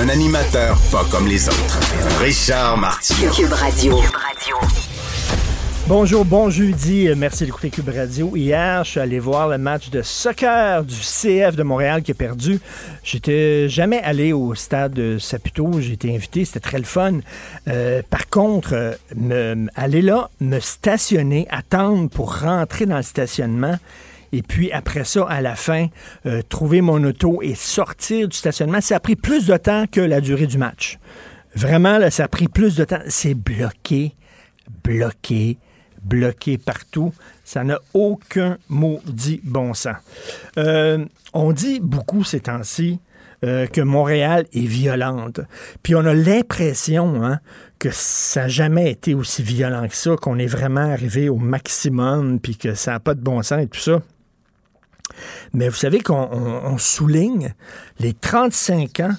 Un animateur pas comme les autres. Richard Martineau. Cube Radio. Bonjour, bon jeudi. Merci d'écouter Cube Radio. Hier, je suis allé voir le match de soccer du CF de Montréal qui a perdu. J'étais jamais allé au stade de Saputo. J'ai été invité. C'était très le fun. Euh, par contre, euh, me- aller là, me stationner, attendre pour rentrer dans le stationnement. Et puis après ça, à la fin, euh, trouver mon auto et sortir du stationnement, ça a pris plus de temps que la durée du match. Vraiment, là, ça a pris plus de temps. C'est bloqué, bloqué, bloqué partout. Ça n'a aucun maudit bon sens. Euh, on dit beaucoup ces temps-ci euh, que Montréal est violente. Puis on a l'impression hein, que ça n'a jamais été aussi violent que ça, qu'on est vraiment arrivé au maximum, puis que ça n'a pas de bon sens et tout ça. Mais vous savez qu'on on- on souligne les 35 ans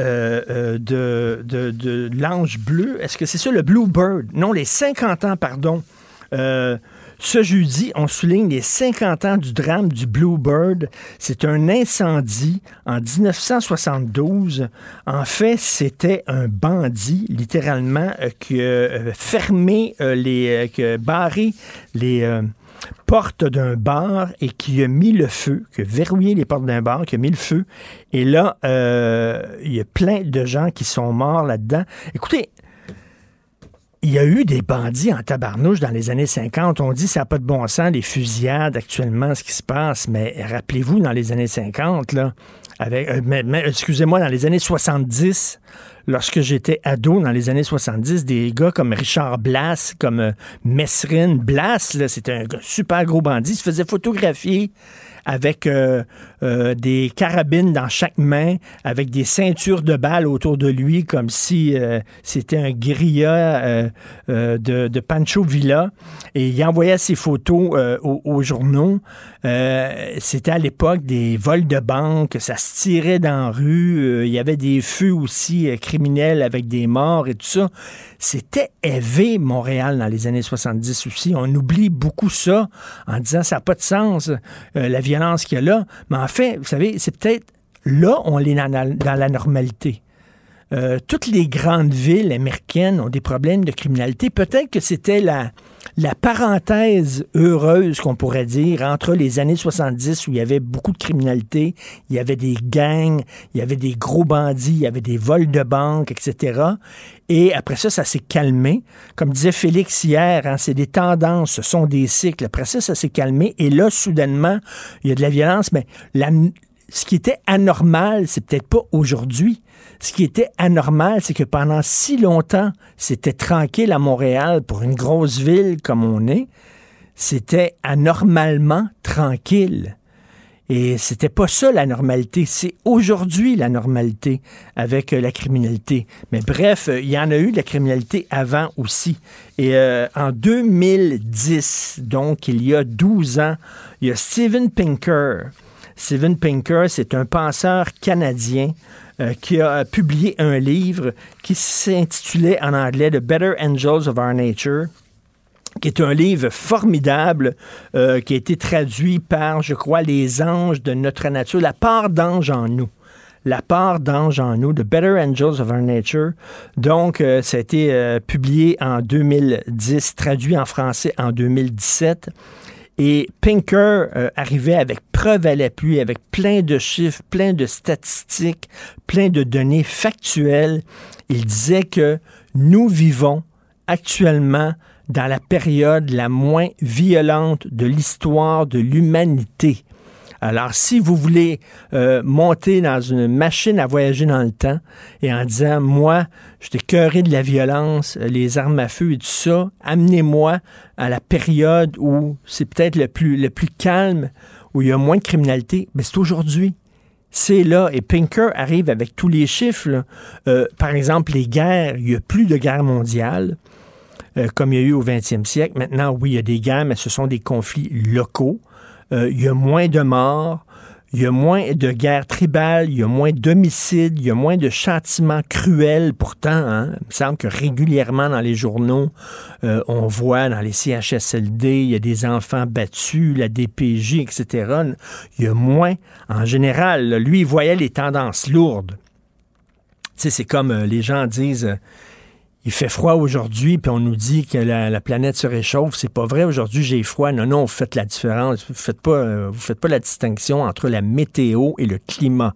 euh, euh, de, l'ange bleu. Est-ce que c'est ça, le Bluebird? Non, les 50 ans, pardon. Euh, ce jeudi, on souligne les 50 ans du drame du Bluebird. C'est un incendie en 1972. En fait, c'était un bandit, littéralement, qui a fermé les... qui a barré les... portes d'un bar et qui a mis le feu, qui a verrouillé les portes d'un bar, qui a mis le feu. Et là, euh, il y a plein de gens qui sont morts là-dedans. Écoutez, il y a eu des bandits en tabarnouche dans les années 50. On dit que ça n'a pas de bon sens, les fusillades actuellement, ce qui se passe. Mais rappelez-vous, dans les années 50, là, avec, euh, excusez-moi, dans les années 70, lorsque j'étais ado, dans les années 70, des gars comme Richard Blas, comme euh, Messrine Blas, c'était un super gros bandit, il se faisait photographier avec euh, euh, des carabines dans chaque main, avec des ceintures de balles autour de lui, comme si euh, c'était un guérilla de, de Pancho Villa. Et il envoyait ses photos aux, aux journaux. C'était à l'époque des vols de banque, ça se tirait dans la rue. il y avait des feux aussi criminels avec des morts et tout ça. C'était élevé, Montréal, dans les années 70 aussi. On oublie beaucoup ça en disant ça n'a pas de sens, la violence qu'il y a là. Mais en fait, vous savez, c'est peut-être là on est dans la, dans la normalité. Euh, toutes les grandes villes américaines ont des problèmes de criminalité. Peut-être que c'était la, la parenthèse heureuse qu'on pourrait dire entre les années 70 où il y avait beaucoup de criminalité, il y avait des gangs, il y avait des gros bandits, il y avait des vols de banque, etc. Et après ça, ça s'est calmé. Comme disait Félix hier, hein, c'est des tendances, ce sont des cycles. Après ça, ça s'est calmé. Et là, soudainement, il y a de la violence. Mais ce qui était anormal, c'est peut-être pas aujourd'hui. Ce qui était anormal, c'est que pendant si longtemps, c'était tranquille à Montréal pour une grosse ville comme on est. C'était anormalement tranquille. Et c'était pas ça la normalité, c'est aujourd'hui la normalité avec euh, la criminalité. Mais bref, euh, il y en a eu de la criminalité avant aussi. Et euh, en 2010, donc il y a 12 ans, il y a Steven Pinker. Steven Pinker, c'est un penseur canadien euh, qui a publié un livre qui s'intitulait en anglais The Better Angels of Our Nature qui est un livre formidable euh, qui a été traduit par, je crois, Les anges de notre nature, la part d'ange en nous. La part d'ange en nous, The Better Angels of Our Nature. Donc, euh, ça a été euh, publié en 2010, traduit en français en 2017. Et Pinker euh, arrivait avec preuve à l'appui, avec plein de chiffres, plein de statistiques, plein de données factuelles. Il disait que nous vivons actuellement dans la période la moins violente de l'histoire de l'humanité. Alors, si vous voulez euh, monter dans une machine à voyager dans le temps et en disant, moi, j'étais cœuré de la violence, euh, les armes à feu et tout ça, amenez-moi à la période où c'est peut-être le plus, le plus calme, où il y a moins de criminalité, mais c'est aujourd'hui. c'est là. Et Pinker arrive avec tous les chiffres. Euh, par exemple, les guerres, il n'y a plus de guerre mondiale. Comme il y a eu au 20e siècle. Maintenant, oui, il y a des guerres, mais ce sont des conflits locaux. Euh, il y a moins de morts, il y a moins de guerres tribales, il y a moins d'homicides, il y a moins de châtiments cruels. Pourtant, hein, il me semble que régulièrement dans les journaux, euh, on voit dans les CHSLD, il y a des enfants battus, la DPJ, etc. Il y a moins. En général, lui, il voyait les tendances lourdes. Tu sais, c'est comme les gens disent il fait froid aujourd'hui, puis on nous dit que la, planète se réchauffe. C'est pas vrai. Aujourd'hui, j'ai froid. Non, non, vous faites la différence. Vous faites pas, euh, vous faites pas la distinction entre la météo et le climat.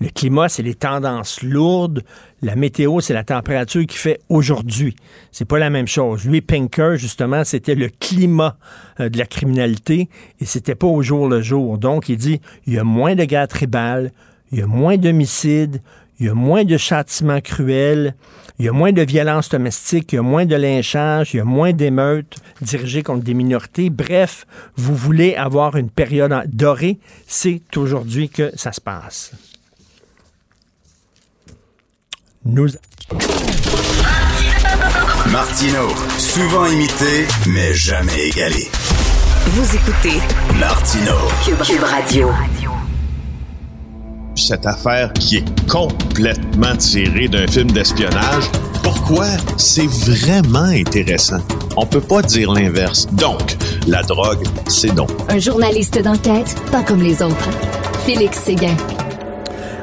Le climat, c'est les tendances lourdes. La météo, c'est la température qui fait aujourd'hui. C'est pas la même chose. Lui, Pinker, justement, c'était le climat euh, de la criminalité et c'était pas au jour le jour. Donc, il dit, il y a moins de guerres tribales, il y a moins d'homicides, il y a moins de châtiments cruels, il y a moins de violence domestique, il y a moins de lynchage, il y a moins d'émeutes dirigées contre des minorités. Bref, vous voulez avoir une période dorée, c'est aujourd'hui que ça se passe. Nous... Martino, souvent imité, mais jamais égalé. Vous écoutez Martino, Cube Radio cette affaire qui est complètement tirée d'un film d'espionnage. Pourquoi? C'est vraiment intéressant? On peut pas dire l'inverse. Donc, la drogue, c'est donc. Un journaliste d'enquête, pas comme les autres. Félix Séguin.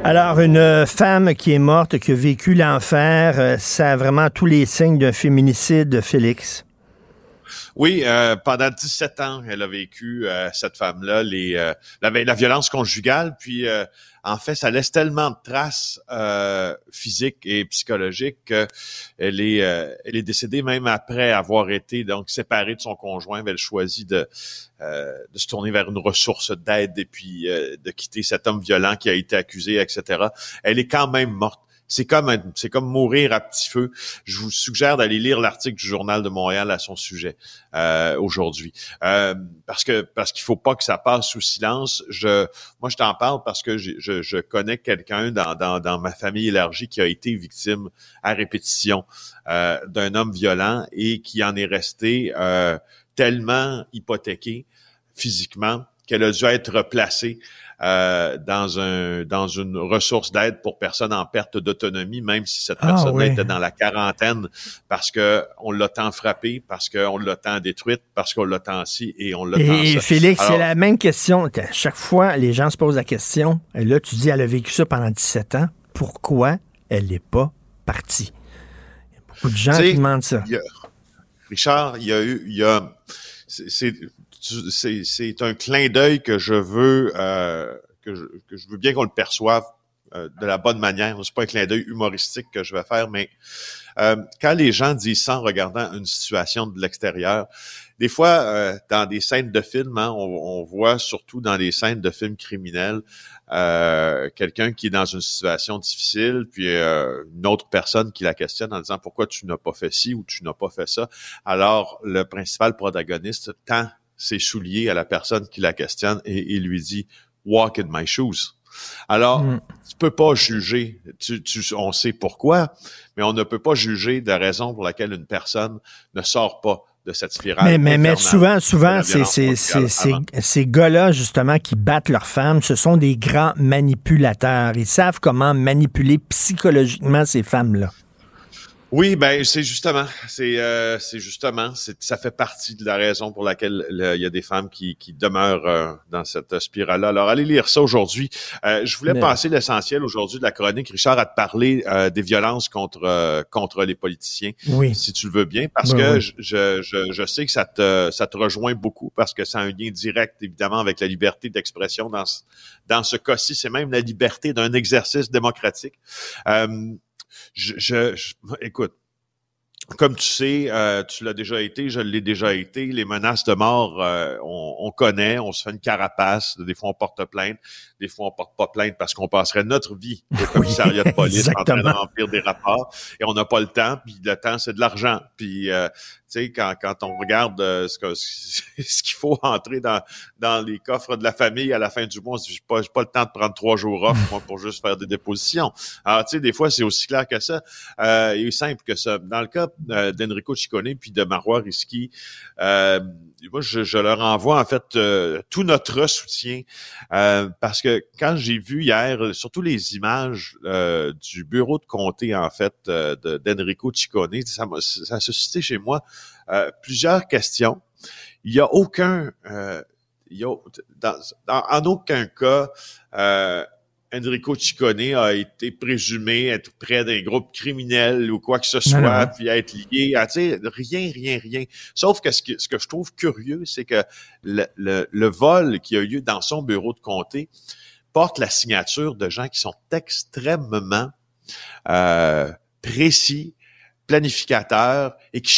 Alors, une femme qui est morte, qui a vécu l'enfer, euh, ça a vraiment tous les signes d'un féminicide, Félix. Oui, euh, pendant 17 ans, elle a vécu, euh, cette femme-là, les la, la, violence conjugale, puis en fait, ça laisse tellement de traces euh, physiques et psychologiques qu'elle est, euh, elle est décédée même après avoir été donc séparée de son conjoint. Elle choisit de, euh, de se tourner vers une ressource d'aide et puis de quitter cet homme violent qui a été accusé, etc. Elle est quand même morte c'est comme c'est comme mourir à petit feu. Je vous suggère d'aller lire l'article du journal de Montréal à son sujet euh, aujourd'hui, euh, parce que parce qu'il faut pas que ça passe sous silence. Je moi je t'en parle parce que je, je, connais quelqu'un dans, dans, dans ma famille élargie qui a été victime à répétition euh, d'un homme violent et qui en est resté tellement hypothéqué physiquement qu'elle a dû être placée euh, dans un dans une ressource d'aide pour personnes en perte d'autonomie, même si cette ah, personne était dans la quarantaine, parce que on l'a tant frappé, parce qu'on l'a tant détruite, parce qu'on l'a tant si et on l'a tant Et Félix, c'est la même question. Chaque fois, les gens se posent la question. Et là, tu dis, elle a vécu ça pendant 17 ans. Pourquoi elle n'est pas partie? Il y a beaucoup de gens qui demandent ça. Richard, il y a eu, il y a, c'est c'est un clin d'œil que je veux euh, que, je, que, je, veux bien qu'on le perçoive euh, de la bonne manière. C'est pas un clin d'œil humoristique que je vais faire, mais euh, quand les gens disent ça en regardant une situation de l'extérieur, des fois, dans des scènes de films, hein, on, on, voit surtout dans des scènes de films criminels, quelqu'un qui est dans une situation difficile, puis une autre personne qui la questionne en disant pourquoi tu n'as pas fait ci ou tu n'as pas fait ça. Alors, le principal protagoniste tend ses souliers à la personne qui la questionne et il lui dit Walk in my shoes. Alors, mm. tu peux pas juger, tu, tu, on sait pourquoi, mais on ne peut pas juger de la raison pour laquelle une personne ne sort pas de cette spirale. Mais, mais, mais souvent, souvent, c'est ces gars-là, justement, qui battent leurs femmes, ce sont des grands manipulateurs. Ils savent comment manipuler psychologiquement ces femmes-là. Oui, ben c'est justement, c'est euh, c'est justement, ça fait partie de la raison pour laquelle il y a des femmes qui, qui demeurent euh, dans cette spirale-là. Alors allez lire ça aujourd'hui. Euh, je voulais passer l'essentiel aujourd'hui de la chronique, Richard, à te parler des violences contre contre les politiciens, oui. si tu le veux bien, parce que Je, je, je sais que ça te ça te rejoint beaucoup parce que ça a un lien direct évidemment avec la liberté d'expression dans ce, dans ce cas-ci, c'est même la liberté d'un exercice démocratique je, je, écoute, comme tu sais, euh, tu l'as déjà été, je l'ai déjà été. Les menaces de mort, euh, on, on, connaît, on se fait une carapace. Des fois, on porte plainte. Des fois, on porte pas plainte parce qu'on passerait notre vie au commissariat de police en train de remplir des rapports et on n'a pas le temps. Puis le temps, c'est de l'argent. Puis euh, quand, quand on regarde euh, ce, que, ce qu'il faut entrer dans, dans les coffres de la famille à la fin du mois, j'ai pas, pas le temps de prendre trois jours off, moi, pour juste faire des dépositions. Alors, tu sais, des fois, c'est aussi clair que ça euh, et simple que ça. Dans le cas euh, d'Enrico Ciccone puis de Marois Risky, euh, moi, je, je, leur envoie en fait euh, tout notre soutien parce que quand j'ai vu hier, surtout les images du bureau de comté en fait d'Enrico Ciccone, ça, ça a suscité chez moi plusieurs questions. Il n'y a aucun, il y a, dans, dans, en aucun cas Enrico Ciccone a été présumé être près d'un groupe criminel ou quoi que ce soit, puis être lié à, tu sais, rien, rien, rien. Sauf que ce, que ce que je trouve curieux, c'est que le, le, le, vol qui a eu lieu dans son bureau de comté porte la signature de gens qui sont extrêmement euh, précis, planificateurs et qui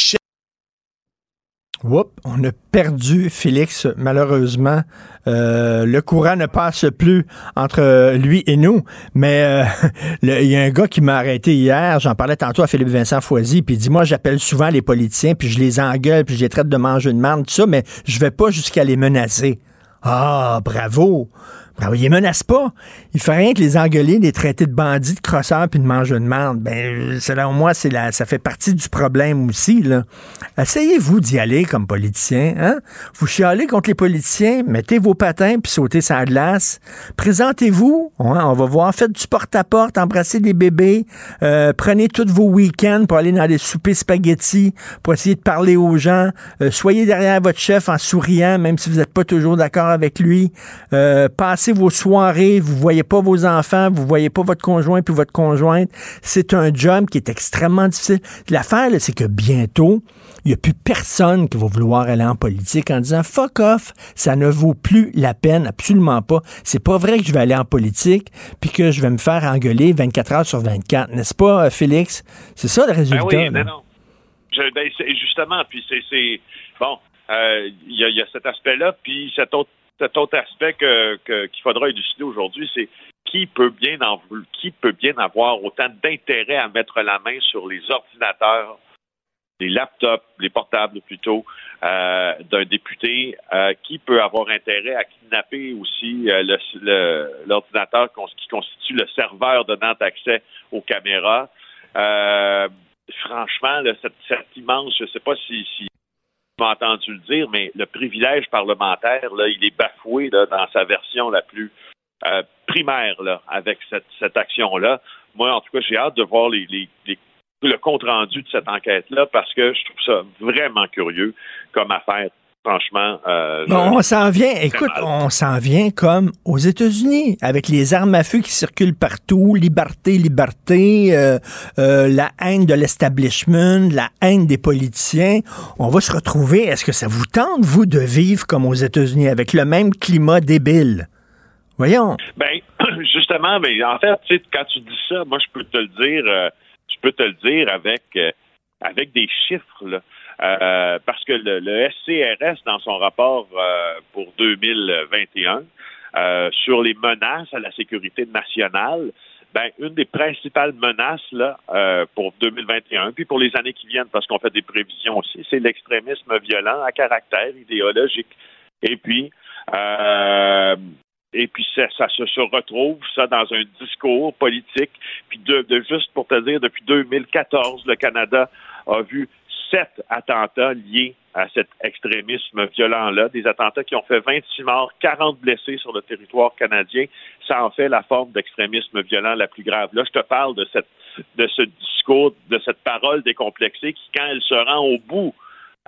Oups, on a perdu Félix, malheureusement. Euh, le courant ne passe plus entre lui et nous. Mais euh, il y a un gars qui m'a arrêté hier, j'en parlais tantôt à Philippe Vincent Foisy, puis il dit, moi, j'appelle souvent les politiciens, puis je les engueule, puis je les traite de manger une marde, tout ça, mais je vais pas jusqu'à les menacer. Ah, bravo! Ben, il les menace pas. Il fait rien que les engueuler, les traiter de bandits, de crosseurs puis de manger de merde. Ben, selon moi, c'est la, ça fait partie du problème aussi, là. Essayez-vous d'y aller comme politicien, hein? Vous chialez contre les politiciens, mettez vos patins puis sautez sa glace. Présentez-vous, hein? on va voir, faites du porte-à-porte, embrassez des bébés, euh, prenez tous vos week-ends pour aller dans des soupers spaghettis, pour essayer de parler aux gens. Euh, soyez derrière votre chef en souriant, même si vous n'êtes pas toujours d'accord avec lui. Euh, passez vos soirées, vous voyez pas vos enfants, vous voyez pas votre conjoint puis votre conjointe. C'est un job qui est extrêmement difficile. L'affaire, c'est que bientôt, il n'y a plus personne qui va vouloir aller en politique en disant fuck off, ça ne vaut plus la peine, absolument pas. C'est pas vrai que je vais aller en politique puis que je vais me faire engueuler 24 heures sur 24, n'est-ce pas, Félix? C'est ça le ben résultat. oui, non, non. Ben, justement, puis c'est bon, euh, il y, a cet aspect-là, puis cet autre cet autre aspect qu'il faudra élucider aujourd'hui, c'est qui peut bien en, qui peut bien avoir autant d'intérêt à mettre la main sur les ordinateurs, les laptops, les portables plutôt, euh, d'un député, euh, qui peut avoir intérêt à kidnapper aussi euh, l'ordinateur qui constitue le serveur donnant accès aux caméras. franchement, cette, immense, je ne sais pas si, entendu le dire, mais le privilège parlementaire, là, il est bafoué là, dans sa version la plus euh, primaire là, avec cette, cette action-là. Moi, en tout cas, j'ai hâte de voir les, le compte-rendu de cette enquête-là parce que je trouve ça vraiment curieux comme affaire franchement. Euh, on s'en vient, écoute, on s'en vient comme aux États-Unis, avec les armes à feu qui circulent partout, liberté, liberté, euh, euh, la haine de l'establishment, la haine des politiciens. On va se retrouver, est-ce que ça vous tente, vous, de vivre comme aux États-Unis, avec le même climat débile? Voyons. Ben, justement, mais en fait, tu sais, quand tu dis ça, moi, je peux te le dire, je peux te le dire avec, avec des chiffres, là. Euh, parce que le, SCRS, dans son rapport euh, pour 2021, euh, sur les menaces à la sécurité nationale, ben, une des principales menaces là, pour 2021, puis pour les années qui viennent, parce qu'on fait des prévisions aussi, c'est l'extrémisme violent à caractère idéologique. Et puis, et puis ça, se, retrouve ça dans un discours politique. Puis de, juste pour te dire, depuis 2014, le Canada a vu sept attentats liés à cet extrémisme violent-là, des attentats qui ont fait 26 morts, 40 blessés sur le territoire canadien. Ça en fait la forme d'extrémisme violent la plus grave. Là, je te parle de, cette, de ce discours, de cette parole décomplexée qui, quand elle se rend au bout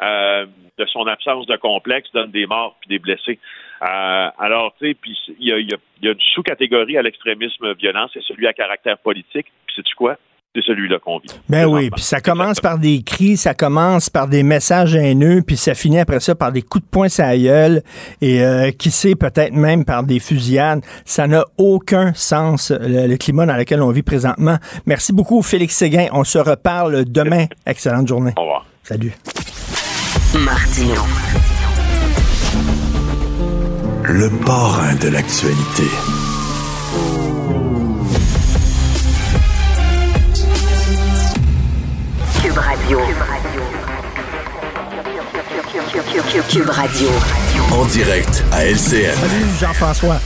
euh, de son absence de complexe, donne des morts puis des blessés. Euh, alors, tu sais, puis il y a, une sous-catégorie à l'extrémisme violent, c'est celui à caractère politique. Puis sais-tu quoi? C'est celui-là qu'on vit. Ben oui, puis ça commence par des cris, ça commence par des messages haineux, puis ça finit après ça par des coups de poing la gueule, et euh, qui sait, peut-être même par des fusillades. Ça n'a aucun sens, le, climat dans lequel on vit présentement. Merci beaucoup, Félix Séguin. On se reparle demain. Excellente journée. Au revoir. Salut. Martino. Le parrain de l'actualité. Radio. Cube Radio. Cube Radio. En direct à LCN. Salut Jean-François.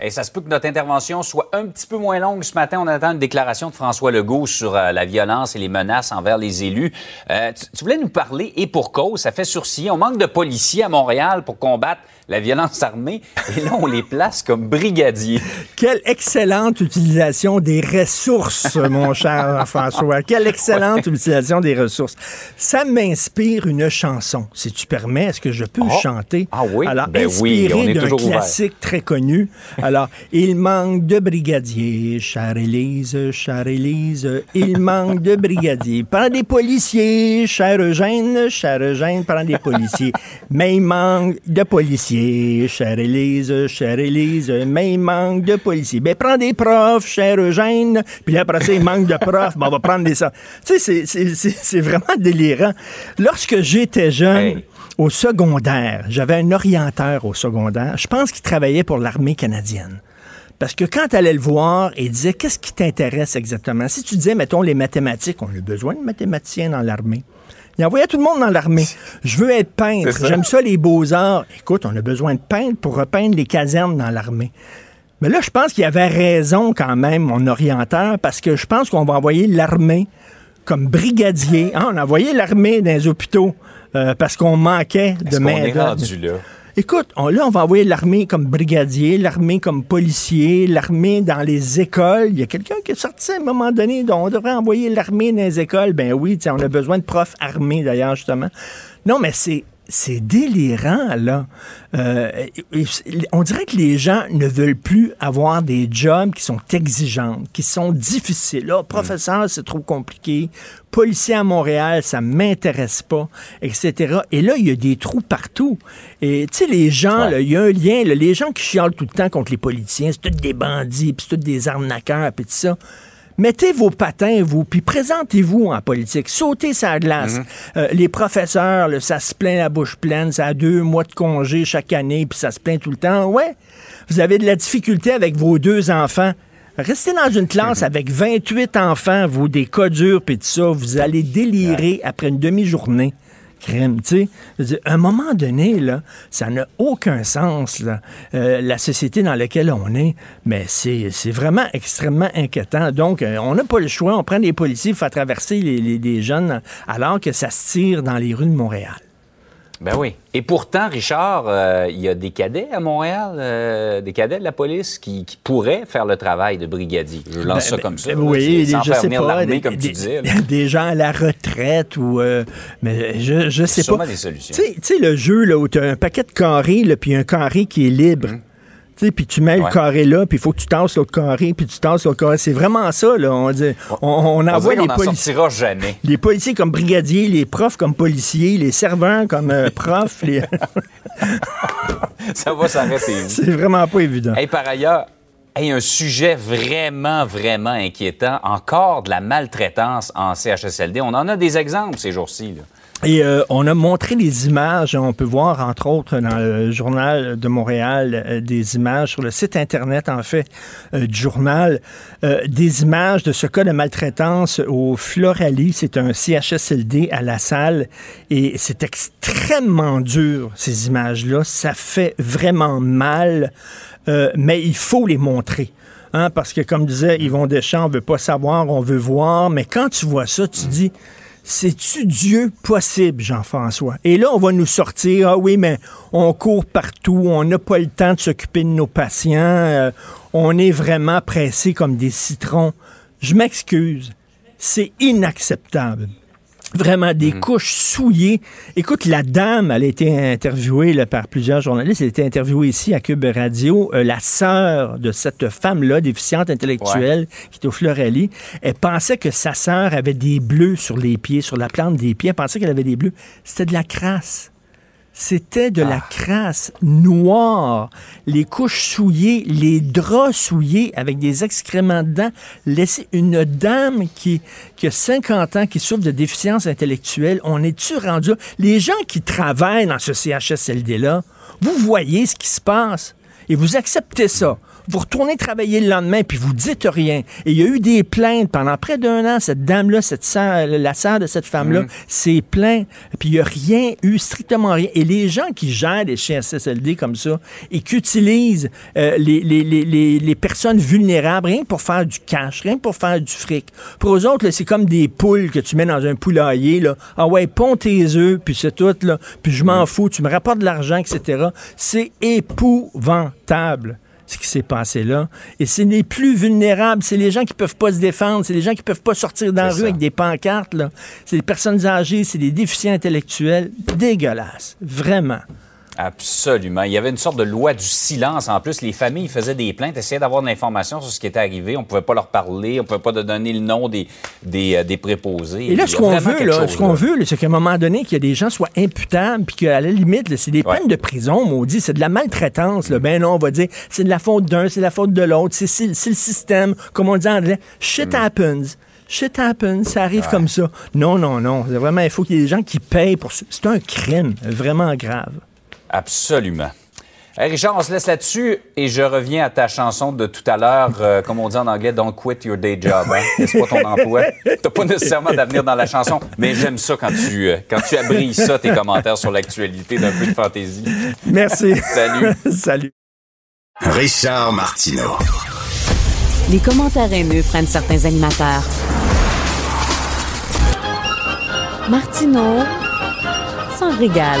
Et ça se peut que notre intervention soit un petit peu moins longue ce matin. On attend une déclaration de François Legault sur euh, la violence et les menaces envers les élus. Euh, tu, tu, voulais nous parler, et pour cause, ça fait sourciller. On manque de policiers à Montréal pour combattre la violence armée. Et là, on les place comme brigadiers. Quelle excellente utilisation des ressources, mon cher François. Quelle excellente ouais. utilisation des ressources. Ça m'inspire une chanson. Si tu permets, est-ce que je peux oh. chanter? Ah oui? Alors, ben inspiré oui, d'un classique très connu. Alors, il manque de brigadiers, chère Élise, chère Élise, il manque de brigadiers. Prends des policiers, chère Eugène, chère Eugène, prends des policiers. Mais il manque de policiers, chère Élise, chère Élise, mais il manque de policiers. Ben, prends des profs, chère Eugène, puis après ça, il manque de profs, ben, on va prendre des... Tu sais, c'est vraiment délirant. Lorsque j'étais jeune... au secondaire, j'avais un orienteur au secondaire. Je pense qu'il travaillait pour l'armée canadienne. Parce que quand tu allais le voir, il disait Qu'est-ce qui t'intéresse exactement? Si tu disais, mettons, les mathématiques, on a besoin de mathématiciens dans l'armée. Il envoyait tout le monde dans l'armée. Je veux être peintre. J'aime ça, les beaux-arts. Écoute, on a besoin de peintre pour repeindre les casernes dans l'armée. Mais là, je pense qu'il avait raison quand même, mon orienteur, parce que je pense qu'on va envoyer l'armée comme brigadier. Hein, on a envoyé l'armée dans les hôpitaux. Euh, parce qu'on manquait de main d'œuvre. Écoute, on, là, on va envoyer l'armée comme brigadier, l'armée comme policier, l'armée dans les écoles. Il y a quelqu'un qui est sorti à un moment donné, donc on devrait envoyer l'armée dans les écoles. Ben oui, on a besoin de profs armés d'ailleurs, justement. Non, mais c'est c'est délirant, là. Euh, on dirait que les gens ne veulent plus avoir des jobs qui sont exigeants, qui sont difficiles. Là, professeur, c'est trop compliqué. Policier à Montréal, ça m'intéresse pas, etc. Et là, il y a des trous partout. Et tu sais, les gens, il y a un lien. Là, les gens qui chialent tout le temps contre les politiciens, c'est tous des bandits, puis c'est tous des arnaqueurs, puis tout ça mettez vos patins, vous, puis présentez-vous en politique. Sautez sa glace. Mm -hmm. euh, les professeurs, là, ça se plaint la bouche pleine, ça a deux mois de congé chaque année, puis ça se plaint tout le temps. Ouais, vous avez de la difficulté avec vos deux enfants. Restez dans une classe mmh. avec 28 enfants, vous, des cas durs, puis tout ça, vous allez délirer ouais. après une demi-journée crime. Tu sais, à un moment donné, là, ça n'a aucun sens, euh, la société dans laquelle on est, mais c'est vraiment extrêmement inquiétant. Donc, euh, on n'a pas le choix. On prend des policiers pour traverser les, les, les jeunes alors que ça se tire dans les rues de Montréal. Ben oui. Et pourtant, Richard, euh, il y a des cadets à Montréal, euh, des cadets de la police qui, qui, pourraient faire le travail de brigadier. Je lance ben, ça comme ça. Ben, oui, sans je faire sais venir pas, l'armée, des, comme des, tu disais. Des gens à la retraite ou... Euh, mais je, je sais pas. des solutions. Tu sais, le jeu là, où tu as un paquet de carrés, puis un carré qui est libre. Hum puis tu mets ouais. le carré là, puis il faut que tu tasses l'autre carré, puis tu tasses l'autre carré. C'est vraiment ça, là. On, dit, on, on envoie on les policiers. jamais. Les policiers comme brigadiers, les profs comme policiers, les serveurs comme euh, profs. les... ça va s'arrêter. C'est vraiment pas évident. Et par ailleurs, Hey, un sujet vraiment, vraiment inquiétant. Encore de la maltraitance en CHSLD. On en a des exemples ces jours-ci. Et euh, on a montré des images, on peut voir entre autres dans le journal de Montréal euh, des images sur le site internet en fait euh, du journal, des images de ce cas de maltraitance au Floralie, c'est un CHSLD à la salle. Et c'est extrêmement dur ces images-là, ça fait vraiment mal, mais il faut les montrer. Hein, parce que comme disait Yvon Deschamps, on veut pas savoir, on veut voir, mais quand tu vois ça, tu dis c'est-tu Dieu possible, Jean-François? Et là, on va nous sortir, ah oui, mais on court partout, on n'a pas le temps de s'occuper de nos patients, euh, on est vraiment pressé comme des citrons. Je m'excuse, c'est inacceptable. Vraiment des mmh. couches souillées. Écoute, la dame, elle a été interviewée là, par plusieurs journalistes. Elle a été interviewée ici à Cube Radio. Euh, la sœur de cette femme-là, déficiente intellectuelle, ouais. qui est au Florelli, elle pensait que sa sœur avait des bleus sur les pieds, sur la plante des pieds. Elle pensait qu'elle avait des bleus. C'était de la crasse. C'était de ah. la crasse noire, les couches souillées, les draps souillés avec des excréments dedans. Laisser une dame qui, qui a 50 ans, qui souffre de déficience intellectuelle, on est-tu rendu... Les gens qui travaillent dans ce CHSLD-là, vous voyez ce qui se passe et vous acceptez ça. Vous retournez travailler le lendemain, puis vous dites rien. Et il y a eu des plaintes pendant près d'un an. Cette dame-là, cette sœur, la sœur de cette femme-là, Mm. s'est plainte. Puis il n'y a rien eu, strictement rien. Et les gens qui gèrent les CHSLD comme ça et qui utilisent euh, les, les, les, les, les personnes vulnérables rien que pour faire du cash, rien que pour faire du fric. Pour eux autres, c'est comme des poules que tu mets dans un poulailler. Là. Ah ouais, pond tes œufs, puis c'est tout. Là. Puis je m'en fous, tu me rapportes de l'argent, etc. C'est épouvantable ce qui s'est passé là. Et c'est les plus vulnérables, c'est les gens qui peuvent pas se défendre, c'est les gens qui peuvent pas sortir dans la rue ça. avec des pancartes. là. C'est les personnes âgées, c'est des déficients intellectuels. Dégueulasse. Vraiment. Absolument. Il y avait une sorte de loi du silence. En plus, les familles faisaient des plaintes, essayaient d'avoir de l'information sur ce qui était arrivé. On ne pouvait pas leur parler, on ne pouvait pas donner le nom des, des, euh, des préposés. Et là, ce qu'on veut, quelque là, chose, ce qu'on veut, c'est qu'à un moment donné, qu'il y a des gens soient imputables, puis qu'à la limite, c'est des Ouais. peines de prison, maudit, c'est de la maltraitance. Là. Ben non, on va dire, c'est de la faute d'un, c'est de la faute de l'autre, c'est, le système, comme on dit en anglais, shit happens. Shit happens, ça arrive comme ça. Non, non, non. Vraiment, il faut qu'il y ait des gens qui payent pour ça. C'est un crime vraiment grave. Absolument. Hey, Richard, on se laisse là-dessus et je reviens à ta chanson de tout à l'heure, euh, comme on dit en anglais, Don't quit your day job. Hein? Laisse pas ton emploi? T'as pas nécessairement d'avenir dans la chanson, mais j'aime ça quand tu, euh, quand tu abrises ça, tes commentaires sur l'actualité d'un peu de fantaisie. Merci. Salut. Salut. Richard Martineau. Les commentaires haineux prennent certains animateurs. Martineau s'en régale.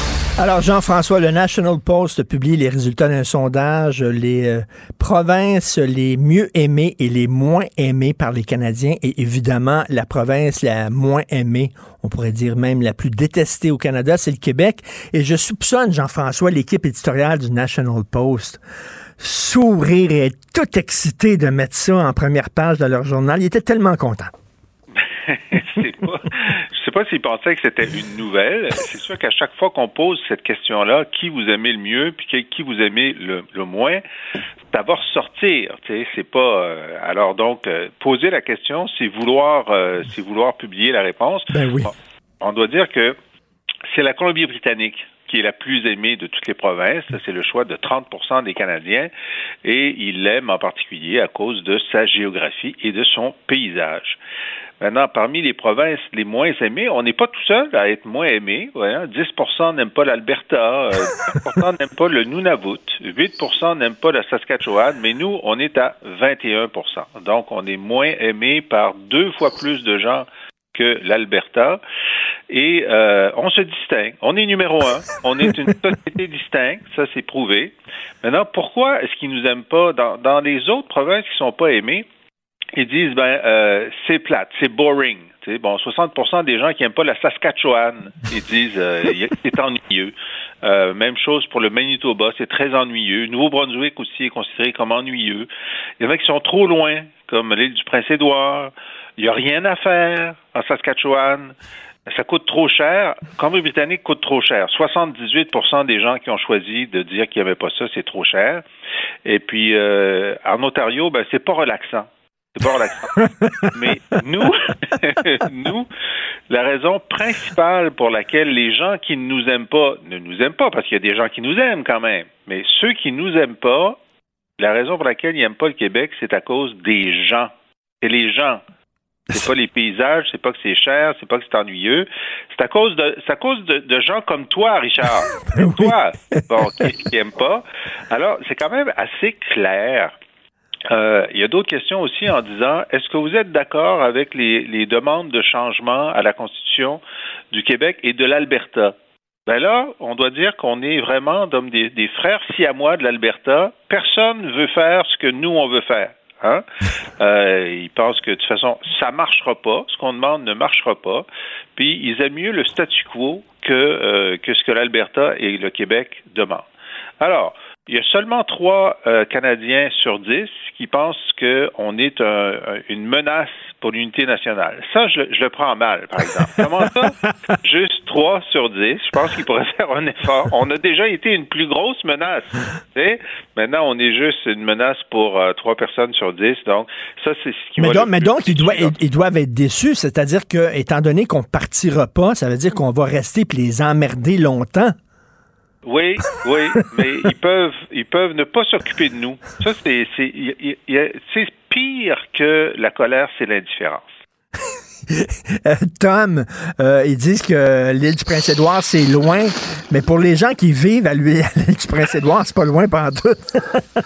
Alors, Jean-François, le National Post publie les résultats d'un sondage, les euh, provinces les mieux aimées et les moins aimées par les Canadiens. Et évidemment, la province la moins aimée, on pourrait dire même la plus détestée au Canada, c'est le Québec. Et je soupçonne, Jean-François, l'équipe éditoriale du National Post sourire et être tout excité de mettre ça en première page de leur journal. Ils étaient tellement contents. C'est pas- sais pas s'ils pensaient que c'était une nouvelle. C'est sûr qu'à chaque fois qu'on pose cette question-là, qui vous aimez le mieux, puis qui- vous aimez le, le moins, ça va ressortir. C'est pas. euh, alors donc, euh, poser la question, c'est vouloir, euh, c'est vouloir publier la réponse. Ben oui. On, on doit dire que c'est la Colombie-Britannique qui est la plus aimée de toutes les provinces. C'est le choix de 30% des Canadiens et ils l'aiment en particulier à cause de sa géographie et de son paysage. Maintenant, parmi les provinces les moins aimées, on n'est pas tout seul à être moins aimé. Hein. 10% n'aiment pas l'Alberta, euh, 10% n'aiment pas le Nunavut, 8% n'aiment pas la Saskatchewan, mais nous, on est à 21% Donc, on est moins aimé par deux fois plus de gens que l'Alberta. Et euh, on se distingue. On est numéro un. On est une société distincte. Ça, c'est prouvé. Maintenant, pourquoi est-ce qu'ils nous aiment pas? Dans, dans les autres provinces qui sont pas aimées? Ils disent ben euh, c'est plate, c'est boring. Tu sais, bon, 60% des gens qui aiment pas la Saskatchewan, ils disent euh, c'est ennuyeux. Euh, même chose pour le Manitoba, c'est très ennuyeux. Nouveau-Brunswick aussi est considéré comme ennuyeux. Il y en a qui sont trop loin, comme l'île du Prince-Édouard. Il y a rien à faire en Saskatchewan. Ça coûte trop cher. Colombie-Britannique coûte trop cher. 78% des gens qui ont choisi de dire qu'ils n'aimaient pas ça, c'est trop cher. Et puis, euh, en Ontario, ben, c'est pas relaxant. C'est relaxant. Mais nous, nous, la raison principale pour laquelle les gens qui ne nous aiment pas ne nous aiment pas, parce qu'il y a des gens qui nous aiment quand même, mais ceux qui nous aiment pas, la raison pour laquelle ils n'aiment pas le Québec, c'est à cause des gens. C'est les gens. C'est pas les paysages, c'est pas que c'est cher, c'est pas que c'est ennuyeux. C'est à cause de, c'est à cause de, de gens comme toi, Richard. Toi, bon, qui, qui aiment pas. Alors, c'est quand même assez clair. Euh, il y a d'autres questions aussi en disant est-ce que vous êtes d'accord avec les, les demandes de changement à la Constitution du Québec et de l'Alberta? Ben là, on doit dire qu'on est vraiment comme des, des frères siamois de l'Alberta. Personne ne veut faire ce que nous, on veut faire. Hein? Euh, ils pensent que de toute façon, ça marchera pas. Ce qu'on demande ne marchera pas. Puis ils aiment mieux le statu quo que, euh, que ce que l'Alberta et le Québec demandent. Alors, Il y a seulement trois euh, Canadiens sur dix qui pensent qu'on est une menace pour l'unité nationale. Ça, je, le prends mal, par exemple. Comment ça? Juste 3 sur 10. Je pense qu'il pourrait faire un effort. On a déjà été une plus grosse menace. Maintenant, on est juste une menace pour euh, trois 3 personnes sur 10. Donc, ça, c'est ce qui mais donc, mais donc, ils, ils, doivent être déçus. C'est-à-dire que, étant donné qu'on partira pas, ça veut dire qu'on va rester et les emmerder longtemps. Oui, oui, mais ils peuvent, ils peuvent ne pas s'occuper de nous. Ça, c'est, c'est, pire que la colère, c'est l'indifférence. Euh, Tom, euh, ils disent que l'île du Prince-Édouard, c'est loin, mais pour les gens qui vivent à l'île du Prince-Édouard, c'est pas loin pendant tout.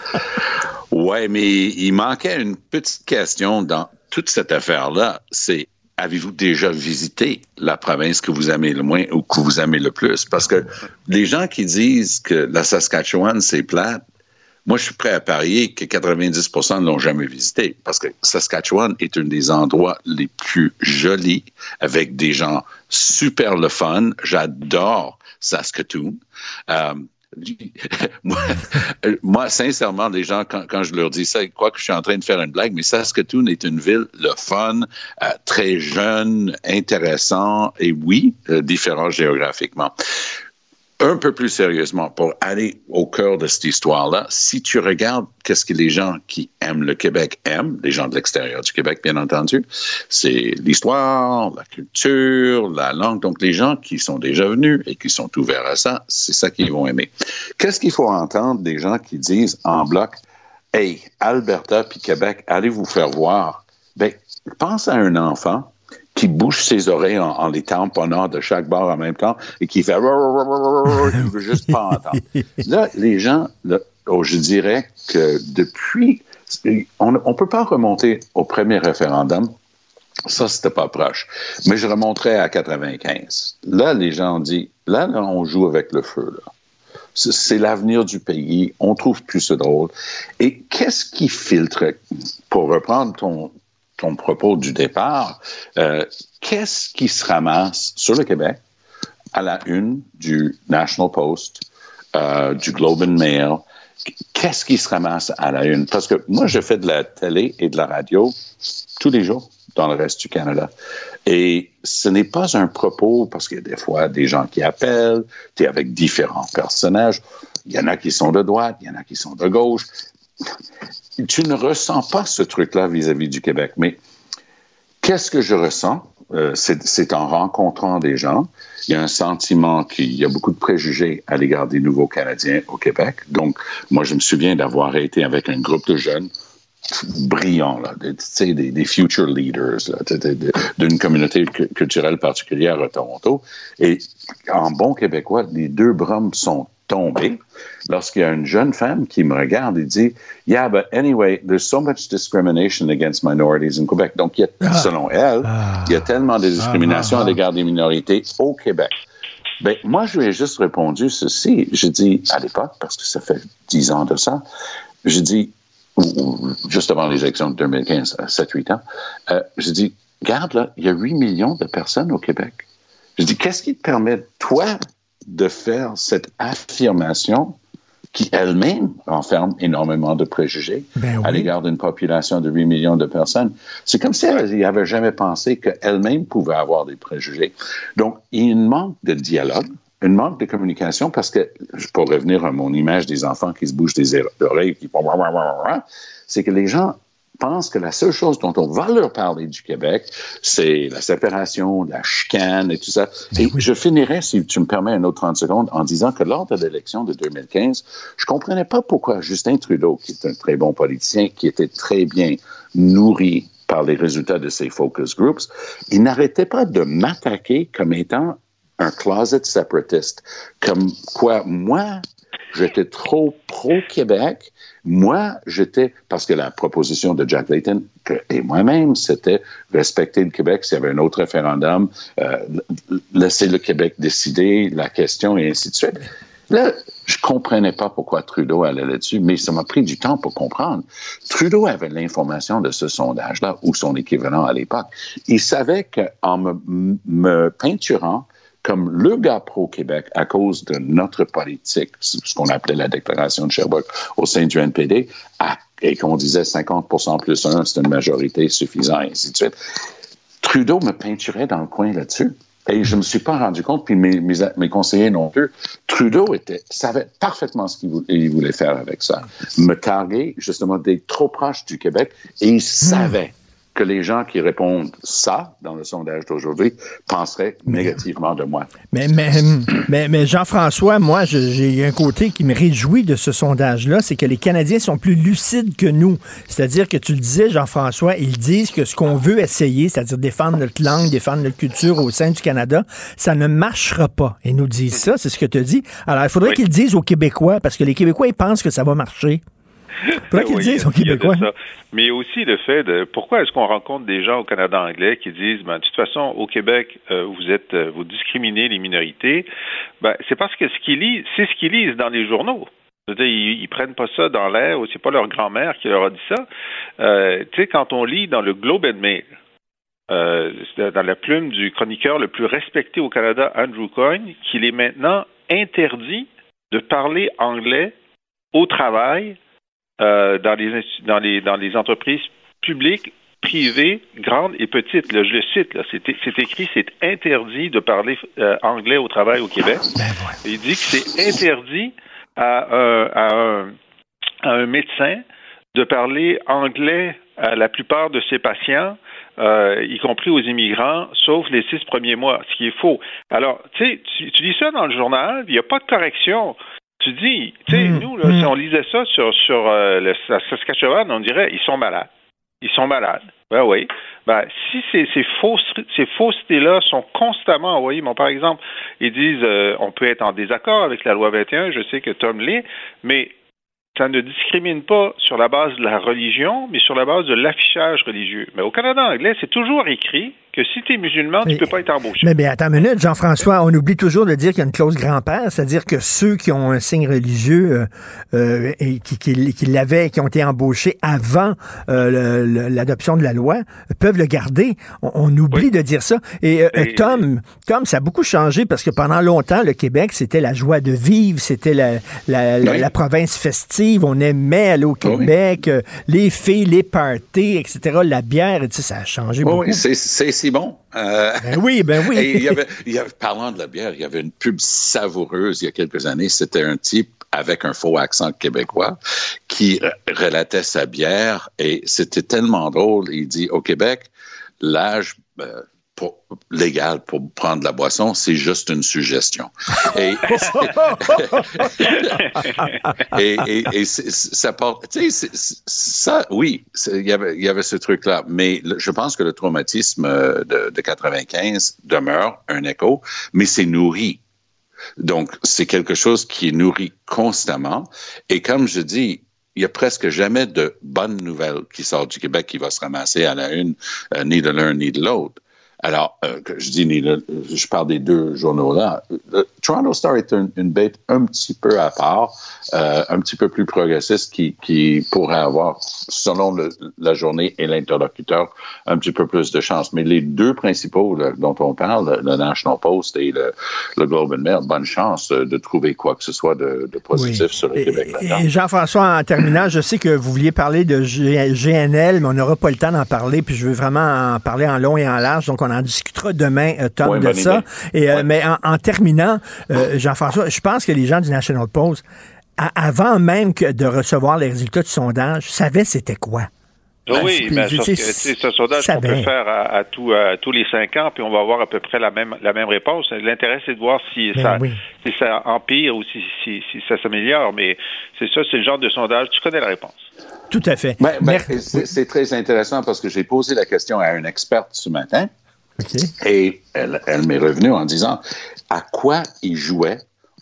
oui, mais il manquait une petite question dans toute cette affaire-là. C'est avez-vous déjà visité la province que vous aimez le moins ou que vous aimez le plus? Parce que les gens qui disent que la Saskatchewan, c'est plate, moi, je suis prêt à parier que 90% ne l'ont jamais visité parce que Saskatchewan est un des endroits les plus jolis avec des gens super le fun. J'adore Saskatoon. Euh, moi, sincèrement, les gens, quand, je leur dis ça, ils croient que je suis en train de faire une blague, mais Saskatoon est une ville, le fun, euh, très jeune, intéressant et oui, euh, différent géographiquement un peu plus sérieusement, pour aller au cœur de cette histoire-là, si tu regardes qu'est-ce que les gens qui aiment le Québec aiment, les gens de l'extérieur du Québec, bien entendu, c'est l'histoire, la culture, la langue. Donc, les gens qui sont déjà venus et qui sont ouverts à ça, c'est ça qu'ils vont aimer. Qu'est-ce qu'il faut entendre des gens qui disent en bloc, Hey, Alberta puis Québec, allez vous faire voir. Ben, pense à un enfant qui bouge ses oreilles en, les tamponnant de chaque bord en même temps et qui fait il veut juste pas entendre. Là, les gens, oh, je dirais que depuis, on ne peut pas remonter au premier référendum. Ça, c'était pas proche. Mais je remonterais à 95. Là, les gens ont dit, là, là on joue avec le feu. Là c'est l'avenir du pays. On trouve plus ce drôle. Et qu'est-ce qui filtre, pour reprendre ton, ton propos du départ, euh, qu'est-ce qui se ramasse sur le Québec à la une du National Post, euh, du Globe and Mail? Qu'est-ce qui se ramasse à la une? Parce que moi, je fais de la télé et de la radio tous les jours dans le reste du Canada. Et ce n'est pas un propos, parce qu'il y a des fois des gens qui appellent, tu es avec différents personnages. Il y en a qui sont de droite, il y en a qui sont de gauche tu ne ressens pas ce truc-là vis-à-vis du Québec. Mais qu'est-ce que je ressens? Euh, c'est en rencontrant des gens. Il y a un sentiment qu'il y a beaucoup de préjugés à l'égard des nouveaux Canadiens au Québec. Donc, moi, je me souviens d'avoir été avec un groupe de jeunes brillants, des, des, future leaders d'une communauté culturelle particulière à Toronto. Et en bon québécois, les deux brumes sont tombés lorsqu'il y a une jeune femme qui me regarde et dit Yeah, but anyway, there's so much discrimination against minorities in Quebec. Donc, il y a, ah. selon elle, il y a ah. tellement de discrimination ah, à l'égard des minorités au Québec. Ben, moi, je lui ai juste répondu ceci. Je dis, à l'époque, parce que ça fait dix ans de ça, je dis, juste avant les élections de 2015, 7-8 ans, euh, je dis, regarde là, il y a 8 millions de personnes au Québec. Je dis, qu'est-ce qui te permet, toi, de faire cette affirmation qui elle-même renferme énormément de préjugés ben à l'égard d'une population de 8 millions de personnes. C'est comme si elle n'avait jamais pensé qu'elle-même pouvait avoir des préjugés. Donc, il y a une manque de dialogue, une manque de communication parce que, pour revenir à mon image des enfants qui se bougent des oreilles, qui c'est que les gens pensent que la seule chose dont on va leur parler du Québec, c'est la séparation, la chicane et tout ça. Et je finirai, si tu me permets un autre 30 secondes, en disant que lors de l'élection de 2015, je comprenais pas pourquoi Justin Trudeau, qui est un très bon politicien, qui était très bien nourri par les résultats de ses focus groups, il n'arrêtait pas de m'attaquer comme étant un closet separatist, comme quoi moi, j'étais trop pro-Québec moi, j'étais, parce que la proposition de Jack Layton et moi-même, c'était respecter le Québec s'il y avait un autre référendum, euh, laisser le Québec décider la question et ainsi de suite. Là, je comprenais pas pourquoi Trudeau allait là-dessus, mais ça m'a pris du temps pour comprendre. Trudeau avait l'information de ce sondage-là ou son équivalent à l'époque. Il savait qu'en me, me peinturant comme le gars pro-Québec à cause de notre politique, ce qu'on appelait la déclaration de Sherbrooke au sein du NPD, et qu'on disait 50% plus 1, c'est une majorité suffisante, et ainsi de suite. Trudeau me peinturait dans le coin là-dessus. Et je ne me suis pas rendu compte, puis mes, mes, conseillers non plus. Trudeau était, savait parfaitement ce qu'il voulait, voulait, faire avec ça. Me targuer, justement, d'être trop proche du Québec, et il savait que les gens qui répondent ça dans le sondage d'aujourd'hui penseraient négativement de moi. Mais, mais, mais, mais Jean-François, moi, j'ai un côté qui me réjouit de ce sondage-là, c'est que les Canadiens sont plus lucides que nous. C'est-à-dire que tu le disais, Jean-François, ils disent que ce qu'on veut essayer, c'est-à-dire défendre notre langue, défendre notre culture au sein du Canada, ça ne marchera pas. Ils nous disent ça, c'est ce que tu dis. Alors, il faudrait qu'ils disent aux Québécois, parce que les Québécois, ils pensent que ça va marcher. Mais aussi le fait de pourquoi est-ce qu'on rencontre des gens au Canada anglais qui disent ben, de toute façon au Québec euh, vous êtes euh, vous discriminez les minorités. Ben, c'est parce que ce qu'ils lisent c'est ce qu'ils lisent dans les journaux. Ils, ils prennent pas ça dans l'air ou c'est pas leur grand-mère qui leur a dit ça. Euh, tu sais, quand on lit dans le Globe and Mail, dans la plume du chroniqueur le plus respecté au Canada, Andrew Coyne, qu'il est maintenant interdit de parler anglais au travail euh, dans, les, dans, les, dans les entreprises publiques, privées, grandes et petites. Là, je le cite, c'est, écrit, c'est interdit de parler euh, anglais au travail au Québec. Ben Il dit que c'est interdit à, euh, à, un, à un médecin de parler anglais à la plupart de ses patients, euh, y compris aux immigrants, sauf les six premiers mois, ce qui est faux. Alors, tu sais, tu, tu lis ça dans le journal, il n'y a pas de correction tu dis, tu sais, hmm. nous, là, si hmm. on lisait ça sur, sur euh, le Saskatchewan, on dirait, ils sont malades. Ils sont malades. Ben oui. Ben, si ces, ces, fausses, ces faussetés-là sont constamment envoyées, bon, par exemple, ils disent, euh, on peut être en désaccord avec la loi 21, je sais que Tom l'est, mais ça ne discrimine pas sur la base de la religion, mais sur la base de l'affichage religieux. Mais au Canada anglais, c'est toujours écrit que si tu es musulman, tu ne peux pas être embauché. Mais bien, attends une minute, Jean-François, on oublie toujours de dire qu'il y a une clause grand-père, c'est-à-dire que ceux qui ont un signe religieux euh, euh, et qui, qui, l'avaient, qui ont été embauchés avant euh, l'adoption de la loi, peuvent le garder. On, oublie de dire ça. Et, Tom, Tom, ça a beaucoup changé parce que pendant longtemps, le Québec, c'était la joie de vivre, c'était la, la, province festive, on aimait aller au Québec, les filles, les parties, etc., la bière, et, ça a changé beaucoup. Oui, c'est bon. Euh, ben oui, ben oui. il y avait, parlant de la bière, il y avait une pub savoureuse il y a quelques années. C'était un type avec un faux accent québécois qui relatait sa bière et c'était tellement drôle. Il dit au Québec, l'âge euh, pour, légal pour prendre la boisson, c'est juste une suggestion. Et, et, et, ça porte, tu sais, ça, oui, il y avait, y avait ce truc-là, mais je pense que le traumatisme de, de 95 demeure un écho, mais c'est nourri. Donc, c'est quelque chose qui est nourri constamment. Et comme je dis, il y a presque jamais de bonnes nouvelles qui sortent du Québec qui va se ramasser à la une, euh, ni de l'un ni de l'autre. Alors, euh, je dis, je parle des deux journaux-là. Le Toronto Star est une bête un petit peu à part, euh, un petit peu plus progressiste qui, qui pourrait avoir, selon la journée et l'interlocuteur, un petit peu plus de chance. Mais les deux principaux dont on parle, le National Post et le, Globe and Mail, bonne chance de trouver quoi que ce soit de, positif sur le Québec. Et Jean-François, en terminant, je sais que vous vouliez parler de GNL, mais on n'aura pas le temps d'en parler, puis je veux vraiment en parler en long et en large. Donc, on en discutera demain, euh, Tom, de ça. Et, euh, Mais en, terminant, euh, Jean-François, je pense que les gens du National Post, avant même que de recevoir les résultats du sondage, savaient c'était quoi. oui, mais c'est un sondage qu'on peut faire à, tous les cinq ans, puis on va avoir à peu près la même, la même réponse. L'intérêt, c'est de voir si, ben ça, si ça empire ou si, si, ça s'améliore. Mais c'est ça, c'est le genre de sondage. Tu connais la réponse. Tout à fait. Ben, ben, c'est très intéressant parce que j'ai posé la question à une experte ce matin. Et elle, m'est revenue en disant à quoi il jouait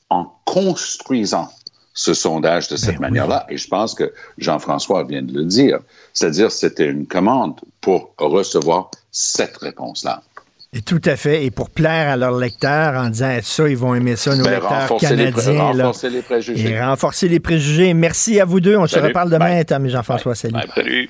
en construisant ce sondage de cette ben manière-là. Et je pense que Jean-François vient de le dire. C'est-à-dire, c'était une commande pour recevoir cette réponse-là. Et tout à fait. Et pour plaire à leurs lecteurs en disant ça, ils vont aimer ça, nos ben, lecteurs canadiens. renforcer les préjugés. Et renforcer les préjugés. Merci à vous deux. On se reparle demain, Tom et Jean-François. Salut. Salut.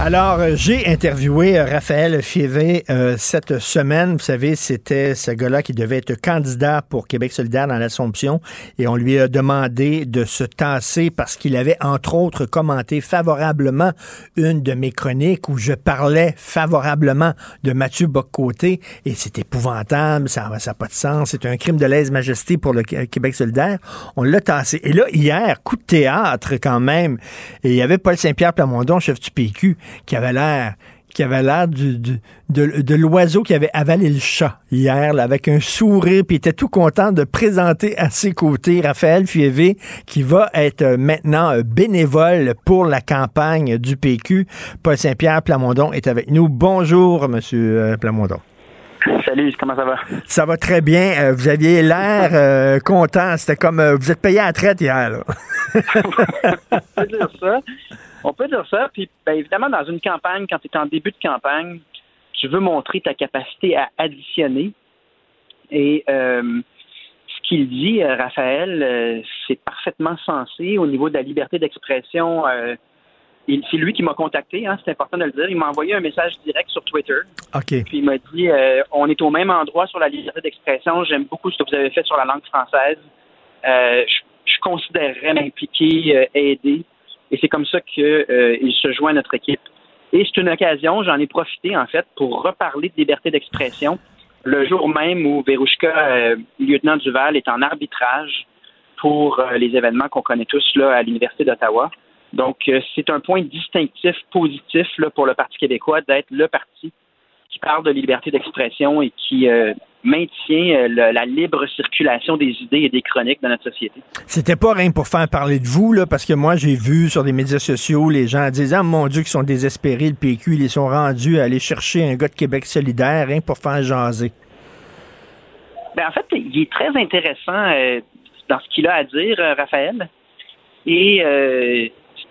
Alors, euh, j'ai interviewé euh, Raphaël Fievé euh, cette semaine. Vous savez, c'était ce gars-là qui devait être candidat pour Québec solidaire dans l'Assomption et on lui a demandé de se tasser parce qu'il avait, entre autres, commenté favorablement une de mes chroniques où je parlais favorablement de Mathieu Boccoté et c'est épouvantable, ça n'a pas de sens, c'est un crime de lèse-majesté pour le Québec solidaire. On l'a tassé. Et là, hier, coup de théâtre quand même, il y avait Paul Saint-Pierre Plamondon, chef du PQ, qui avait l'air de, l'oiseau qui avait avalé le chat hier, avec un sourire, puis était tout content de présenter à ses côtés Raphaël Fievé, qui va être euh, maintenant euh, bénévole pour la campagne du PQ. Paul Saint-Pierre Plamondon est avec nous. Bonjour, Monsieur euh, Plamondon. Salut, comment ça va? Ça va très bien. Vous aviez l'air content. C'était comme vous êtes payé à la traite hier. Là. dire ça. On peut dire ça. Puis, ben, évidemment, dans une campagne, quand tu es en début de campagne, tu veux montrer ta capacité à additionner. Et euh, ce qu'il dit, euh, Raphaël, euh, c'est parfaitement sensé au niveau de la liberté d'expression. C'est lui qui m'a contacté, hein, c'est important de le dire. Il m'a envoyé un message direct sur Twitter. OK. Puis il m'a dit On est au même endroit sur la liberté d'expression. J'aime beaucoup ce que vous avez fait sur la langue française. je, je considérerais m'impliquer, aider. Et c'est comme ça qu'il euh, se joint à notre équipe. Et c'est une occasion, j'en ai profité en fait, pour reparler de liberté d'expression le jour même où Verouchka, euh, lieutenant Duval, est en arbitrage pour euh, les événements qu'on connaît tous là à l'Université d'Ottawa. Donc, c'est un point distinctif, positif là, pour le Parti québécois d'être le parti qui parle de liberté d'expression et qui euh, maintient euh, la libre circulation des idées et des chroniques dans notre société. C'était pas rien pour faire parler de vous, là, parce que moi, j'ai vu sur les médias sociaux les gens disant Ah mon Dieu, qu'ils sont désespérés, le PQ, ils sont rendus à aller chercher un gars de Québec solidaire, rien pour faire jaser. Ben, en fait, il est très intéressant euh, dans ce qu'il a à dire, Raphaël. Et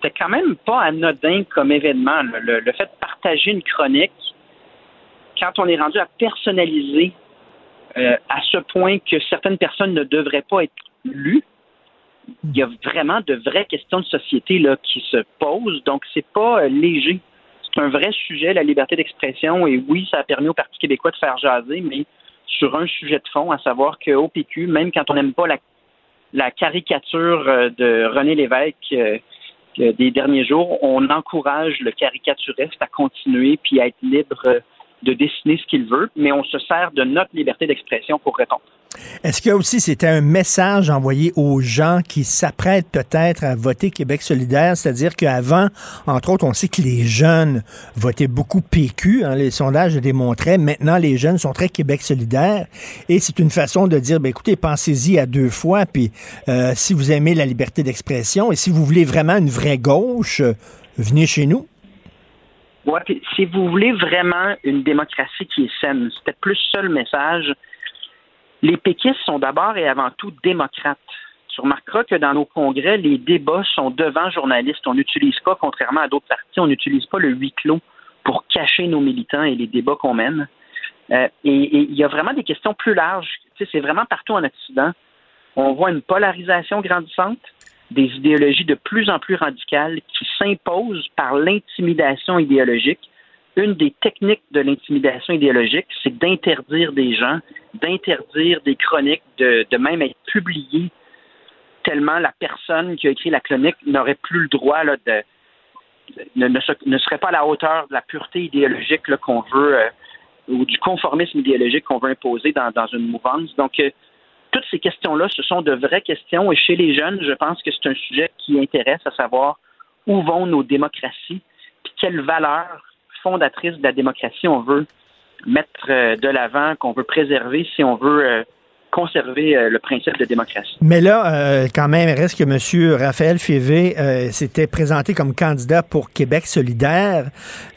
c'était quand même pas anodin comme événement. le, fait de partager une chronique quand on est rendu à personnaliser euh, à ce point que certaines personnes ne devraient pas être lues, il y a vraiment de vraies questions de société là, qui se posent. Donc, c'est pas euh, léger. C'est un vrai sujet, la liberté d'expression. Et oui, ça a permis au Parti québécois de faire jaser, mais sur un sujet de fond, à savoir qu'au PQ, même quand on n'aime pas la, caricature euh, de René Lévesque des derniers jours, on encourage le caricaturiste à continuer puis à être libre de dessiner ce qu'il veut, mais on se sert de notre liberté d'expression pour répondre. Est-ce que aussi c'était un message envoyé aux gens qui s'apprêtent peut-être à voter Québec solidaire, c'est-à-dire qu'avant, entre autres, on sait que les jeunes votaient beaucoup PQ, hein, les sondages le démontraient, maintenant les jeunes sont très Québec solidaire, et c'est une façon de dire, ben, écoutez, pensez-y à deux fois, puis euh, si vous aimez la liberté d'expression et si vous voulez vraiment une vraie gauche, euh, venez chez nous. Ouais, si vous voulez vraiment une démocratie qui est saine, c'était plus ça le message. Les péquistes sont d'abord et avant tout démocrates. Tu remarqueras que dans nos congrès, les débats sont devant journalistes. On n'utilise pas, contrairement à d'autres partis, on n'utilise pas le huis clos pour cacher nos militants et les débats qu'on mène. Euh, et il y a vraiment des questions plus larges. C'est vraiment partout en Occident. On voit une polarisation grandissante des idéologies de plus en plus radicales qui s'imposent par l'intimidation idéologique. Une des techniques de l'intimidation idéologique, c'est d'interdire des gens, d'interdire des chroniques, de, même être publiées tellement la personne qui a écrit la chronique n'aurait plus le droit de, ne, serait pas à la hauteur de la pureté idéologique qu'on veut euh, ou du conformisme idéologique qu'on veut imposer dans, une mouvance. Donc, euh, toutes ces questions-là, ce sont de vraies questions. Et chez les jeunes, je pense que c'est un sujet qui intéresse à savoir où vont nos démocraties, puis quelles valeurs fondatrices de la démocratie on veut mettre euh, de l'avant, qu'on veut préserver si on veut euh, conserver euh, le principe de démocratie. Mais là, quand même, reste que M. Raphaël Févé s'était présenté comme candidat pour Québec solidaire.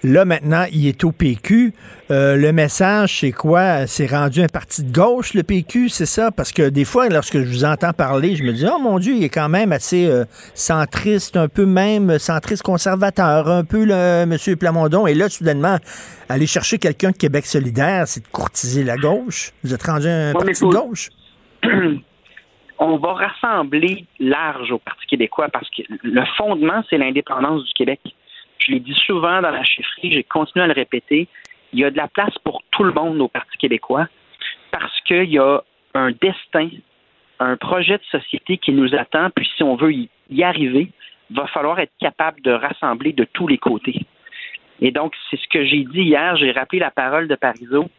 Là, maintenant, il est au PQ. Euh, le message, c'est quoi? C'est rendu un parti de gauche, le PQ, c'est ça? Parce que des fois, lorsque je vous entends parler, je me dis, oh mon Dieu, il est quand même assez euh, centriste, un peu même centriste conservateur, un peu, le M. Plamondon. Et là, soudainement, aller chercher quelqu'un de Québec solidaire, c'est de courtiser la gauche. Vous êtes rendu un parti de gauche? on va rassembler large au Parti québécois parce que le fondement, c'est l'indépendance du Québec. Je l'ai dit souvent dans la chiffrerie, j'ai continué à le répéter. Il y a de la place pour tout le monde au Parti québécois parce qu'il y a un destin, un projet de société qui nous attend, puis si on veut y arriver, va falloir être capable de rassembler de tous les côtés. Et donc, c'est ce que j'ai dit hier. J'ai rappelé la parole de Parizeau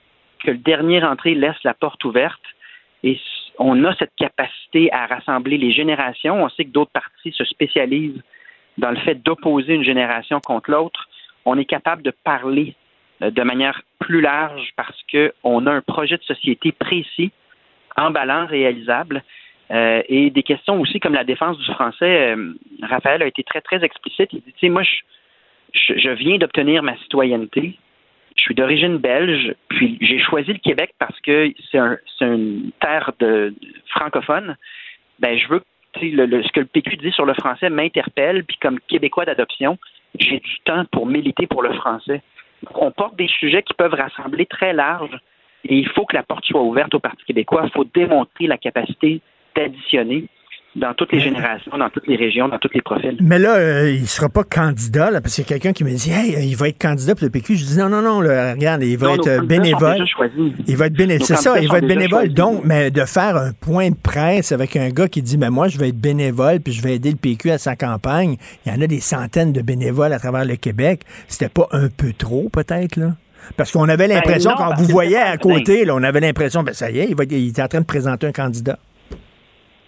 que le dernier entrée laisse la porte ouverte. Et on a cette capacité à rassembler les générations. On sait que d'autres partis se spécialisent dans le fait d'opposer une génération contre l'autre. On est capable de parler de manière plus large parce qu'on a un projet de société précis, emballant, réalisable. Euh, et des questions aussi comme la défense du français. Euh, Raphaël a été très, très explicite. Il dit, tu sais, moi, je viens d'obtenir ma citoyenneté. Je suis d'origine belge, puis j'ai choisi le Québec parce que c'est un, une terre de, francophone. Ben, je veux que le, ce que le PQ dit sur le français m'interpelle, puis comme Québécois d'adoption, j'ai du temps pour militer pour le français. On porte des sujets qui peuvent rassembler très large, et il faut que la porte soit ouverte au Parti québécois. Il faut démontrer la capacité d'additionner dans toutes les générations, dans toutes les régions, dans tous les profils. Mais là, euh, il sera pas candidat, là, parce qu'il y a quelqu'un qui me dit, hey, il va être candidat pour le PQ. Je dis, non, non, non, regarde, il va être bénévole. Il va être bénévole. C'est ça, il va être bénévole. Donc, mais de faire un point de presse avec un gars qui dit, mais moi, je vais être bénévole, puis je vais aider le PQ à sa campagne. Il y en a des centaines de bénévoles à travers le Québec. C'était pas un peu trop, peut-être, là? Parce qu'on avait ben l'impression, quand vous voyez à côté, là, on avait l'impression, ben ça y est, il, va, il est en train de présenter un candidat.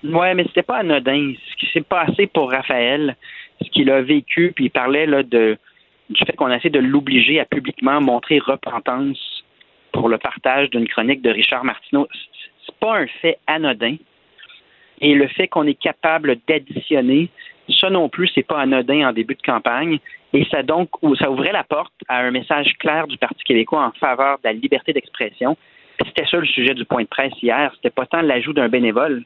Oui, mais c'était pas anodin. Ce qui s'est passé pour Raphaël, ce qu'il a vécu, puis il parlait là, de, du fait qu'on essaie de l'obliger à publiquement montrer repentance pour le partage d'une chronique de Richard Martineau. C'est pas un fait anodin. Et le fait qu'on est capable d'additionner, ça non plus, c'est pas anodin en début de campagne. Et ça donc, ça ouvrait la porte à un message clair du Parti québécois en faveur de la liberté d'expression. C'était ça le sujet du point de presse hier. C'était pas tant l'ajout d'un bénévole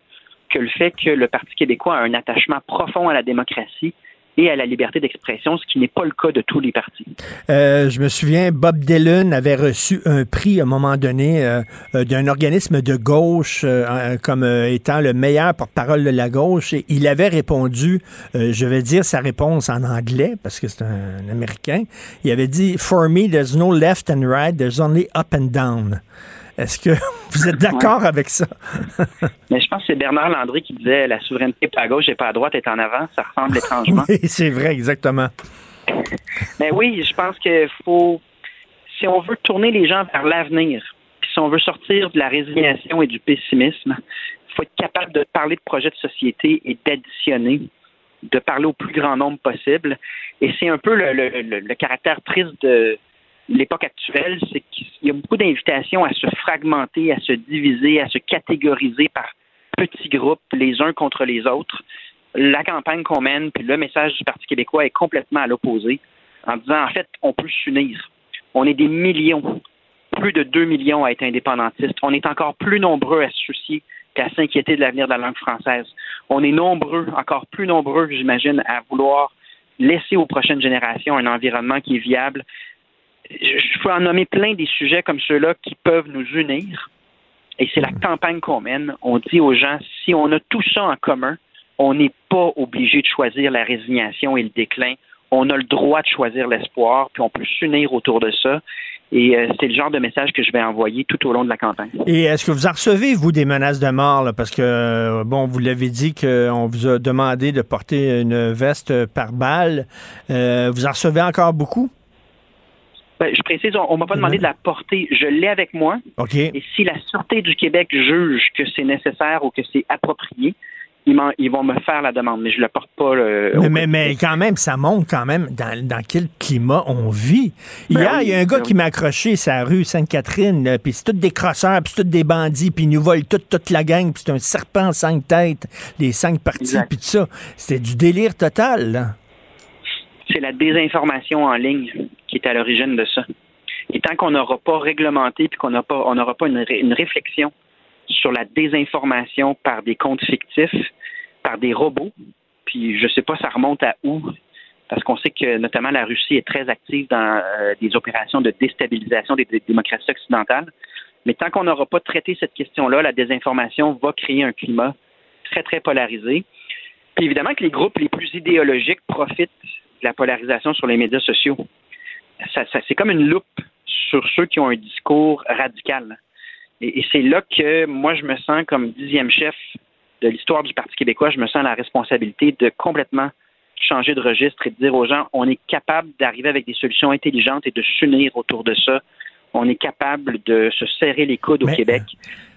que le fait que le Parti québécois a un attachement profond à la démocratie et à la liberté d'expression, ce qui n'est pas le cas de tous les partis. Euh, je me souviens, Bob Dylan avait reçu un prix à un moment donné euh, euh, d'un organisme de gauche comme étant le meilleur porte-parole de la gauche et il avait répondu, je vais dire sa réponse en anglais parce que c'est un Américain, il avait dit, For me, there's no left and right, there's only up and down. Est-ce que vous êtes d'accord avec ça? Mais je pense que c'est Bernard Landry qui disait la souveraineté pas à gauche et pas à droite est en avant. Ça ressemble étrangement. oui, c'est vrai, exactement. Mais oui, je pense qu'il faut, si on veut tourner les gens vers l'avenir, si on veut sortir de la résignation et du pessimisme, il faut être capable de parler de projets de société et d'additionner, de parler au plus grand nombre possible. Et c'est un peu le caractère triste de, l'époque actuelle, c'est qu'il y a beaucoup d'invitations à se fragmenter, à se diviser, à se catégoriser par petits groupes, les uns contre les autres. La campagne qu'on mène, puis le message du Parti québécois est complètement à l'opposé, en disant, en fait, on peut s'unir. On est des millions, plus de 2 millions à être indépendantistes. On est encore plus nombreux à se soucier qu'à s'inquiéter de l'avenir de la langue française. On est nombreux, encore plus nombreux, j'imagine, à vouloir laisser aux prochaines générations un environnement qui est viable, je peux en nommer plein des sujets comme ceux-là qui peuvent nous unir. Et c'est la mm. campagne qu'on mène. On dit aux gens, si on a tout ça en commun, on n'est pas obligé de choisir la résignation et le déclin. On a le droit de choisir l'espoir, puis on peut s'unir autour de ça. Et euh, c'est le genre de message que je vais envoyer tout au long de la campagne. Et est-ce que vous en recevez, vous, des menaces de mort? Parce que, euh, bon, vous l'avez dit qu'on vous a demandé de porter une veste par balle. Euh, vous en recevez encore beaucoup? Ben, je précise, on, ne m'a pas demandé de la porter. Je l'ai avec moi. Et si la Sûreté du Québec juge que c'est nécessaire ou que c'est approprié, ils, vont me faire la demande, mais je ne la porte pas. mais, mais, quand même, ça montre quand même dans, quel climat on vit. Ben Hier, il y a un gars ben qui m'a accroché sa rue Sainte-Catherine, puis c'est tous des crosseurs, puis c'est tous des bandits, puis ils nous volent toute, toute la gang, puis c'est un serpent cinq têtes, les cinq parties, puis tout ça. C'était du délire total, c'est la désinformation en ligne qui est à l'origine de ça. Et tant qu'on n'aura pas réglementé puis qu'on n'aura pas, pas une, réflexion sur la désinformation par des comptes fictifs, par des robots, puis je sais pas ça remonte à où, parce qu'on sait que notamment la Russie est très active dans euh, des opérations de déstabilisation des, des démocraties occidentales. Mais tant qu'on n'aura pas traité cette question-là, la désinformation va créer un climat très, très polarisé. Puis évidemment que les groupes les plus idéologiques profitent de la polarisation sur les médias sociaux. Ça, c'est comme une loupe sur ceux qui ont un discours radical. Et, c'est là que moi, je me sens comme dixième chef de l'histoire du Parti québécois, je me sens la responsabilité de complètement changer de registre et de dire aux gens, on est capable d'arriver avec des solutions intelligentes et de s'unir autour de ça. On est capable de se serrer les coudes au Québec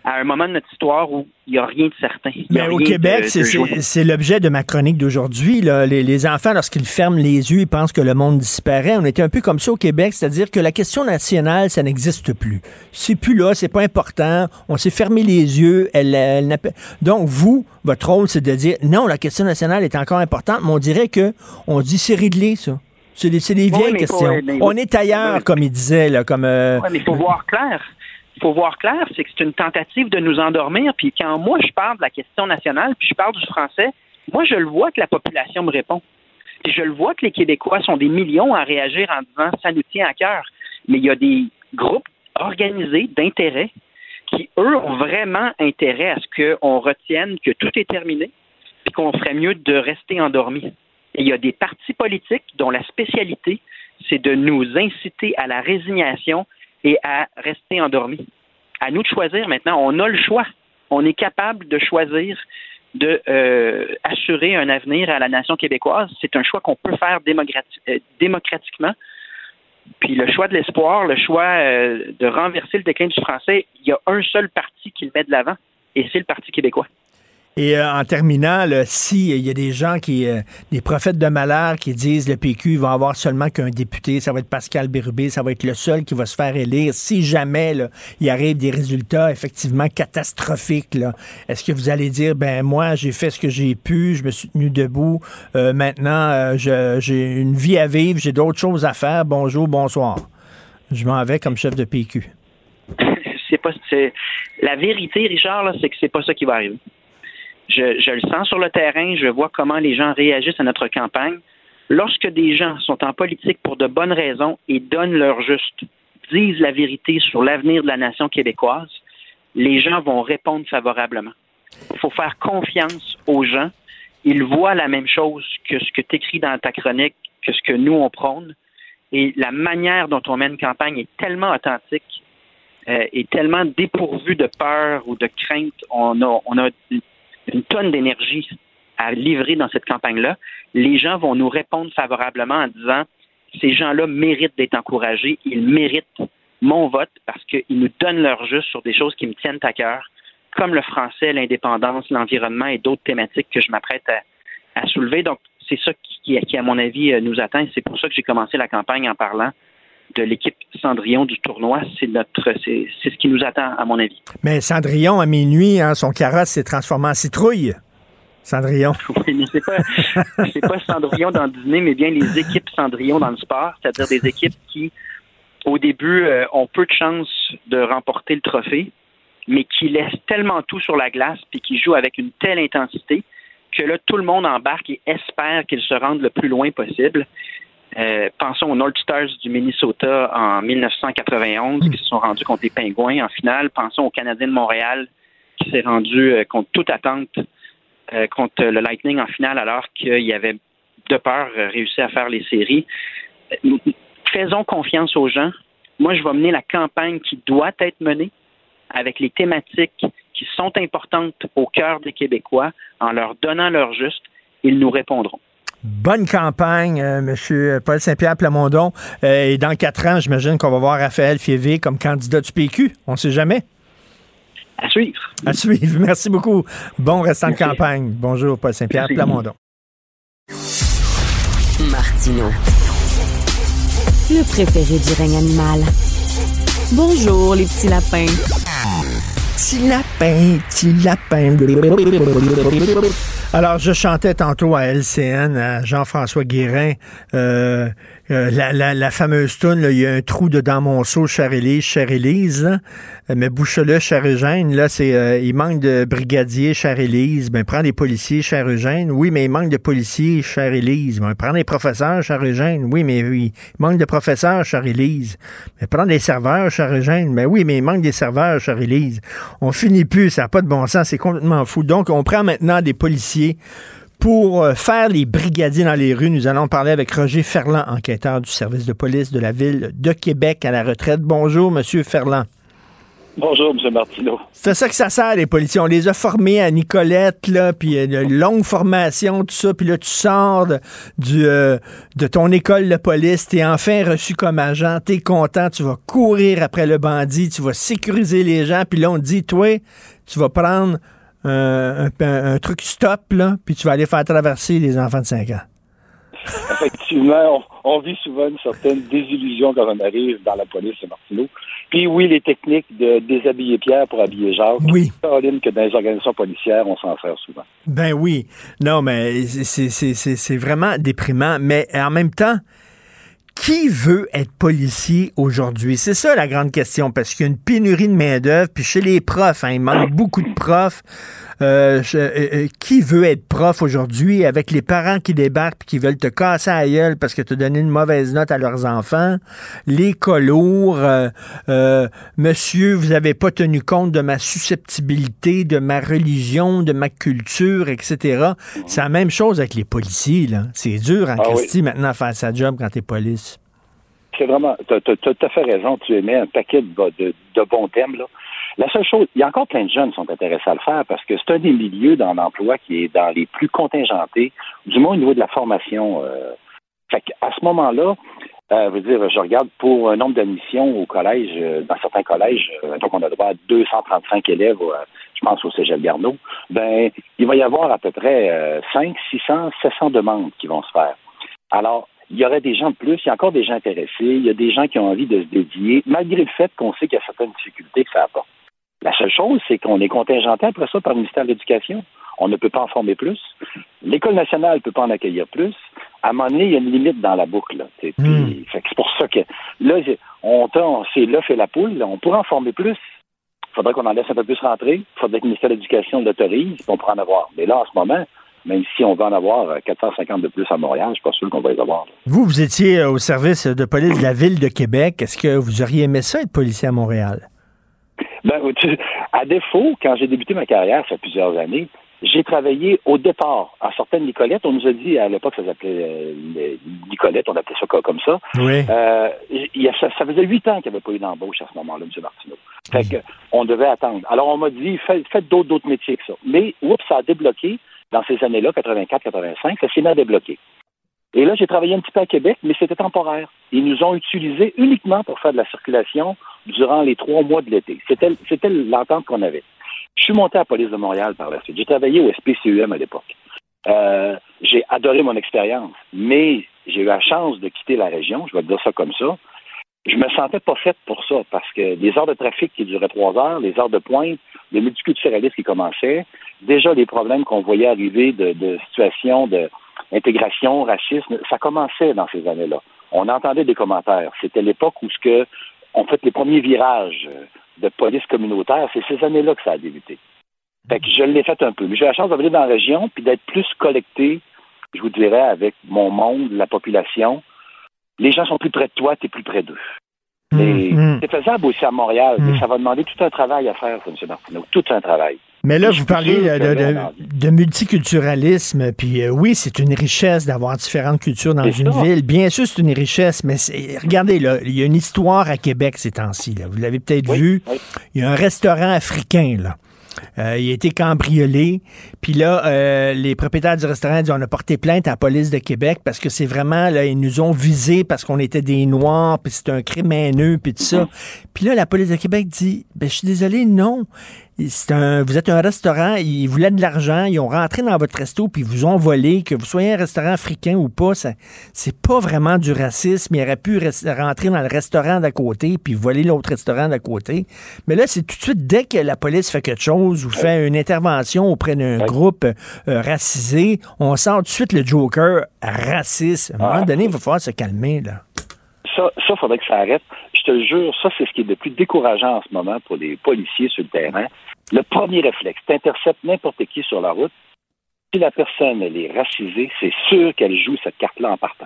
à un moment de notre histoire où il n'y a rien de certain. Mais au Québec, c'est l'objet de ma chronique d'aujourd'hui. Les, les, enfants, lorsqu'ils ferment les yeux, ils pensent que le monde disparaît. On était un peu comme ça au Québec, c'est-à-dire que la question nationale, ça n'existe plus. C'est plus là, c'est pas important. On s'est fermé les yeux. Elle, elle Donc, vous, votre rôle, c'est de dire non, la question nationale est encore importante, mais on dirait que on dit c'est réglé, ça. C'est des, des, vieilles questions. on est ailleurs, comme il disait. Là, comme, euh, mais il faut voir clair faut voir clair, c'est que c'est une tentative de nous endormir. Puis quand moi, je parle de la question nationale, puis je parle du français, moi, je le vois que la population me répond. Puis je le vois que les Québécois sont des millions à réagir en disant ça nous tient à cœur. Mais il y a des groupes organisés d'intérêt qui, eux, ont vraiment intérêt à ce qu'on retienne que tout est terminé, puis qu'on ferait mieux de rester endormi. Et il y a des partis politiques dont la spécialité, c'est de nous inciter à la résignation et à rester endormi. À nous de choisir maintenant. On a le choix. On est capable de choisir de euh, assurer un avenir à la nation québécoise. C'est un choix qu'on peut faire euh, démocratiquement. Puis le choix de l'espoir, le choix euh, de renverser le déclin du français, il y a un seul parti qui le met de l'avant, et c'est le Parti québécois. Et euh, en terminant, s'il euh, y a des gens qui, euh, des prophètes de malheur qui disent le PQ va avoir seulement qu'un député, ça va être Pascal Bérubé, ça va être le seul qui va se faire élire. Si jamais là, il arrive des résultats effectivement catastrophiques, est-ce que vous allez dire ben moi j'ai fait ce que j'ai pu, je me suis tenu debout, maintenant j'ai une vie à vivre, j'ai d'autres choses à faire. Bonjour, bonsoir. Je m'en vais comme chef de PQ. c'est pas la vérité, Richard, c'est que c'est pas ça qui va arriver. Je, le sens sur le terrain, je vois comment les gens réagissent à notre campagne. Lorsque des gens sont en politique pour de bonnes raisons et donnent leur juste, disent la vérité sur l'avenir de la nation québécoise, les gens vont répondre favorablement. Il faut faire confiance aux gens. Ils voient la même chose que ce que tu écris dans ta chronique, que ce que nous, on prône. Et la manière dont on mène une campagne est tellement authentique euh, et tellement dépourvue de peur ou de crainte. On a une tonne d'énergie à livrer dans cette campagne-là, les gens vont nous répondre favorablement en disant ces gens-là méritent d'être encouragés, ils méritent mon vote parce qu'ils nous donnent leur juste sur des choses qui me tiennent à cœur, comme le français, l'indépendance, l'environnement et d'autres thématiques que je m'apprête à, soulever. Donc, c'est ça qui, qui, à mon avis, euh, nous atteint. C'est pour ça que j'ai commencé la campagne en parlant de l'équipe Cendrillon du tournoi. C'est notre, c'est, ce qui nous attend, à mon avis. Mais Cendrillon, à minuit, hein, son carrosse s'est transformé en citrouille. Cendrillon. Oui, mais c'est pas, c'est pas Cendrillon dans le dîner, mais bien les équipes Cendrillon dans le sport, c'est-à-dire des équipes qui, au début, euh, ont peu de chances de remporter le trophée, mais qui laissent tellement tout sur la glace puis qui jouent avec une telle intensité que là, tout le monde embarque et espère qu'ils se rendent le plus loin possible. Euh, pensons aux North Stars du Minnesota en 1991 qui se sont rendus contre les Pingouins en finale. Pensons aux Canadiens de Montréal qui s'est rendu euh, contre toute attente euh, contre le Lightning en finale alors qu'il y avait de peur réussi à faire les séries. Faisons confiance aux gens. Moi, je vais mener la campagne qui doit être menée avec les thématiques qui sont importantes au cœur des Québécois en leur donnant leur juste. Ils nous répondront. Bonne campagne, euh, M. Paul Saint-Pierre Plamondon. Euh, et dans quatre ans, j'imagine qu'on va voir Raphaël Fievé comme candidat du PQ. On ne sait jamais. À suivre. À suivre. Merci beaucoup. Bon restant de campagne. Bonjour, Paul Saint-Pierre Plamondon. Martino. Le préféré du règne animal. Bonjour, les petits lapins. Petit lapin, petit lapin. Alors, je chantais tantôt à LCN, à Jean-François Guérin, euh, euh, la, fameuse toune, il y a un trou dedans mon seau, chère Élise, chère Élise. Là. Mais bouche-le, chère Eugène. Là, c'est euh, il manque de brigadiers, chère Élise. Ben, prends des policiers, chère Eugène. Oui, mais il manque de policiers, chère Élise. Ben, prends des professeurs, chère Eugène. Oui, mais oui, il manque de professeurs, chère Élise. Mais prends des serveurs, chère Eugène. Ben oui, mais il manque des serveurs, chère Élise. On finit plus, ça n'a pas de bon sens, c'est complètement fou. Donc, on prend maintenant des policiers pour euh, faire les brigadiers dans les rues, nous allons parler avec Roger Ferland, enquêteur du service de police de la ville de Québec à la retraite. Bonjour, Monsieur Ferland. Bonjour, M. Martineau. C'est ça que ça sert, les policiers. On les a formés à Nicolette, là, puis une longue formation, tout ça, puis là, tu sors de, du, euh, de ton école de police, t'es enfin reçu comme agent, t'es content, tu vas courir après le bandit, tu vas sécuriser les gens, puis là, on te dit, toi, tu vas prendre un, truc stop, là, puis tu vas aller faire traverser les enfants de 5 ans. Effectivement, on, vit souvent une certaine désillusion quand on arrive dans la police, Martineau. Puis oui, les techniques de déshabiller Pierre pour habiller Jacques. Oui. Caroline, que dans les organisations policières, on s'en sert souvent. Ben oui. Non, mais c'est vraiment déprimant. Mais en même temps, qui veut être policier aujourd'hui? C'est ça la grande question, parce qu'il y a une pénurie de main-d'œuvre, puis chez les profs, hein, il manque beaucoup de profs. Euh, euh, euh, qui veut être prof aujourd'hui avec les parents qui débarquent et qui veulent te casser à gueule parce que tu as donné une mauvaise note à leurs enfants? Les colours, monsieur, vous n'avez pas tenu compte de ma susceptibilité, de ma religion, de ma culture, etc. C'est la même chose avec les policiers, là. C'est dur, en hein, ah, maintenant, à faire sa job quand tu es police. C'est vraiment, tu as, tout à fait raison. Tu émets un paquet de, de bons thèmes, là. La seule chose, il y a encore plein de jeunes qui sont intéressés à le faire parce que c'est un des milieux dans l'emploi qui est dans les plus contingentés, du moins au niveau de la formation. Euh. Fait à ce moment-là, euh, veux dire, je regarde pour un nombre d'admissions au collège, euh, dans certains collèges, euh, donc on a droit à 235 élèves, je pense au Cégep Garneau, ben, il va y avoir à peu près 5, 600, 700 demandes qui vont se faire. Alors, il y aurait des gens de plus, il y a encore des gens intéressés, il y a des gens qui ont envie de se dédier, malgré le fait qu'on sait qu'il y a certaines difficultés que ça apporte. La seule chose, c'est qu'on est contingenté après ça par le ministère de l'Éducation. On ne peut pas en former plus. L'École nationale ne peut pas en accueillir plus. À un moment donné, il y a une limite dans la boucle. Hmm. C'est pour ça que là, on, c'est l'œuf et la poule. On pourrait en former plus. Il faudrait qu'on en laisse un peu plus rentrer. Il faudrait que le ministère de l'Éducation l'autorise, on pourrait en avoir. Mais là, en ce moment, même si on va en avoir 450 de plus à Montréal, je ne suis pas sûr qu'on va les avoir. Vous, vous étiez au service de police de la ville de Québec. Est-ce que vous auriez aimé ça être policier à Montréal? Ben, à défaut, quand j'ai débuté ma carrière, ça fait plusieurs années, j'ai travaillé au départ en sortant de Nicolette. On nous a dit, à l'époque, ça s'appelait euh, Nicolette, on appelait ça comme ça. Oui. Euh, ça, faisait huit ans qu'il n'y avait pas eu d'embauche à ce moment-là, M. Martineau. Fait que, on devait attendre. Alors, on m'a dit, faites, d'autres, d'autres métiers que ça. Mais, oups, ça a débloqué dans ces années-là, 84-85, ça s'est mis à débloquer. Et là, j'ai travaillé un petit peu à Québec, mais c'était temporaire. Ils nous ont utilisés uniquement pour faire de la circulation durant les trois mois de l'été. C'était, l'entente qu'on avait. Je suis monté à la police de Montréal par la suite. J'ai travaillé au SPCUM à l'époque. Euh, j'ai adoré mon expérience, mais j'ai eu la chance de quitter la région, je vais dire ça comme ça. Je me sentais pas faite pour ça parce que les heures de trafic qui duraient trois heures, les heures de pointe, le multiculturalisme qui commençait, déjà les problèmes qu'on voyait arriver de, de situations d'intégration, racisme, ça commençait dans ces années-là. On entendait des commentaires. C'était l'époque où ce que on fait les premiers virages de police communautaire. C'est ces années-là que ça a débuté. Fait que je l'ai fait un peu. Mais j'ai la chance de venir dans la région puis d'être plus collecté, je vous dirais, avec mon monde, la population. Les gens sont plus près de toi, tu es plus près d'eux. Mmh, c'est faisable aussi à Montréal, mais mmh. ça va demander tout un travail à faire, M. Martineau. Tout un travail. Mais là, vous parlez de, multiculturalisme, puis euh, oui, c'est une richesse d'avoir différentes cultures dans une ville. Bien sûr, c'est une richesse, mais regardez, là, il y a une histoire à Québec ces temps-ci. Vous l'avez peut-être vu. Il y a un restaurant africain, là. Euh, il a été cambriolé. Puis là, euh, les propriétaires du restaurant disent on a porté plainte à la police de Québec parce que c'est vraiment, là, ils nous ont visés parce qu'on était des Noirs, puis c'est un crime haineux, puis tout ça. Puis là, la police de Québec dit ben, je suis désolé, non. C'est un, vous êtes un restaurant, ils voulaient de l'argent, ils ont rentré dans votre resto, puis ils vous ont volé, que vous soyez un restaurant africain ou pas, ça, c'est pas vraiment du racisme. Ils auraient pu rentrer dans le restaurant d'à côté, puis voler l'autre restaurant d'à côté. Mais là, c'est tout de suite, dès que la police fait quelque chose ou fait une intervention auprès d'un groupe euh, racisé, on sent tout de suite le Joker raciste. À un moment donné, il va falloir se calmer, là. Ça, ça, faudrait que ça arrête. Te le jure, ça, c'est ce qui est le plus décourageant en ce moment pour les policiers sur le terrain. Le premier réflexe, tu interceptes n'importe qui sur la route. Si la personne, est racisée, c'est sûr qu'elle joue cette carte-là en partant.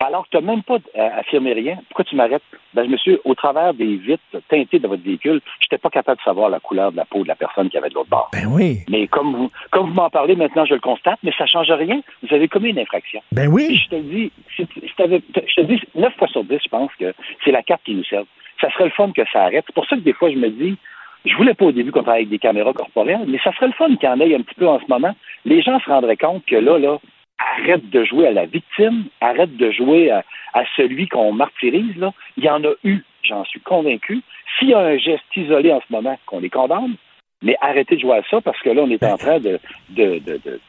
Alors que tu n'as même pas euh, affirmé rien. Pourquoi tu m'arrêtes? Ben, monsieur, au travers des vitres teintées de votre véhicule, je n'étais pas capable de savoir la couleur de la peau de la personne qui avait de l'autre bord. Ben oui. Mais comme vous, comme vous m'en parlez maintenant, je le constate, mais ça ne change rien. Vous avez commis une infraction. Ben oui. je te dis, si tu- si t'avais- je te dis, 9 fois sur 10, je pense que c'est la carte qui nous sert. Ça serait le fun que ça arrête. C'est pour ça que des fois, je me dis, je voulais pas au début qu'on travaille avec des caméras corporelles, mais ça serait le fun qu'il y en ait un petit peu en ce moment. Les gens se rendraient compte que là, là, arrête de jouer à la victime, arrête de jouer à, à celui qu'on martyrise, là. Il y en a eu, j'en suis convaincu. S'il y a un geste isolé en ce moment, qu'on les condamne, mais arrêtez de jouer à ça parce que là, on est en train de, de, de, de,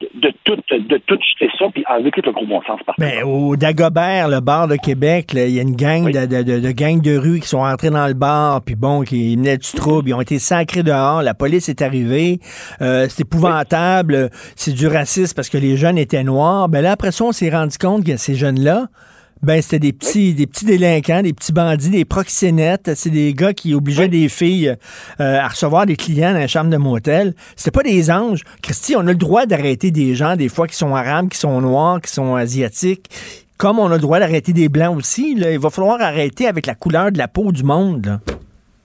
de, de tout, de tout jeter ça puis enlever tout le gros bon sens partout. Ben, au Dagobert, le bar de Québec, il y a une gang de, de, de, de gangs de rue qui sont entrés dans le bar, puis bon, qui venaient du trouble, ils ont été sacrés dehors, la police est arrivée, euh, c'est épouvantable, c'est du racisme parce que les jeunes étaient noirs. Ben là, après ça, on s'est rendu compte que ces jeunes-là, ben c'était des petits, des petits délinquants, des petits bandits, des proxénètes. C'est des gars qui obligeaient des filles euh, à recevoir des clients dans la chambre de motel. C'était pas des anges. Christy, on a le droit d'arrêter des gens des fois qui sont arabes, qui sont noirs, qui sont asiatiques. Comme on a le droit d'arrêter des blancs aussi, là, il va falloir arrêter avec la couleur de la peau du monde. là.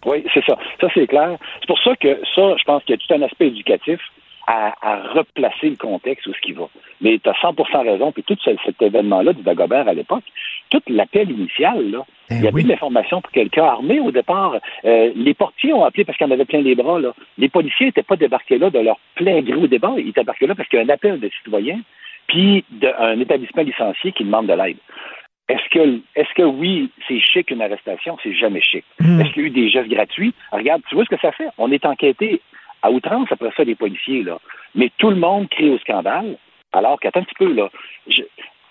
Oui, c'est ça. Ça, c'est clair. C'est pour ça que ça, je pense qu'il y a tout un aspect éducatif à, à replacer le contexte où ce qui va. Mais tu as 100% raison. Puis tout ce- cet événement-là du Dagobert à l'époque, tout l'appel initial, là, il y avait de l'information pour quelqu'un armé au départ. Euh, les portiers ont appelé parce qu'il y en avait plein les bras. Là. Les policiers n'étaient pas débarqués là de leur plein gré au départ. Ils étaient débarqués là parce qu'il y a un appel de citoyens puis d'un établissement licencié qui demande de l'aide. Est-ce que, est-ce que oui, c'est chic une arrestation? C'est jamais chic. Est-ce qu'il y a eu des gestes gratuits? Regarde, tu vois ce que ça fait? On est enquêté à outrance après ça, les policiers, là. Mais tout le monde crie au scandale, alors qu'attends un petit peu, là. Je,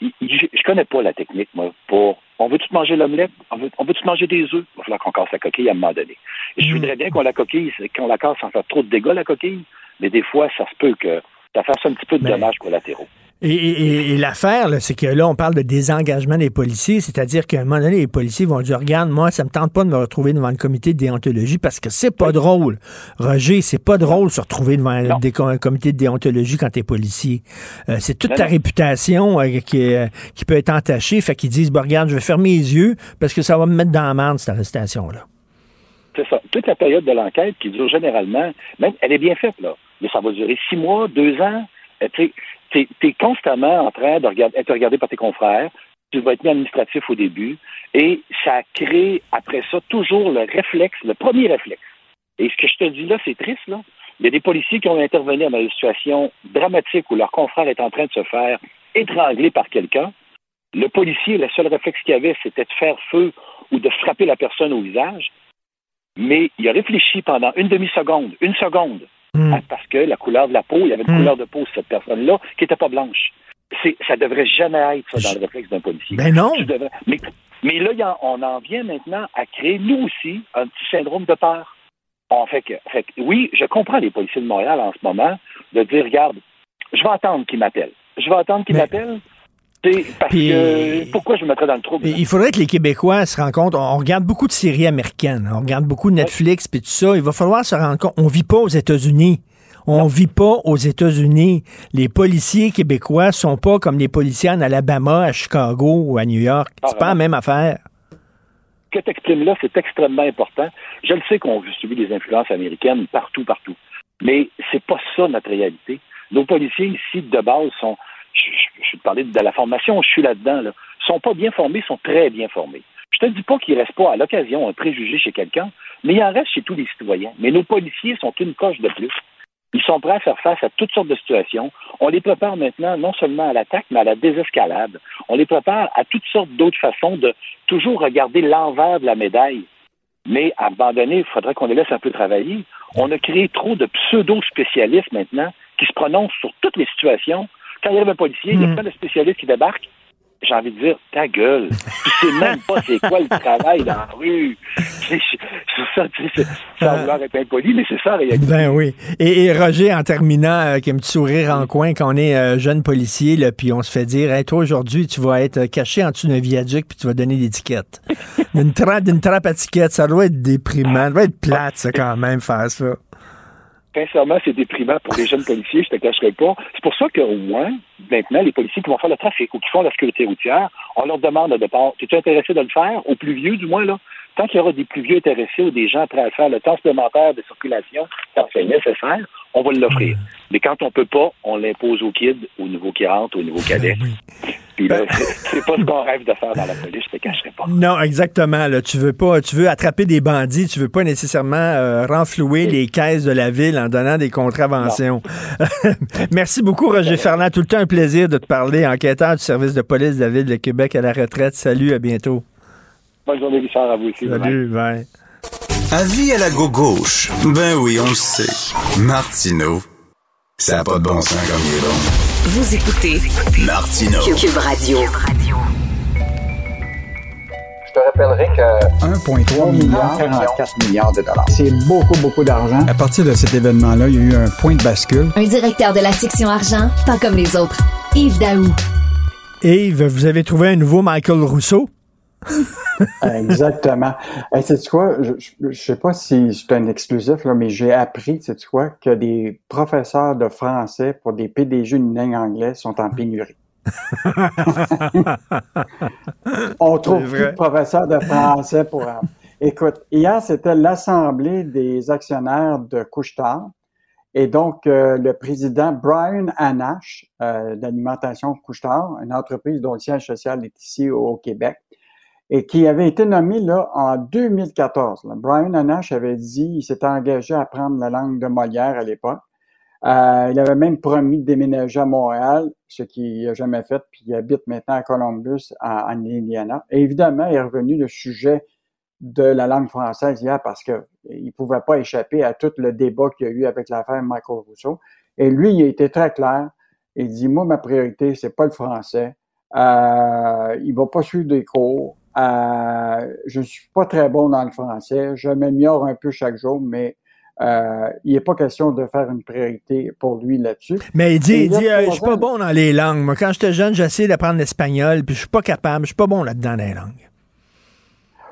je, je connais pas la technique, moi, pour. On veut tout manger l'omelette? On veut, on veut tout manger des œufs? Il va falloir qu'on casse la coquille à un moment donné. Je voudrais bien qu'on la coquille, qu'on la casse sans faire trop de dégâts, la coquille, mais des fois, ça se peut que ça fasse un petit peu de dommages collatéraux. Et, et- et l'affaire, c'est que là, on parle de désengagement des policiers, c'est-à-dire qu'à un moment donné, les policiers vont dire Regarde, moi, ça me tente pas de me retrouver devant le comité de déontologie parce que c'est pas drôle. Roger, c'est pas drôle de se retrouver devant un, comité de déontologie quand t'es policier. Euh, c'est toute ta réputation euh, qui, est- qui peut être entachée. Fait qu'ils disent bah, Regarde, je vais fermer les yeux parce que ça va me mettre dans la merde, cette arrestation-là. C'est ça. Toute la période de l'enquête qui dure généralement, même, elle est bien faite, là. Mais ça va durer six mois, deux ans. Tu es, constamment en train de regardé par tes confrères. Tu vas être mis administratif au début. Et ça crée, après ça, toujours le réflexe, le premier réflexe. Et ce que je te dis là, c'est triste, là. Il y a des policiers qui ont intervenu dans une situation dramatique où leur confrère est en train de se faire étrangler par quelqu'un. Le policier, le seul réflexe qu'il avait, c'était de faire feu ou de frapper la personne au visage mais il a réfléchi pendant une demi-seconde, une seconde, à- parce que la couleur de la peau, il y avait une Hmm. couleur de peau sur cette personne-là qui n'était pas blanche. C'est, ça devrait jamais être ça dans le réflexe d'un policier. Ben non. Devrais- mais, mais là, on en vient maintenant à créer, nous aussi, un petit syndrome de peur. On fait que, fait que, oui, je comprends les policiers de Montréal en ce moment de dire, regarde, je vais attendre qu'ils m'appellent. Je vais attendre qu'ils m'appellent. Parce Puis- que pourquoi je me mettrais dans le trouble? Il faudrait que les Québécois se rendent compte, on regarde beaucoup de séries américaines, on regarde beaucoup de Netflix puis tout ça, il va falloir se rendre compte, on vit pas aux États-Unis. On vit pas aux États-Unis. Les policiers québécois sont pas comme les policiers en Alabama, à Chicago ou à New York. C'est pas la même affaire. Ce que tu exprimes là, c'est extrêmement important. Je le sais qu'on subit des influences américaines partout, partout. Mais c'est pas ça notre réalité. Nos policiers ici, de base, sont. Je, je, je parlais de la formation, je suis là-dedans, là. sont pas bien formés, sont très bien formés. Je te dis pas qu'il reste pas à l'occasion un préjugé chez quelqu'un, mais il en reste chez tous les citoyens. Mais nos policiers sont une coche de plus. Ils sont prêts à faire face à toutes sortes de situations. On les prépare maintenant non seulement à l'attaque, mais à la désescalade. On les prépare à toutes sortes d'autres façons de toujours regarder l'envers de la médaille. Mais donné, il faudrait qu'on les laisse un peu travailler. On a créé trop de pseudo-spécialistes maintenant qui se prononcent sur toutes les situations. Quand il y a un policier, il y a Hmm. plein de spécialistes qui débarquent. J'ai envie de dire, ta gueule. Tu sais même pas c'est quoi le travail dans la rue. C'est ça, tu sais, c'est- sans vouloir être impoli, mais c'est ça, réalité. Ben oui. Et, et Roger, en terminant, euh, qui a un petit sourire en coin, quand on est euh, jeune policier, là, puis on se fait dire, hey, toi, aujourd'hui, tu vas être caché en dessous d'un viaduc, puis tu vas donner l'étiquette. D'une trappe, d'une trappe à ticket, ça doit être déprimant. Ça doit être plate, ça, quand même, faire ça. Sincèrement, c'est déprimant pour les jeunes policiers, je te cacherai pas. C'est pour ça qu'au moins, maintenant, les policiers qui vont faire le trafic ou qui font la sécurité routière, on leur demande au départ, es-tu intéressé de le faire? Aux plus vieux, du moins, là? Tant qu'il y aura des plus vieux intéressés ou des gens prêts à faire le temps supplémentaire de circulation quand c'est nécessaire, on va l'offrir. Mais quand on peut pas, on l'impose aux kids, aux nouveaux qui rentrent, aux nouveaux cadets. Puis là, c'est c'est pas ce qu'on rêve de faire dans la police, je te cacherai pas. Non, exactement. Là, tu veux pas, tu veux attraper des bandits, tu veux pas nécessairement euh, renflouer les caisses de la ville en donnant des contraventions. Merci beaucoup, Roger Ferland. Tout le temps un plaisir de te parler, enquêteur du service de police de la ville de Québec à la retraite. Salut, à bientôt. Bonne journée, Richard, à vous aussi. Salut, bye. Avis à la gauche. Ben oui, on le sait. Martineau, ça n'a pas de bon sens comme il est bon. Vous écoutez Martineau. Cube Radio. Je te rappellerai que 1,3 milliard, 44 milliards de dollars. C'est beaucoup, beaucoup d'argent. À partir de cet événement-là, il y a eu un point de bascule. Un directeur de la section argent, pas comme les autres. Yves Daou. Yves, vous avez trouvé un nouveau Michael Rousseau? Exactement. Et c'est quoi? Je, je, je sais pas si c'est un exclusif, là, mais j'ai appris, c'est quoi, que des professeurs de français pour des PDG d'une langue anglaise sont en pénurie. On trouve plus de professeurs de français pour. Écoute, hier, c'était l'Assemblée des actionnaires de Couchetard. Et donc, euh, le président Brian Anash, euh, d'Alimentation Couchetard, une entreprise dont le siège social est ici au Québec, et qui avait été nommé là en 2014. là. Brian Anash avait dit, il s'était engagé à apprendre la langue de Molière à l'époque. Euh, il avait même promis de déménager à Montréal, ce qu'il n'a jamais fait, puis il habite maintenant à Columbus, en, Indiana. Et évidemment, il est revenu le sujet de la langue française hier parce que il pouvait pas échapper à tout le débat qu'il y a eu avec l'affaire Michael Rousseau. Et lui, il a été très clair. Il dit, moi, ma priorité, c'est pas le français. Euh, il va pas suivre des cours. Euh, je suis pas très bon dans le français. Je m'améliore un peu chaque jour, mais euh, il n'est pas question de faire une priorité pour lui là-dessus. Mais il dit, il dit, euh, je suis pas bon dans les langues. Moi, quand j'étais jeune, j'essayais d'apprendre l'espagnol, puis je suis pas capable, je suis pas bon là-dedans dans les langues.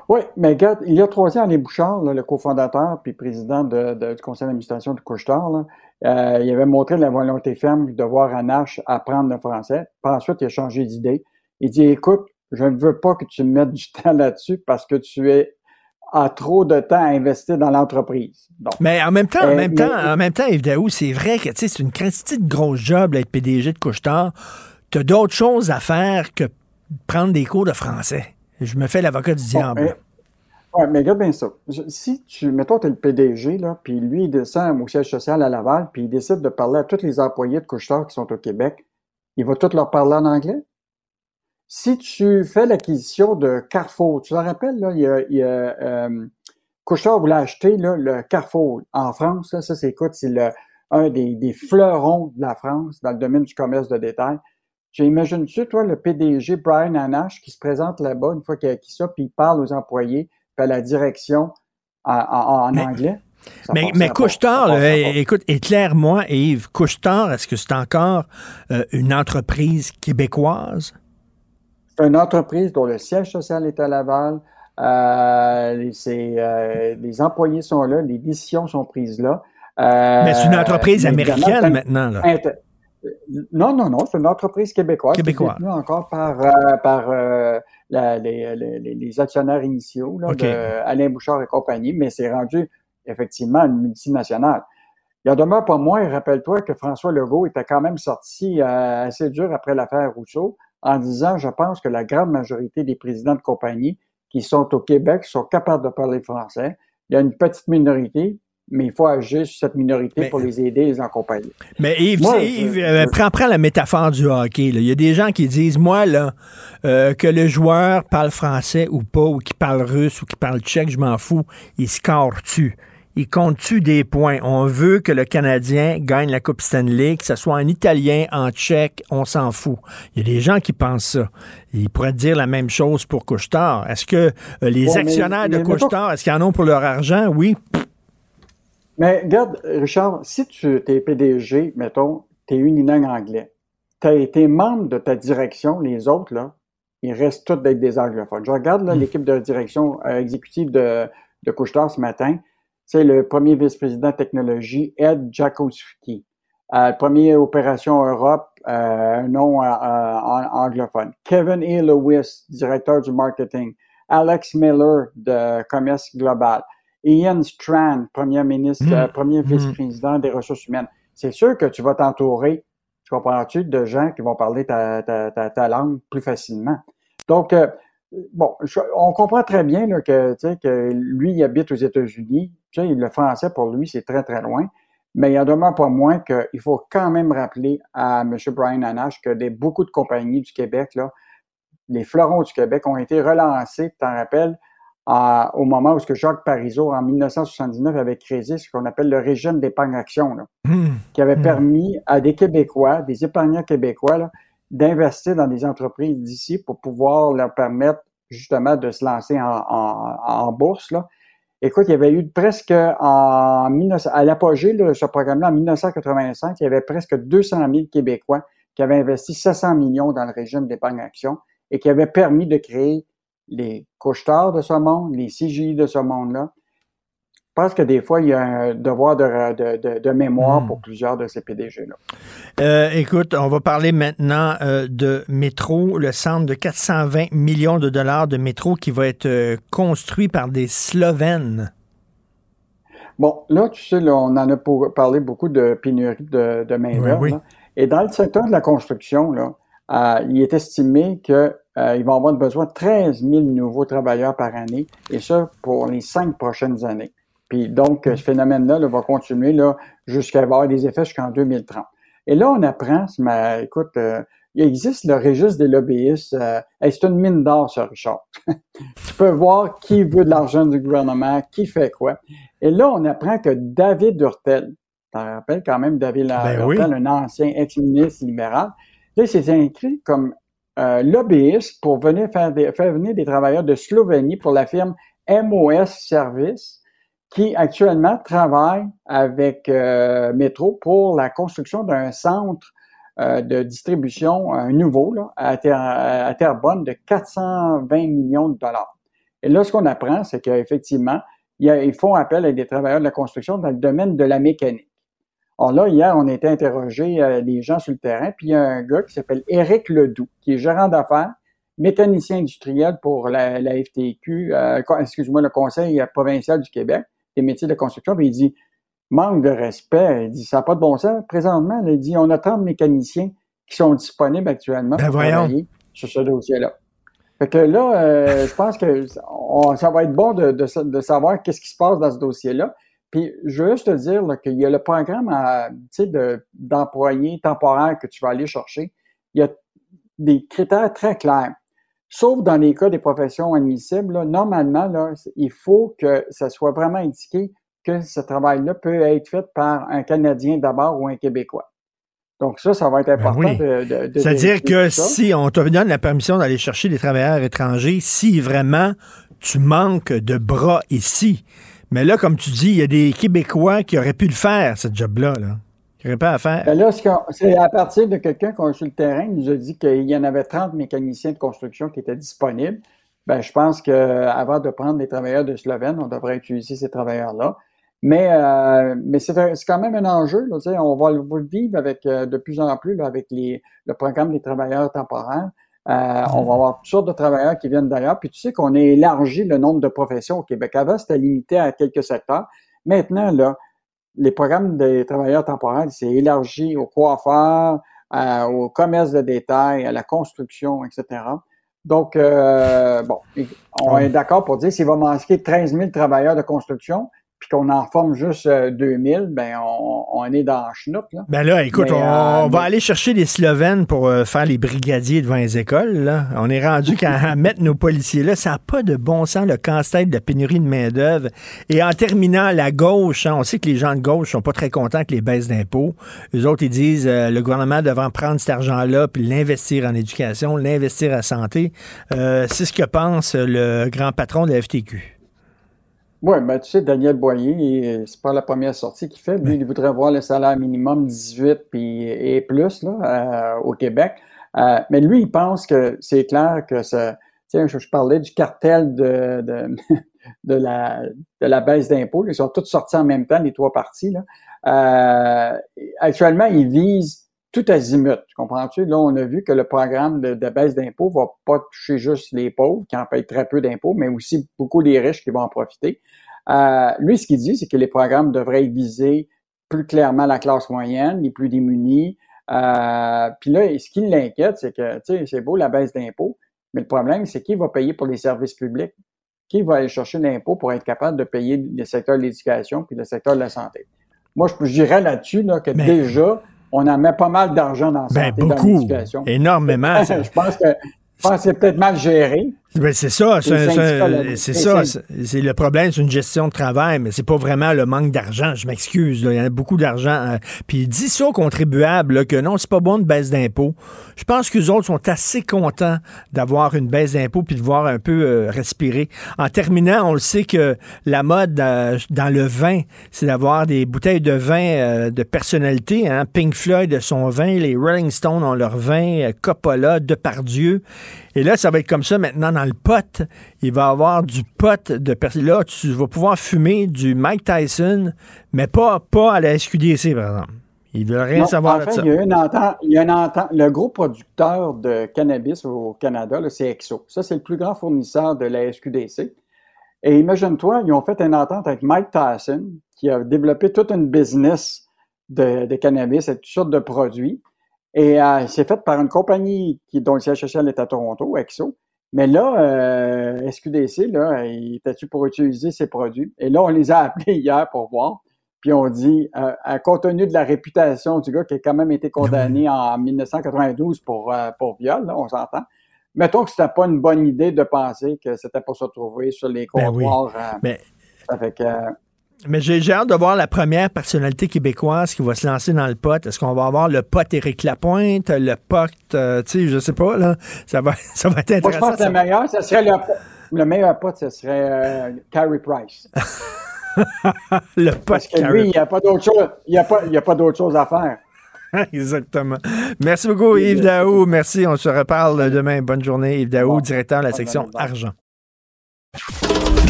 Oui, mais regarde, il y a trois ans, Alain Bouchard, là, le cofondateur puis président de- de- du conseil d'administration de Couchetard, là, euh, il avait montré la volonté ferme de voir Anache apprendre le français. Puis ensuite, il a changé d'idée. Il dit, écoute, je ne veux pas que tu me mettes du temps là-dessus parce que tu es as trop de temps à investir dans l'entreprise. Mais en même temps, en Euh, même mais- temps, en même temps, Yves Daou, c'est vrai que c'est une petite grosse job là, être PDG de Couchetard. Tu as d'autres choses à faire que prendre des cours de français. Je me fais l'avocat du diable. mais- Ouais, mais regarde bien ça. Si tu, mettons, tu es le PDG, là, puis lui, il descend au siège social à Laval, puis il décide de parler à tous les employés de Couchetard qui sont au Québec, il va tous leur parler en anglais? Si tu fais l'acquisition de Carrefour, tu te rappelles, là, il y a, il y a euh, Couchetard voulait acheter là, le Carrefour en France. Là, ça, c'est écoute, c'est le- un des, des fleurons de la France dans le domaine du commerce de détail. Tu imagines-tu, toi, le PDG Brian Anash qui se présente là-bas une fois qu'il a acquis ça, puis il parle aux employés, puis à la direction en, en- en anglais? Ça Mais, mais Couchetard, é- écoute, éclaire-moi, Yves, Couchetard, est-ce que c'est encore euh, une entreprise québécoise? C'est une entreprise dont le siège social est à Laval. Euh, euh, les employés sont là, les décisions sont prises là. Euh, Mais c'est une entreprise américaine maintenant, là. Non, non, non, c'est une entreprise québécoise. Québécoise. qui est détenue encore par, par la- les, les- les- les actionnaires initiaux, là, OK. de Alain Bouchard et compagnie, mais c'est rendu effectivement une multinationale. Il en demeure pas moins, rappelle-toi que François Legault était quand même sorti assez dur après l'affaire Rousseau en disant, je pense que la grande majorité des présidents de compagnie qui sont au Québec sont capables de parler français. Il y a une petite minorité, mais il faut agir sur cette minorité pour les aider et les accompagner. Mais Yves, Moi, tu sais, je- Yves, euh, je- prends, prends la métaphore du hockey. là. Il y a des gens qui disent, moi, là, euh, que le joueur parle français ou pas, ou qu'il parle russe ou qu'il parle tchèque, je m'en fous. Il score-tu? Il compte-tu des points? On veut que le Canadien gagne la Coupe Stanley, que ce soit en italien, en tchèque, on s'en fout. Il y a des gens qui pensent ça. Ils pourraient dire la même chose pour Couchetard. Est-ce que euh, les Ouais, mais- actionnaires de mais Couchetard, est-ce qu'ils en ont pour leur argent? Oui. Mais regarde, Richard, si tu es PDG, mettons, tu es unilingue anglais, tu as été membre de ta direction, les autres, là, ils restent tous d'être des anglophones. Je regarde là, l'équipe de direction euh, exécutive de, de Couche-Tard ce matin. C'est le premier vice-président technologie, Ed Jakowski. Euh, opération Europe, euh, un nom euh, euh, en- anglophone. Kevin E. Lewis, directeur du marketing. Alex Miller de commerce global. Ian Strand, premier ministre, Mm. euh, premier Mm. vice-président des ressources humaines. C'est sûr que tu vas t'entourer, tu comprends-tu, de gens qui vont parler ta, ta, ta, ta langue plus facilement. Donc, euh, bon, je- on comprend très bien là, que, tu sais, que lui, il habite aux États-Unis. Tu sais, le français, pour lui, c'est très, très loin. Mais il en demeure pas moins qu'il faut quand même rappeler à M. Brian Anash que des, beaucoup de compagnies du Québec, là, les fleurons du Québec ont été relancés, tu t'en rappelles, à- au moment où ce que Jacques Parizeau, en 1979, avait créé ce qu'on appelle le régime d'épargne-action, là, qui avait permis à des Québécois, des épargnants québécois, là, d'investir dans des entreprises d'ici pour pouvoir leur permettre justement de se lancer en, en- en bourse. Là. Écoute, il y avait eu presque en 19 à l'apogée de ce programme-là, en 1985, il y avait presque 200 000 Québécois qui avaient investi 700 millions dans le régime d'épargne-action et qui avaient permis de créer les couche-tard de ce monde, les CGI de ce monde-là. Je pense que des fois, il y a un devoir de, de- de- de mémoire pour plusieurs de ces PDG-là. Euh, écoute, on va parler maintenant euh, de métro, le centre de 420 millions de dollars de métro qui va être euh, construit par des Slovènes. Bon, là, tu sais, là, on en a pour- parlé beaucoup de pénurie de, de main-d'œuvre. Oui, oui. là. Et dans le secteur de la construction, là, euh, il est estimé qu'ils vont avoir besoin de 13 000 nouveaux travailleurs par année, et ça pour les cinq prochaines années. Puis donc, ce phénomène-là là, va continuer là, jusqu'à avoir des effets jusqu'en 2030. Et là, on apprend, ce ma- écoute, euh, il existe le registre des lobbyistes. euh, c'est une mine d'or, ça, Richard. tu peux voir qui veut de l'argent du gouvernement, qui fait quoi. Et là, on apprend que David Hurtel, tu te rappelles quand même David Ben Hurtel, oui. un ancien ex-ministre libéral, là, il s'est inscrit comme euh, lobbyiste pour venir faire, des- faire venir des travailleurs de Slovénie pour la firme MOS Service, qui actuellement travaille avec euh, Métro pour la construction d'un centre euh, de distribution, un nouveau, là, à, Terre, à Terrebonne, de 420 millions de dollars. Et là, ce qu'on apprend, c'est qu'effectivement, ils font appel à des travailleurs de la construction dans le domaine de la mécanique. Alors là, hier, on a été interrogé euh, des gens sur le terrain, puis il y a un gars qui s'appelle Éric Ledoux, qui est gérant d'affaires, mécanicien industriel pour la, la FTQ, euh, excuse-moi, le Conseil provincial du Québec des métiers de construction, puis il dit manque de respect, il dit ça n'a pas de bon sens. Présentement, là, il dit on a 30 mécaniciens qui sont disponibles actuellement Ben pour voyons. travailler sur ce dossier-là. Fait que là, euh, je pense que on- ça va être bon de, de sa- de savoir qu'est-ce qui se passe dans ce dossier-là. Puis, je veux juste te dire qu'il y a le programme de- d'employés temporaires que tu vas aller chercher. Il y a des critères très clairs. Sauf dans les cas des professions admissibles, là, normalement, là, il faut que ça soit vraiment indiqué que ce travail-là peut être fait par un Canadien d'abord ou un Québécois. Donc ça, ça va être important Ben oui. de, de- de C'est-à-dire que ça. si on te donne la permission d'aller chercher des travailleurs étrangers, si vraiment tu manques de bras ici, mais là, comme tu dis, il y a des Québécois qui auraient pu le faire, ce job-là, là. Qui à faire. Ben c'est à partir de quelqu'un qu'on a sur le terrain, il nous a dit qu'il y en avait 30 mécaniciens de construction qui étaient disponibles. Ben, je pense qu'avant de prendre des travailleurs de Slovène, on devrait utiliser ces travailleurs-là. Mais, euh, mais c'est quand même un enjeu. Là, on va le vivre avec euh, de plus en plus avec les, le programme des travailleurs temporaires. Euh, On va avoir toutes sortes de travailleurs qui viennent d'ailleurs. Puis tu sais qu'on a élargi le nombre de professions au Québec. Avant, c'était limité à quelques secteurs. Maintenant, là, les programmes des travailleurs temporaires, c'est élargi aux coiffeurs, au commerce de détail, à la construction, etc. Donc, euh, bon, on est d'accord pour dire s'il va manquer 13 000 travailleurs de construction, puis qu'on en forme juste 2000, ben on, on est dans le chenoute. Là. Ben là, écoute, Mais, on, euh, on va mais- aller chercher les Slovènes pour euh, faire les brigadiers devant les écoles. Là. On est rendu qu'à mettre nos policiers là, ça n'a pas de bon sens, le casse-tête de la pénurie de main-d'œuvre. Et en terminant, la gauche, hein, on sait que les gens de gauche sont pas très contents avec les baisses d'impôts. Les autres, ils disent euh, le gouvernement devrait prendre cet argent-là puis l'investir en éducation, l'investir en santé. Euh, C'est ce que pense le grand patron de la FTQ. Oui, ben tu sais, Daniel Boyer, c'est pas la première sortie qu'il fait. Lui, il voudrait voir le salaire minimum 18 puis, et plus là, euh, au Québec. Euh, mais lui, il pense que c'est clair que ça. Tiens, je, je parlais du cartel de, de, de, la, de la baisse d'impôts. Ils sont tous sortis en même temps, les trois partis. Là. Euh, actuellement, ils visent tout azimut. Comprends-tu? Là, on a vu que le programme de, de baisse d'impôts va pas toucher juste les pauvres, qui en payent très peu d'impôts, mais aussi beaucoup les riches qui vont en profiter. Euh, lui, ce qu'il dit, c'est que les programmes devraient viser plus clairement la classe moyenne, les plus démunis. Euh, Puis là, ce qui l'inquiète, c'est que, tu sais, c'est beau la baisse d'impôts, mais le problème, c'est qui va payer pour les services publics? Qui va aller chercher l'impôt pour être capable de payer le secteur de l'éducation puis le secteur de la santé? Moi, je, je dirais là-dessus là, que Mais- déjà, on en met pas mal d'argent dans la Ben, santé, dans beaucoup. Énormément. ça. je pense que je pense que c'est peut-être mal géré. Ben, c'est ça, c'est ça, c'est le problème, c'est une gestion de travail, mais c'est pas vraiment le manque d'argent. Je m'excuse, il y en a beaucoup d'argent. euh, Puis il dit ça aux contribuables là, que non, c'est pas bon de baisse d'impôts. Je pense que les autres sont assez contents d'avoir une baisse d'impôts puis de voir un peu euh, respirer. En terminant, on le sait que la mode euh, dans le vin, c'est d'avoir des bouteilles de vin euh, de personnalité. Hein? Pink Floyd a son vin, les Rolling Stones ont leur vin, Coppola, Depardieu. Et là, ça va être comme ça maintenant dans le pot. Il va y avoir du pot de personnes. Là, tu vas pouvoir fumer du Mike Tyson, mais pas, pas à la SQDC, par exemple. Il ne veut rien Non, savoir en de ça. Il y a une entente, il y a une entente. Le gros producteur de cannabis au Canada, c'est Exo. Ça, c'est le plus grand fournisseur de la SQDC. Et imagine-toi, ils ont fait une entente avec Mike Tyson, qui a développé toute une business de, de cannabis et toutes sortes de produits. Et euh, c'est fait par une compagnie qui, dont le siège social est à Toronto, Exo. Mais là, euh, SQDC, là, il était-tu pour utiliser ces produits? Et là, on les a appelés hier pour voir. Puis on dit, euh, à compte tenu de la réputation du gars qui a quand même été condamné en 1992 pour, euh, pour viol, là, on s'entend. Mettons que c'était pas une bonne idée de penser que c'était pour se retrouver sur les Ben oui. comptoirs. euh, Mais- que, euh, Mais j'ai hâte de voir la première personnalité québécoise qui va se lancer dans le pot. Est-ce qu'on va avoir le pot Éric Lapointe, le pot, euh, tu sais, je sais pas, là. Ça va, ça va être moi, je intéressant. pense que le meilleur, ce serait le, le meilleur pote, ce serait euh, Carey Price. le pot Parce que lui, il n'y a pas d'autre chose, il y a pas, il y a pas d'autre chose à faire. Exactement. Merci beaucoup, Yves Daou. Merci. On se reparle demain. Bonne journée, Yves Daou, directeur de la section Argent.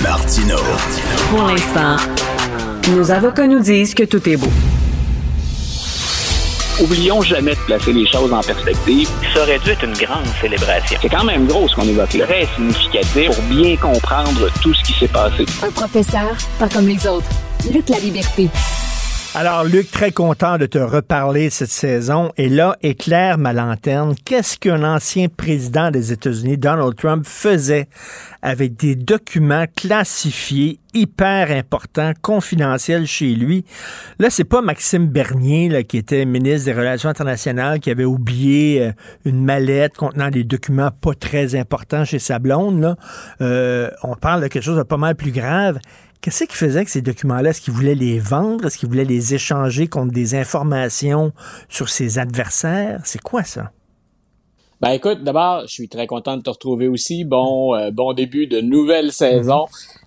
Martino. Pour l'instant, nos avocats nous disent que tout est beau. Oublions jamais de placer les choses en perspective. Ça aurait dû être une grande célébration. C'est quand même gros ce qu'on évoque là. Très significatif pour bien comprendre tout ce qui s'est passé. Un professeur, pas comme les autres. Lutte la liberté. Alors, Luc, très content de te reparler cette saison. Et là, éclaire ma lanterne. Qu'est-ce qu'un ancien président des États-Unis, Donald Trump, faisait avec des documents classifiés, hyper importants, confidentiels chez lui? Là, c'est pas Maxime Bernier, qui était ministre des Relations internationales, qui avait oublié euh, une mallette contenant des documents pas très importants chez sa blonde. Là. Euh, on parle de quelque chose de pas mal plus grave. Qu'est-ce qu'il faisait avec ces documents-là? Est-ce qu'il voulait les vendre? Est-ce qu'il voulait les échanger contre des informations sur ses adversaires? C'est quoi ça? Ben écoute, d'abord, je suis très content de te retrouver aussi. Bon, euh, bon début de nouvelle saison.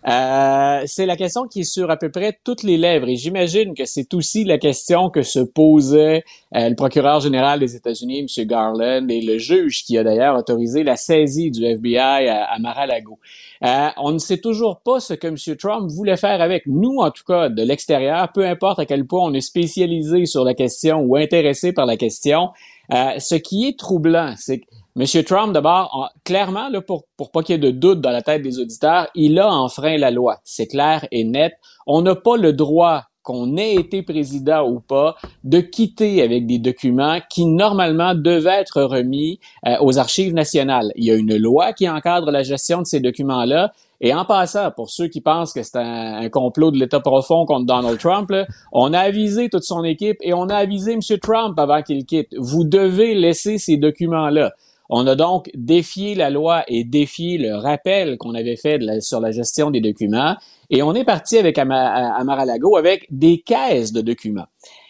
Euh, c'est la question qui est sur à peu près toutes les lèvres et j'imagine que c'est aussi la question que se posait euh, le procureur général des États-Unis, M. Garland, et le juge qui a d'ailleurs autorisé la saisie du FBI à, à Mar-a-Lago. Euh, on ne sait toujours pas ce que M. Trump voulait faire avec nous, en tout cas de l'extérieur, peu importe à quel point on est spécialisé sur la question ou intéressé par la question. Euh, ce qui est troublant, c'est que M. Trump, d'abord, en- clairement, là, pour, pour pas qu'il y ait de doute dans la tête des auditeurs, il a enfreint la loi. C'est clair et net. On n'a pas le droit qu'on ait été président ou pas, de quitter avec des documents qui normalement devaient être remis euh, aux archives nationales. Il y a une loi qui encadre la gestion de ces documents-là. Et en passant, pour ceux qui pensent que c'est un, complot de l'État profond contre Donald Trump, on a avisé toute son équipe et on a avisé M. Trump avant qu'il quitte. Vous devez laisser ces documents-là. On a donc défié la loi et défié le rappel qu'on avait fait sur la gestion des documents. Et on est parti avec Amar-a-Lago avec des caisses de documents.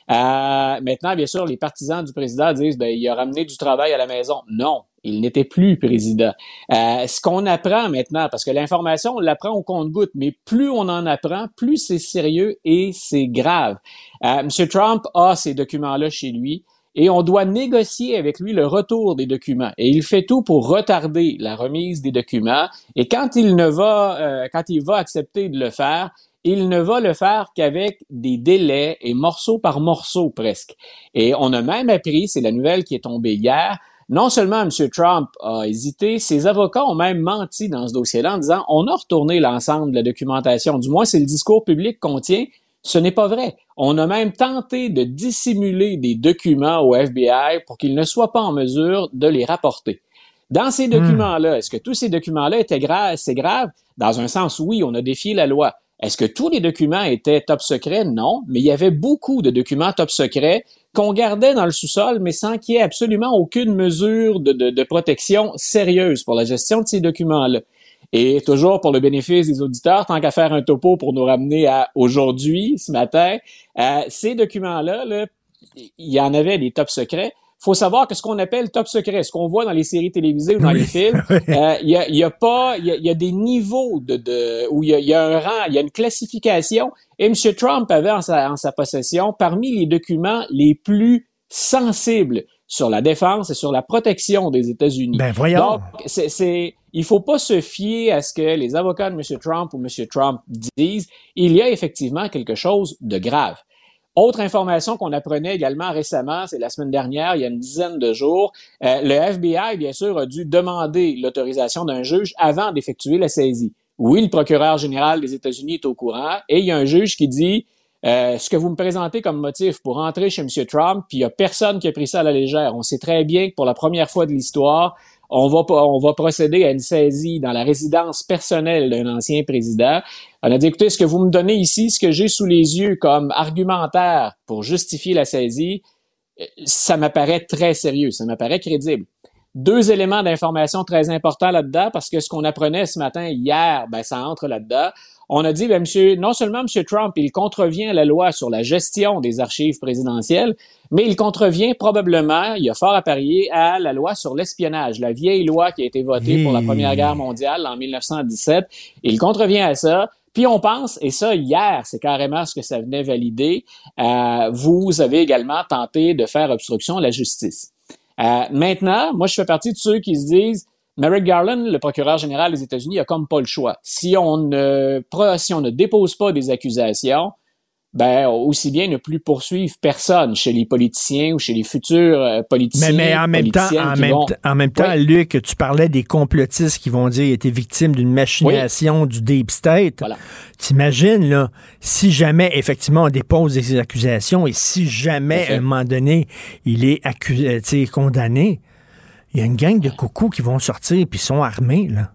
Euh, maintenant, bien sûr, les partisans du président disent ben, il a ramené du travail à la maison. Non, il n'était plus président. Euh, ce qu'on apprend maintenant, parce que l'information, on l'apprend au compte-goutte, mais plus on en apprend, plus c'est sérieux et c'est grave. Euh, M. Trump a ces documents-là chez lui et on doit négocier avec lui le retour des documents. Et il fait tout pour retarder la remise des documents. Et quand il ne va, euh, quand il va accepter de le faire, il ne va le faire qu'avec des délais et morceau par morceau presque. Et on a même appris, c'est la nouvelle qui est tombée hier, non seulement M. Trump a hésité, ses avocats ont même menti dans ce dossier-là en disant on a retourné l'ensemble de la documentation. Du moins, c'est le discours public qu'on tient. Ce n'est pas vrai. On a même tenté de dissimuler des documents au FBI pour qu'ils ne soient pas en mesure de les rapporter. Dans ces hmm. documents-là, est-ce que tous ces documents-là étaient graves? C'est grave? Dans un sens, oui, on a défié la loi. Est-ce que tous les documents étaient top secret? Non, mais il y avait beaucoup de documents top secret qu'on gardait dans le sous-sol, mais sans qu'il y ait absolument aucune mesure de, de, protection sérieuse pour la gestion de ces documents-là. Et toujours pour le bénéfice des auditeurs, tant qu'à faire un topo pour nous ramener à aujourd'hui, ce matin, euh, ces documents-là, là, il y en avait des top secrets, faut savoir que ce qu'on appelle top secret, ce qu'on voit dans les séries télévisées ou dans les films, euh, il y, a, y, a, pas, il y a, des niveaux de, de où il y, a, un rang, il y a une classification. Et M. Trump avait en sa, en sa possession parmi les documents les plus sensibles sur la défense et sur la protection des États-Unis. Ben voyons. Donc, c'est, c'est, il faut pas se fier à ce que les avocats de M. Trump ou M. Trump disent. Il y a effectivement quelque chose de grave. Autre information qu'on apprenait également récemment, c'est la semaine dernière, il y a une dizaine de jours, euh, le FBI, bien sûr, a dû demander l'autorisation d'un juge avant d'effectuer la saisie. Oui, le procureur général des États-Unis est au courant et il y a un juge qui dit euh, ce que vous me présentez comme motif pour entrer chez M. Trump, puis il n'y a personne qui a pris ça à la légère. On sait très bien que pour la première fois de l'histoire, on va, on va procéder à une saisie dans la résidence personnelle d'un ancien président. On a dit, écoutez, ce que vous me donnez ici, ce que j'ai sous les yeux comme argumentaire pour justifier la saisie, ça m'apparaît très sérieux, ça m'apparaît crédible. Deux éléments d'information très importants là-dedans, parce que ce qu'on apprenait ce matin, hier, ben, ça entre là-dedans on a dit, ben, monsieur, non seulement M. Trump, il contrevient à la loi sur la gestion des archives présidentielles, mais il contrevient probablement, il y a fort à parier, à la loi sur l'espionnage, la vieille loi qui a été votée pour la Première Guerre mondiale en 1917. Il contrevient à ça. Puis on pense, et ça hier, c'est carrément ce que ça venait valider, euh, vous avez également tenté de faire obstruction à la justice. Euh, maintenant, moi je fais partie de ceux qui se disent, Merrick Garland, le procureur général des États-Unis, a comme pas le choix. Si on ne, si on ne dépose pas des accusations, ben aussi bien ne plus poursuivre personne chez les politiciens ou chez les futurs euh, politiciens. Mais, mais en même temps, en même, en même temps, Luc, tu parlais des complotistes qui vont dire qu'ils étaient victimes d'une machination du deep state. Voilà. T'imagines là, si jamais effectivement on dépose des accusations et si jamais à un moment donné il est accusé, euh, condamné, il y a une gang de coucous qui vont sortir puis sont armés, là.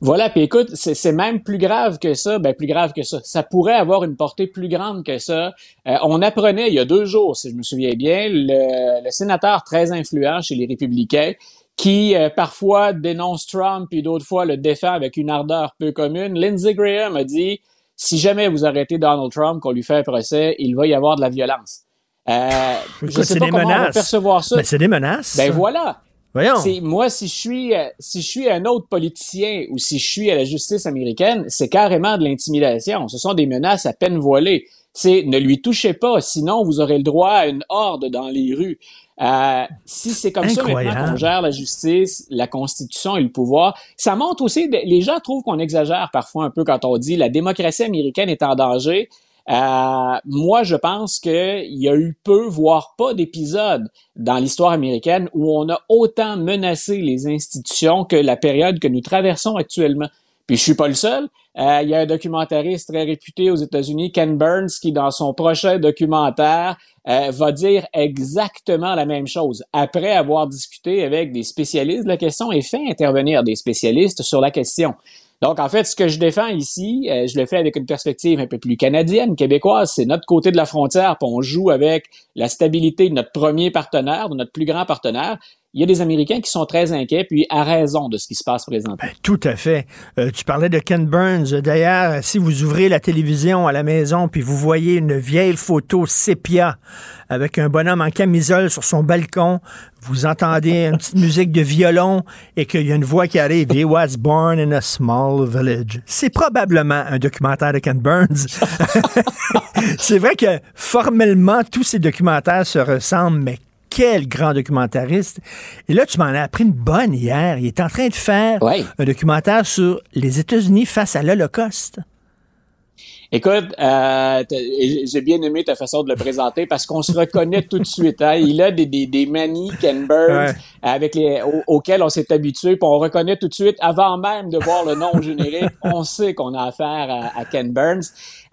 Voilà, puis écoute, c'est même plus grave que ça, ben plus grave que ça. Ça pourrait avoir une portée plus grande que ça. Euh, on apprenait il y a deux jours, si je me souviens bien, le, sénateur très influent chez les républicains qui euh, parfois dénonce Trump puis d'autres fois le défend avec une ardeur peu commune. Lindsey Graham a dit si jamais vous arrêtez Donald Trump, qu'on lui fait un procès, il va y avoir de la violence. Euh, je sais pas comment menaces. on va percevoir ça. Mais c'est des menaces. Ben voilà. Voyons. Moi, si je suis euh, si je suis un autre politicien ou si je suis à la justice américaine, c'est carrément de l'intimidation. Ce sont des menaces à peine voilées. C'est ne lui touchez pas, sinon vous aurez le droit à une horde dans les rues. Euh, si c'est comme ça maintenant qu'on gère la justice, la Constitution et le pouvoir, ça montre aussi, les gens trouvent qu'on exagère parfois un peu quand on dit la démocratie américaine est en danger. Euh, moi, je pense qu'il y a eu peu, voire pas d'épisodes dans l'histoire américaine où on a autant menacé les institutions que la période que nous traversons actuellement. Puis je suis pas le seul. Euh, il y a un documentariste très réputé aux États-Unis, Ken Burns, qui dans son prochain documentaire euh, va dire exactement la même chose. Après avoir discuté avec des spécialistes de la question et fait intervenir des spécialistes sur la question. Donc, en fait, ce que je défends ici, euh, je le fais avec une perspective un peu plus canadienne, québécoise. C'est notre côté de la frontière, puis on joue avec la stabilité de notre premier partenaire, de notre plus grand partenaire il y a des Américains qui sont très inquiets, puis à raison de ce qui se passe présentement. Ben, tout à fait. Euh, tu parlais de Ken Burns. D'ailleurs, si vous ouvrez la télévision à la maison, puis vous voyez une vieille photo sépia avec un bonhomme en camisole sur son balcon, vous entendez une petite musique de violon et qu'il y a une voix qui arrive. He was born in a small village. C'est probablement un documentaire de Ken Burns. C'est vrai que formellement, tous ces documentaires se ressemblent, mais quel grand documentariste. Et là, tu m'en as appris une bonne hier. Il est en train de faire un documentaire sur les États-Unis face à l'Holocauste. Écoute, euh, j'ai bien aimé ta façon de le présenter parce qu'on se reconnaît tout de suite. Hein? Il a des, des, des manies Ken Burns avec les, auxquels on s'est habitué, puis on reconnaît tout de suite, avant même de voir le nom générique, on sait qu'on a affaire à, Ken Burns.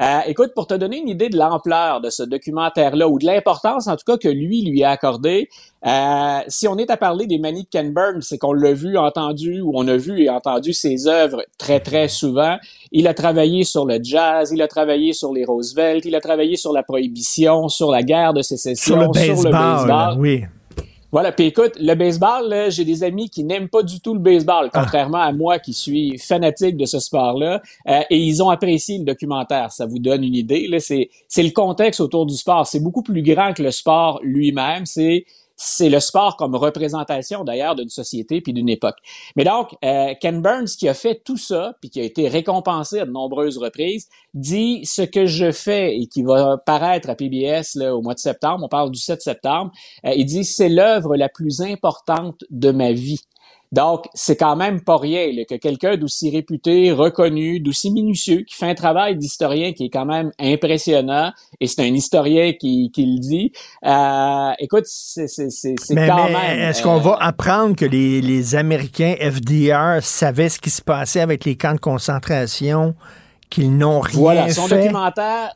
Euh, écoute, pour te donner une idée de l'ampleur de ce documentaire-là, ou de l'importance en tout cas que lui lui a accordé, euh, si on est à parler des manies de Ken Burns, c'est qu'on l'a vu, entendu, ou on a vu et entendu ses œuvres très, très souvent. Il a travaillé sur le jazz, il a travaillé sur les Roosevelt, il a travaillé sur la prohibition, sur la guerre de sécession, sur le baseball. oui. Voilà, puis écoute, le baseball, j'ai des amis qui n'aiment pas du tout le baseball, ah. contrairement à moi qui suis fanatique de ce sport-là, euh, et ils ont apprécié le documentaire. Ça vous donne une idée. C'est le contexte autour du sport. C'est beaucoup plus grand que le sport lui-même. C'est c'est le sport comme représentation d'ailleurs d'une société puis d'une époque. Mais donc, euh, Ken Burns, qui a fait tout ça, puis qui a été récompensé à de nombreuses reprises, dit ce que je fais et qui va paraître à PBS là, au mois de septembre, on parle du 7 septembre, euh, il dit c'est l'œuvre la plus importante de ma vie. Donc, c'est quand même pas rien que quelqu'un d'aussi réputé, reconnu, d'aussi minutieux, qui fait un travail d'historien qui est quand même impressionnant, et c'est un historien qui, qui le dit. Euh, écoute, c'est quand même... Est-ce qu'on va euh, apprendre que les, les Américains FDR savaient ce qui se passait avec les camps de concentration, qu'ils n'ont rien voilà, son documentaire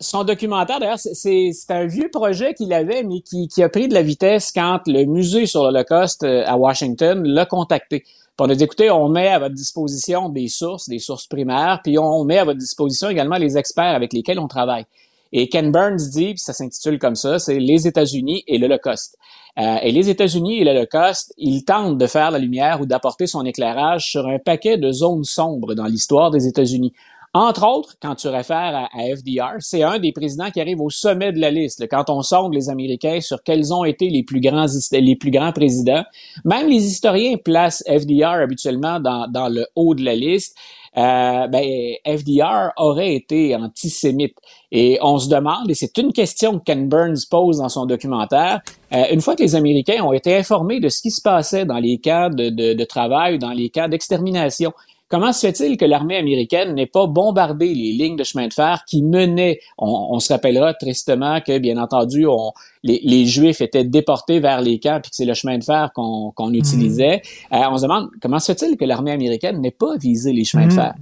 son documentaire, d'ailleurs, c'est un vieux projet qu'il avait, mais qui, a pris de la vitesse quand le musée sur l'Holocauste euh, à Washington l'a contacté. Puis on a dit, écoutez, on met à votre disposition des sources, des sources primaires, puis on met à votre disposition également les experts avec lesquels on travaille. Et Ken Burns dit, puis ça s'intitule comme ça, c'est les États-Unis et l'Holocauste. Euh, et les États-Unis et l'Holocauste, il tente de faire la lumière ou d'apporter son éclairage sur un paquet de zones sombres dans l'histoire des États-Unis. Entre autres, quand tu réfères à, FDR, c'est un des présidents qui arrive au sommet de la liste. quand on sonde les Américains sur quels ont été les plus grands, les plus grands présidents, même les historiens placent FDR habituellement dans, dans le haut de la liste. Euh, ben, FDR aurait été antisémite. Et on se demande, et c'est une question que Ken Burns pose dans son documentaire, euh, une fois que les Américains ont été informés de ce qui se passait dans les camps de, de, de travail, dans les camps d'extermination, Comment se fait-il que l'armée américaine n'ait pas bombardé les lignes de chemin de fer qui menaient, on, se rappellera tristement que, bien entendu, on, les, Juifs étaient déportés vers les camps puis que c'est le chemin de fer qu'on hmm. utilisait. Euh, on se demande comment se fait-il que l'armée américaine n'ait pas visé les chemins de hmm. fer?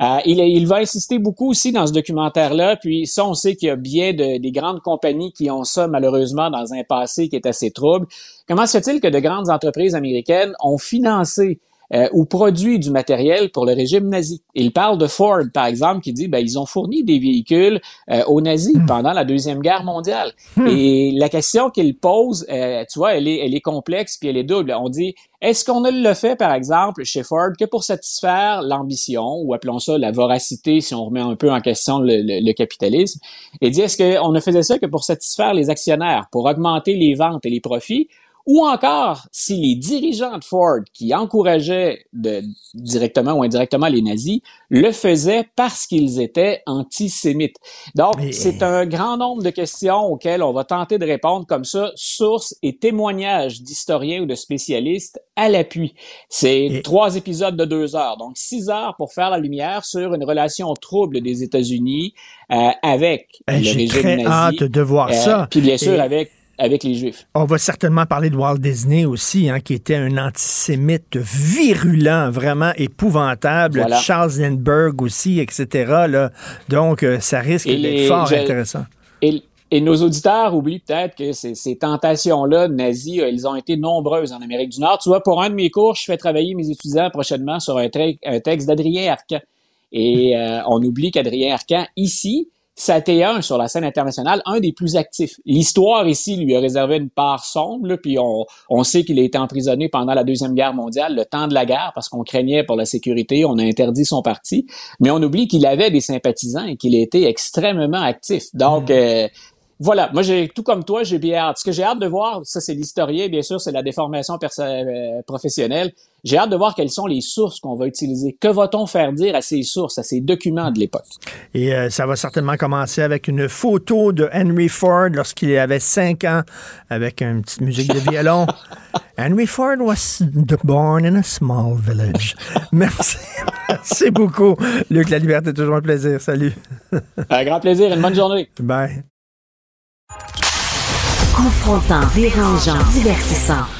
Euh, il, il, va insister beaucoup aussi dans ce documentaire-là, puis ça, on sait qu'il y a bien de, des grandes compagnies qui ont ça malheureusement dans un passé qui est assez trouble. Comment se fait-il que de grandes entreprises américaines ont financé euh, ou produit du matériel pour le régime nazi. Il parle de Ford, par exemple, qui dit ben, ils ont fourni des véhicules euh, aux nazis hmm. pendant la Deuxième Guerre mondiale. Hmm. Et la question qu'il pose, euh, tu vois, elle est, elle est complexe puis elle est double. On dit est-ce qu'on ne le fait, par exemple, chez Ford que pour satisfaire l'ambition, ou appelons ça la voracité, si on remet un peu en question le, le, le capitalisme, et dit est-ce qu'on ne faisait ça que pour satisfaire les actionnaires, pour augmenter les ventes et les profits, ou encore si les dirigeants de Ford qui encourageaient de, directement ou indirectement les nazis le faisaient parce qu'ils étaient antisémites. Donc, c'est un grand nombre de questions auxquelles on va tenter de répondre comme ça, sources et témoignages d'historiens ou de spécialistes à l'appui. C'est trois épisodes de deux heures, donc six heures pour faire la lumière sur une relation trouble des États-Unis euh, avec le régime très nazi. hâte de voir euh, ça. Puis bien sûr avec avec les Juifs. On va certainement parler de Walt Disney aussi, hein, qui était un antisémite virulent, vraiment épouvantable. Charles Lindbergh aussi, etc. Là. Donc, euh, ça risque d'être fort intéressant. Et, et, nos auditeurs oublient peut-être que ces, ces tentations-là nazies, elles ont été nombreuses en Amérique du Nord. Tu vois, pour un de mes cours, je fais travailler mes étudiants prochainement sur un, un texte d'Adrien Arcan. Et euh, on oublie qu'Adrien Arcan, ici, ça a été un sur la scène internationale, un des plus actifs. L'histoire ici lui a réservé une part sombre, puis on, on sait qu'il a été emprisonné pendant la Deuxième Guerre mondiale, le temps de la guerre, parce qu'on craignait pour la sécurité, on a interdit son parti. Mais on oublie qu'il avait des sympathisants et qu'il était extrêmement actif. Donc, mmh. euh, voilà, moi j'ai tout comme toi, j'ai bien hâte. Ce que j'ai hâte de voir, ça c'est l'historien, bien sûr, c'est la déformation euh, professionnelle. J'ai hâte de voir quelles sont les sources qu'on va utiliser. Que va-t-on faire dire à ces sources, à ces documents de l'époque? Et euh, ça va certainement commencer avec une photo de Henry Ford lorsqu'il avait cinq ans, avec une petite musique de violon. Henry Ford was born in a small village. Merci. Merci beaucoup. Luc, la liberté, toujours un plaisir. Salut. Un grand plaisir. Une bonne journée. Bye. Confrontant, dérangeant, divertissant.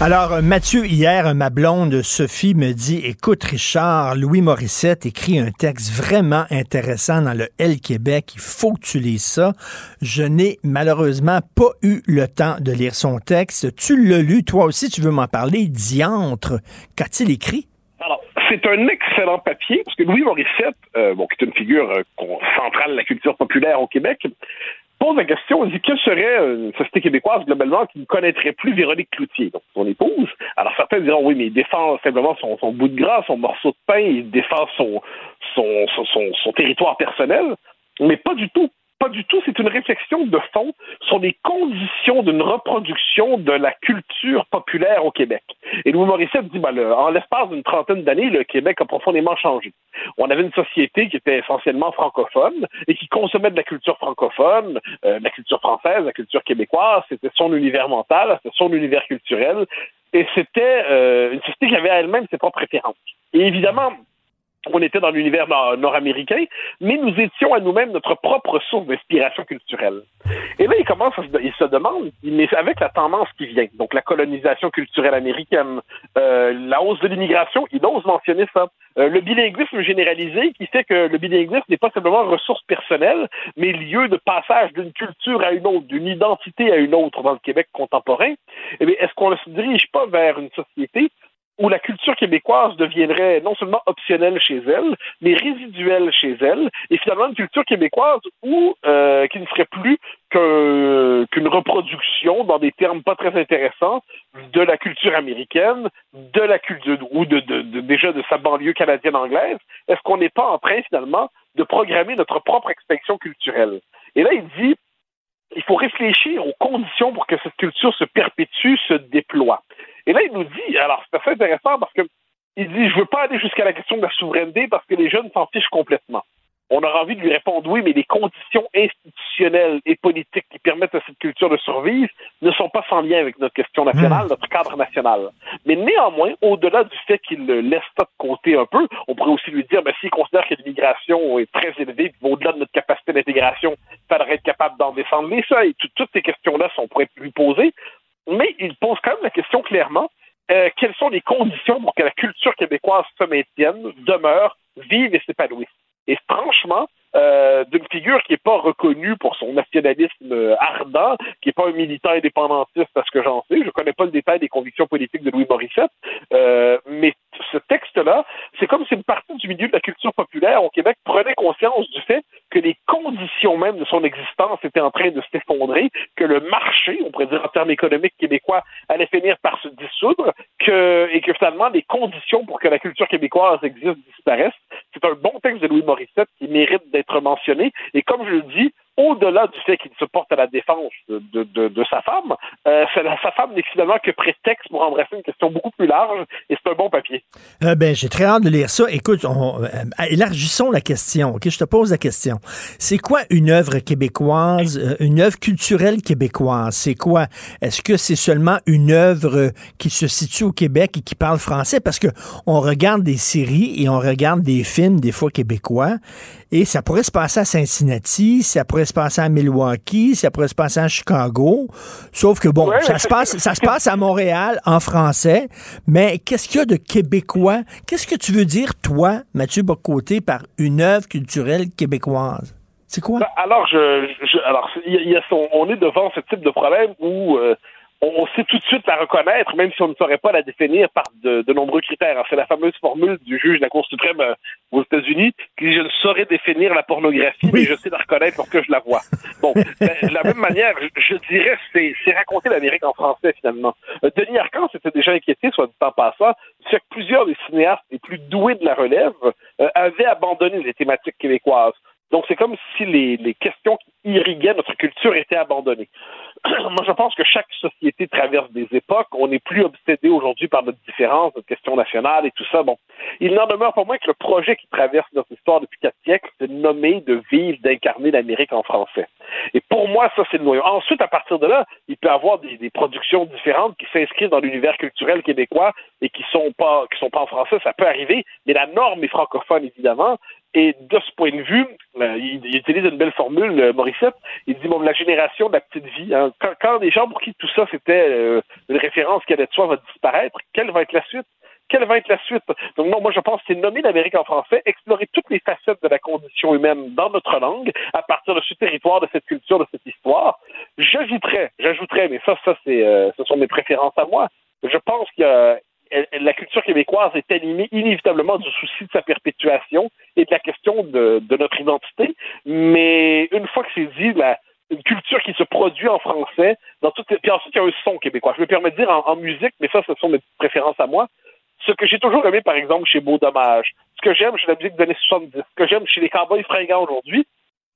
Alors, euh, Mathieu, hier, euh, ma blonde Sophie me dit Écoute, Richard, Louis Morissette écrit un texte vraiment intéressant dans le L Québec. Il faut que tu lises ça. Je n'ai malheureusement pas eu le temps de lire son texte. Tu l'as lu, toi aussi, tu veux m'en parler. Diantre, qu'a-t-il écrit? Alors, c'est un excellent papier, parce que Louis Morissette, euh, bon, qui est une figure centrale de la culture populaire au Québec, pose la question, il dit que serait une société québécoise globalement qui ne connaîtrait plus Véronique Cloutier, donc son épouse. Alors certains diront oui, mais il défend simplement son, bout de gras, son morceau de pain, il défend son, son, son territoire personnel, mais pas du tout. Pas du tout. C'est une réflexion de fond sur les conditions d'une reproduction de la culture populaire au Québec. Et Louis Morissette dit, ben, en l'espace d'une trentaine d'années, le Québec a profondément changé. On avait une société qui était essentiellement francophone et qui consommait de la culture francophone, euh, la culture française, la culture québécoise. C'était son univers mental, c'était son univers culturel. Et c'était euh, une société qui avait elle-même ses propres préférences. Et évidemment, on était dans l'univers nord-américain, mais nous étions à nous-mêmes notre propre source d'inspiration culturelle. Et là, il commence, se, il se demande, mais avec la tendance qui vient, donc la colonisation culturelle américaine, euh, la hausse de l'immigration, il ose mentionner ça. Euh, le bilinguisme généralisé, qui fait que le bilinguisme n'est pas simplement ressource personnelle, mais lieu de passage d'une culture à une autre, d'une identité à une autre dans le Québec contemporain. Eh est-ce qu'on ne se dirige pas vers une société où la culture québécoise deviendrait non seulement optionnelle chez elle, mais résiduelle chez elle, et finalement une culture québécoise où euh, qui ne serait plus qu'une reproduction dans des termes pas très intéressants de la culture américaine, de la culture ou de, de, déjà de sa banlieue canadienne anglaise. Est-ce qu'on n'est pas en train finalement de programmer notre propre extinction culturelle? Et là, il dit il faut réfléchir aux conditions pour que cette culture se perpétue, se déploie. Et là, il nous dit, alors c'est assez intéressant parce que il dit, je veux pas aller jusqu'à la question de la souveraineté parce que les jeunes s'en fichent complètement. On aura envie de lui répondre oui, mais les conditions institutionnelles et politiques qui permettent à cette culture de survivre ne sont pas sans lien avec notre question nationale, hmm. notre cadre national. Mais néanmoins, au-delà du fait qu'il laisse ça de côté un peu, on pourrait aussi lui dire, ben, s'il considère que l'immigration est très élevée, au-delà de notre capacité d'intégration, il faudrait être capable d'en descendre les seuils. Toutes ces questions-là, on pourrait lui poser mais il pose quand même la question clairement euh, quelles sont les conditions pour que la culture québécoise se maintienne, demeure, vive et s'épanouisse? Et franchement, euh, d'une figure qui n'est pas reconnue pour son nationalisme euh, ardent, qui n'est pas un militant indépendantiste à ce que j'en sais. Je ne connais pas le détail des convictions politiques de Louis Morissette, euh, mais ce texte-là, c'est comme si une partie du milieu de la culture populaire au Québec prenait conscience du fait que les conditions même de son existence étaient en train de s'effondrer, que le marché, on pourrait dire en termes économiques québécois, allait finir par se dissoudre, que, et que finalement les conditions pour que la culture québécoise existe disparaissent. C'est un bon texte de Louis Morissette qui mérite d'être mentionné. Et comme je le dis, au-delà du fait qu'il se porte à la défense de, de, sa femme, euh, sa femme n'est finalement que prétexte pour embrasser une question beaucoup plus large et c'est un bon papier. Euh, ben, j'ai très hâte de lire ça. Écoute, euh, élargissons la question. Ok, je te pose la question. C'est quoi une œuvre québécoise, une œuvre culturelle québécoise? C'est quoi? Est-ce que c'est seulement une œuvre qui se situe au Québec et qui parle français? Parce que on regarde des séries et on regarde des films des fois québécois et ça pourrait se passer à Cincinnati, ça pourrait se passer à Milwaukee, ça pourrait se passer à Chicago. Sauf que bon, ça se passe, ça se passe à Montréal en français. Mais qu'est-ce qu'il y a de québécois? Qu'est-ce que tu veux dire, toi, Mathieu Bocoté, par une œuvre culturelle québécoise? C'est quoi? Ben, alors, je, alors, y a on est devant ce type de problème où euh, on sait tout de suite la reconnaître, même si on ne saurait pas la définir par de, nombreux critères. C'est la fameuse formule du juge de la Cour suprême euh, aux États-Unis qui dit je ne saurais définir la pornographie, mais je sais la reconnaître pour que je la vois. Bon, ben, de la même manière, je, dirais c'est c'est raconter l'Amérique en français finalement. Euh, Denis Arcand s'était déjà inquiété, soit du temps passant, c'est que plusieurs des cinéastes les plus doués de la relève euh, avaient abandonné les thématiques québécoises. Donc, c'est comme si les, les, questions qui irriguaient notre culture étaient abandonnées. Moi, je pense que chaque société traverse des époques. On n'est plus obsédé aujourd'hui par notre différence, notre question nationale et tout ça. Bon, il n'en demeure pas moins que le projet qui traverse notre histoire depuis quatre siècles, c'est de nommer, de vivre, d'incarner l'Amérique en français. Et pour moi, ça, c'est le noyau. Ensuite, à partir de là, il peut y avoir des, des productions différentes qui s'inscrivent dans l'univers culturel québécois et qui sont qui sont pas en français. Ça peut arriver, mais la norme est francophone, évidemment. Et de ce point de vue, euh, il, utilise une belle formule, euh, Morissette. Il dit bon, la génération de la petite vie. Hein, quand, quand des gens pour qui tout ça c'était euh, une référence qui allait de soi va disparaître, quelle va être la suite? Quelle va être la suite? Donc, non, moi, je pense que c'est nommer l'Amérique en français, explorer toutes les facettes de la condition humaine dans notre langue, à partir de ce territoire, de cette culture, de cette histoire. J'ajouterais, j'ajouterais, mais ça, ça, c'est, ce sont mes préférences à moi. Je pense qu'il y a la culture québécoise est animée inévitablement du souci de sa perpétuation et de la question de, notre identité. Mais une fois que c'est dit, une culture qui se produit en français, puis ensuite il y a un son québécois. Je me permets de dire en, musique, mais ça, ce sont mes préférences à moi. Ce que j'ai toujours aimé, par exemple, chez Beau Dommage, ce que j'aime chez la musique des années 70, ce que j'aime chez les Cowboys fringants aujourd'hui,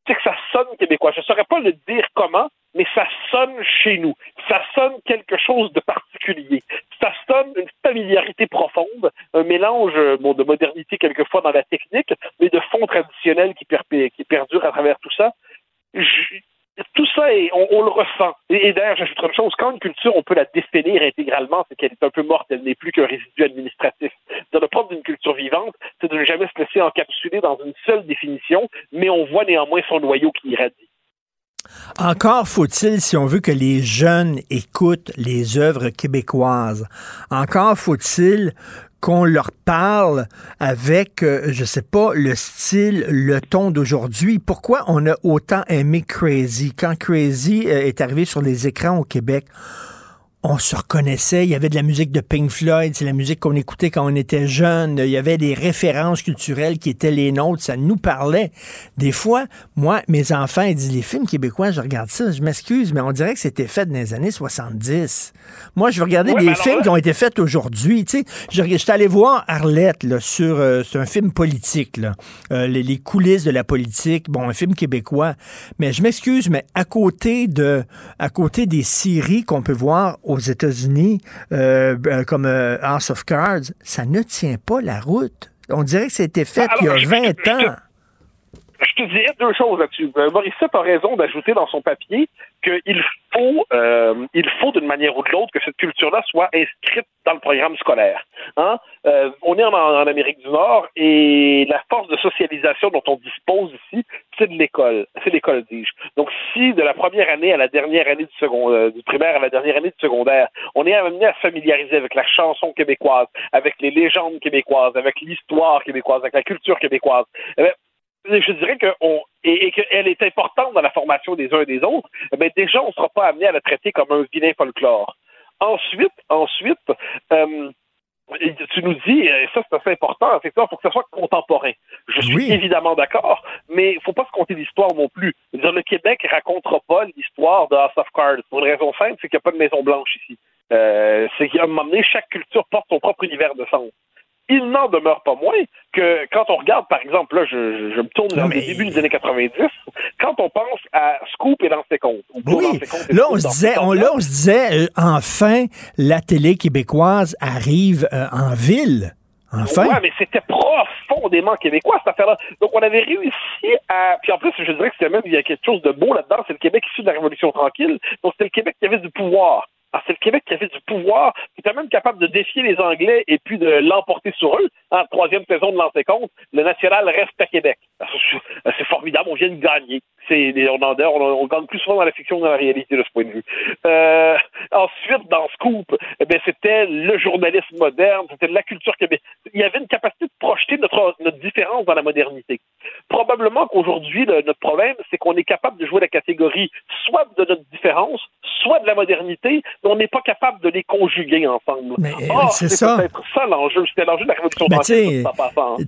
c'est que ça sonne québécois. Je ne saurais pas le dire comment, mais ça sonne chez nous. Ça sonne quelque chose de particulier. Ça sonne une familiarité profonde, un mélange bon, de modernité quelquefois dans la technique, mais de fond traditionnel qui, qui perdure à travers tout ça tout ça, on, le ressent. Et, d'ailleurs, j'ajouterai une chose, quand une culture, on peut la définir intégralement, c'est qu'elle est un peu morte, elle n'est plus qu'un résidu administratif. Dans le propre d'une culture vivante, c'est de ne jamais se laisser encapsuler dans une seule définition, mais on voit néanmoins son noyau qui irradie. Encore faut-il, si on veut que les jeunes écoutent les œuvres québécoises, encore faut-il qu'on leur parle avec, euh, je sais pas, le style, le ton d'aujourd'hui. Pourquoi on a autant aimé Crazy? Quand Crazy euh, est arrivé sur les écrans au Québec, on se reconnaissait. Il y avait de la musique de Pink Floyd, c'est la musique qu'on écoutait quand on était jeune. Il y avait des références culturelles qui étaient les nôtres. Ça nous parlait. Des fois, moi, mes enfants, ils disent les films québécois, je regarde ça. Je m'excuse, mais on dirait que c'était fait dans les années 70. Moi, je regarder des films qui ont été faits aujourd'hui. Tu sais, je, suis allé voir Arlette là, sur, euh, un film politique, là. Euh, les, les, coulisses de la politique. Bon, un film québécois. Mais je m'excuse, mais à côté de, à côté des séries qu'on peut voir aux États-Unis, euh, euh, comme euh, House of Cards, ça ne tient pas la route. On dirait que c'était fait il y a 20 ans. Je te dirais deux choses là-dessus. Morissette a raison d'ajouter dans son papier qu'il faut, euh, il faut d'une manière ou de l'autre que cette culture-là soit inscrite dans le programme scolaire. Hein? Euh, on est en, Amérique du Nord et la force de socialisation dont on dispose ici, c'est de l'école. C'est l'école, dis-je. Donc, si de la première année à la dernière année du, secondaire, euh, du primaire à la dernière année du secondaire, on est amené à se familiariser avec la chanson québécoise, avec les légendes québécoises, avec l'histoire québécoise, avec la culture québécoise, eh je dirais que et, qu'elle est importante dans la formation des uns et des autres, mais déjà, on ne sera pas amené à la traiter comme un vilain folklore. Ensuite, ensuite, euh, tu nous dis, et ça c'est assez important, effectivement, il faut que ça soit contemporain. Je suis évidemment d'accord, mais il ne faut pas se compter l'histoire non plus. Dire, le Québec ne racontera pas l'histoire de House of Cards. Pour une raison simple, c'est qu'il n'y a pas de Maison Blanche ici. Euh, c'est qu'à un moment donné, chaque culture porte son propre univers de sens. Il n'en demeure pas moins que quand on regarde, par exemple, là, je, je me tourne vers le début des années 90, quand on pense à Scoop et dans ses comptes. Oui, là, on se disait, on, là, on se disait, euh, enfin, la télé québécoise arrive euh, en ville. Enfin. Ouais, mais c'était profondément québécois, cette affaire-là. Donc, on avait réussi à. Puis en plus, je dirais que c'était même, il y a quelque chose de beau là-dedans. C'est le Québec issu de la Révolution tranquille. Donc, c'était le Québec qui avait du pouvoir. C'est le Québec qui avait du pouvoir, qui était même capable de défier les Anglais et puis de l'emporter sur eux. En troisième saison de compte, le national reste à Québec. C'est formidable, on vient de gagner. C'est on, on, on, gagne plus souvent dans la fiction que dans la réalité de ce point de vue. Euh, ensuite, dans Scoop, eh c'était le journalisme moderne, c'était la culture québécoise. Il y avait une capacité de projeter notre, notre différence dans la modernité. Probablement qu'aujourd'hui, notre problème, c'est qu'on est capable de jouer la catégorie soit de notre différence, soit de la modernité, on n'est pas capable de les conjuguer ensemble. Mais oh, c'est ça. peut-être ça l'enjeu. C'était l'enjeu de la révolution française.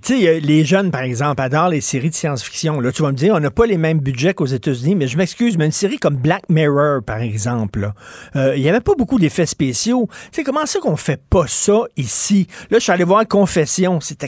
Tu sais, les jeunes, par exemple, adorent les séries de science-fiction. Là, tu vas me dire, on n'a pas les mêmes budgets qu'aux États-Unis, mais je m'excuse, mais une série comme Black Mirror, par exemple, euh, il n'y avait pas beaucoup d'effets spéciaux. Tu sais, comment ça qu'on fait pas ça ici? Là, je suis allé voir Confession. C'est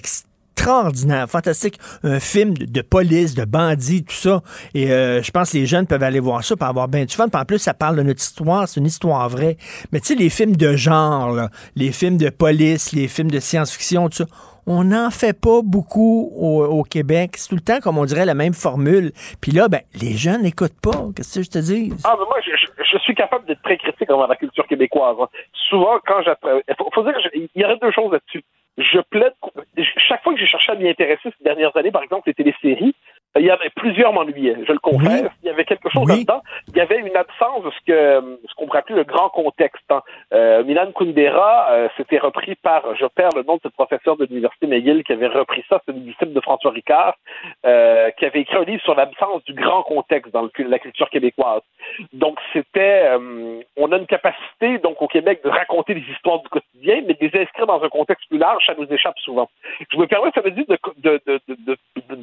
extraordinaire, fantastique. Un film de, police, de bandits, tout ça. Et euh, je pense que les jeunes peuvent aller voir ça pour avoir bien du fun. Puis en plus, ça parle de notre histoire, c'est une histoire vraie. Mais tu sais, les films de genre, là, les films de police, les films de science-fiction, tout ça, on n'en fait pas beaucoup au, Québec. C'est tout le temps, comme on dirait, la même formule. Puis là, ben, les jeunes n'écoutent pas. Qu'est-ce que je te dis? Ah, mais moi, je, suis capable d'être très critique envers la culture québécoise. Hein. Souvent, quand j'apprends... Il faut, dire qu'il y aurait deux choses là-dessus. Je plaide... Chaque fois que j'ai cherché à m'y intéresser ces dernières années, par exemple, les téléséries, il y avait plusieurs m'ennuyaient, je le confesse. Il y avait quelque chose là-dedans. Il y avait une absence de ce que ce qu'on pourrait appeler le grand contexte. Hein. Euh, Milan Kundera, euh, c'était repris par, je perds le nom de ce professeur de l'université McGill qui avait repris ça, c'est le disciple de François Ricard, euh, qui avait écrit un livre sur l'absence du grand contexte dans la culture québécoise. Donc c'était, euh, on a une capacité donc au Québec de raconter les histoires du quotidien, mais de les inscrire dans un contexte plus large, ça nous échappe souvent. Je me permets, ça veut dire de, de, de, de,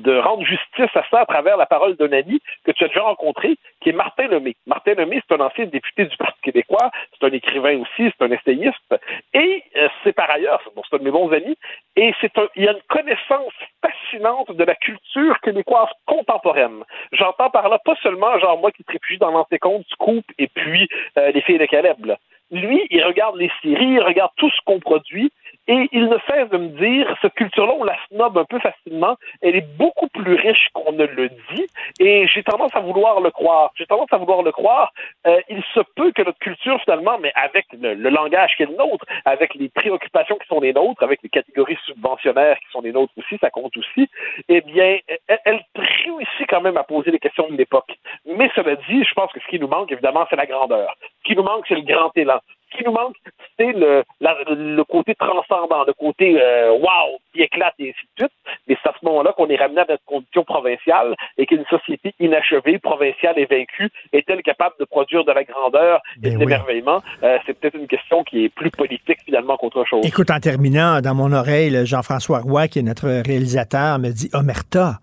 de rendre justice à ça à travers la parole d'un ami que tu as déjà rencontré, qui est Martin Lemay. Martin Lemay, c'est un ancien député du Parti québécois, c'est un écrivain aussi, c'est un essayiste, et euh, c'est par ailleurs, c'est un de mes bons amis, et c'est un, il y a une connaissance fascinante de la culture québécoise contemporaine. J'entends par là pas seulement genre moi qui te réfugie dans l'antécompte, Scoop et puis euh, les filles de Caleb. Lui, il regarde les séries, il regarde tout ce qu'on produit, et il ne cesse de me dire, cette culture-là, on la snob un peu facilement, elle est beaucoup plus riche qu'on ne le dit, et j'ai tendance à vouloir le croire. J'ai tendance à vouloir le croire. Euh, il se peut que notre culture, finalement, mais avec le, langage qui est le nôtre, avec les préoccupations qui sont les nôtres, avec les catégories subventionnaires qui sont les nôtres aussi, ça compte aussi, eh bien, elle, elle réussit quand même à poser les questions de l'époque. Mais cela dit, je pense que ce qui nous manque, évidemment, c'est la grandeur. Ce qui nous manque, c'est le grand élan ce qui nous manque, le, le côté transcendant, le côté euh, wow, qui éclate et ainsi de suite. Mais c'est à ce moment-là qu'on est ramené à notre condition provinciale et qu'une société inachevée, provinciale et vaincue est-elle capable de produire de la grandeur et de l'émerveillement? Euh, c'est peut-être une question qui est plus politique finalement qu'autre chose. Écoute, en terminant, dans mon oreille, Jean-François Roy, qui est notre réalisateur, me dit Omerta.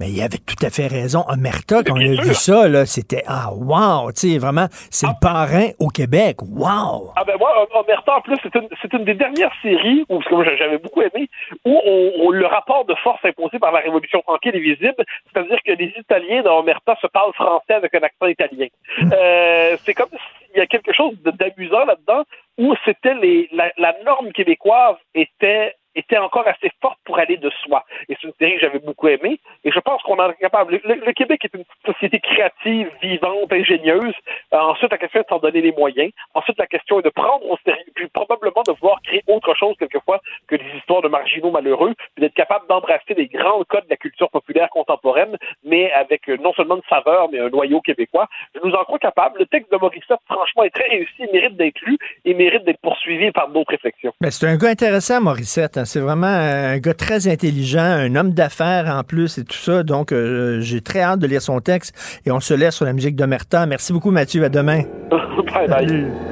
Mais il avait tout à fait raison. Omerta, quand on a vu ça, là, c'était ah wow, tu sais, vraiment, c'est le parrain au Québec. Wow! Ah ben moi, Omerta, en plus, c'est une, une, des dernières séries où, que j'avais beaucoup aimé, où on, le rapport de force imposé par la Révolution tranquille est visible, c'est-à-dire que les Italiens dans Omerta se parlent français avec un accent italien. euh, c'est comme s'il y a quelque chose d'amusant là-dedans où c'était les la, la norme québécoise était était encore assez forte pour aller de soi. Et c'est une série que j'avais beaucoup aimée. Et je pense qu'on en est capable. Le, Québec est une société créative, vivante, ingénieuse. Euh, ensuite, la question est de s'en donner les moyens. Ensuite, la question est de prendre au sérieux, puis probablement de vouloir créer autre chose quelquefois que des histoires de marginaux malheureux, puis d'être capable d'embrasser les grands codes de la culture populaire contemporaine, mais avec euh, non seulement une saveur, mais un noyau québécois. Je nous en crois capable. Le texte de Morissette, franchement, est très réussi, il mérite d'être lu et mérite d'être poursuivi par d'autres réflexions. Ben, c'est un gars intéressant, Morissette. Hein. C'est vraiment un gars très intelligent, un homme d'affaires en plus et tout ça. Donc, euh, j'ai très hâte de lire son texte et on se laisse sur la musique d'Omerta. Merci beaucoup, Mathieu. À demain. bye bye.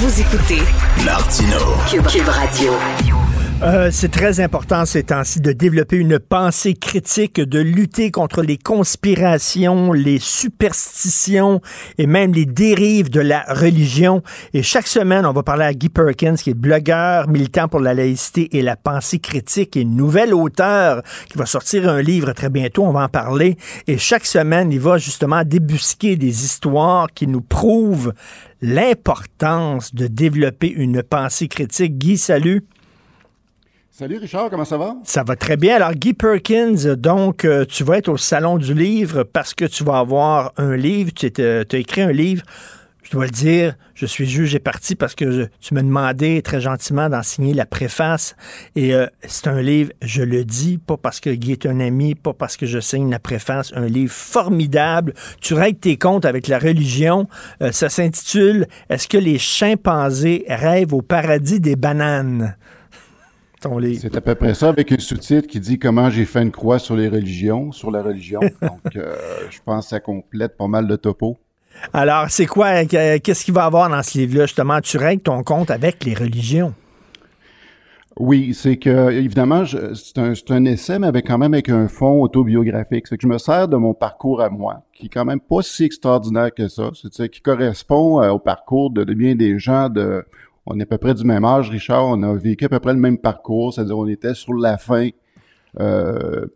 Vous écoutez. Cube, Cube Radio. Euh, c'est très important ces temps-ci de développer une pensée critique, de lutter contre les conspirations, les superstitions et même les dérives de la religion. Et chaque semaine, on va parler à Guy Perkins, qui est blogueur, militant pour la laïcité et la pensée critique, et nouvel auteur qui va sortir un livre très bientôt. On va en parler. Et chaque semaine, il va justement débusquer des histoires qui nous prouvent l'importance de développer une pensée critique. Guy, salut. Salut Richard, comment ça va? Ça va très bien. Alors, Guy Perkins, donc, euh, tu vas être au Salon du Livre parce que tu vas avoir un livre. Tu as écrit un livre. Je dois le dire, je suis juge et parti parce que je- tu m'as demandé très gentiment d'en signer la préface. Et euh, c'est un livre, je le dis, pas parce que Guy est un ami, pas parce que je signe la préface, un livre formidable. Tu règles tes comptes avec la religion. Euh, ça s'intitule Est-ce que les chimpanzés rêvent au paradis des bananes? C'est à peu près ça avec un sous-titre qui dit comment j'ai fait une croix sur les religions, sur la religion. Donc, euh, je pense que ça complète pas mal de topos. Alors, c'est quoi, euh, qu'est-ce qu'il va avoir dans ce livre-là, justement? Tu règles ton compte avec les religions. Oui, c'est que, évidemment, c'est un, essai, mais avec quand même avec un fond autobiographique. C'est que je me sers de mon parcours à moi, qui est quand même pas si extraordinaire que ça. C'est qui correspond euh, au parcours de, bien des gens de, on est à peu près du même âge, Richard, on a vécu à peu près le même parcours, c'est-à-dire on était sur la fin euh,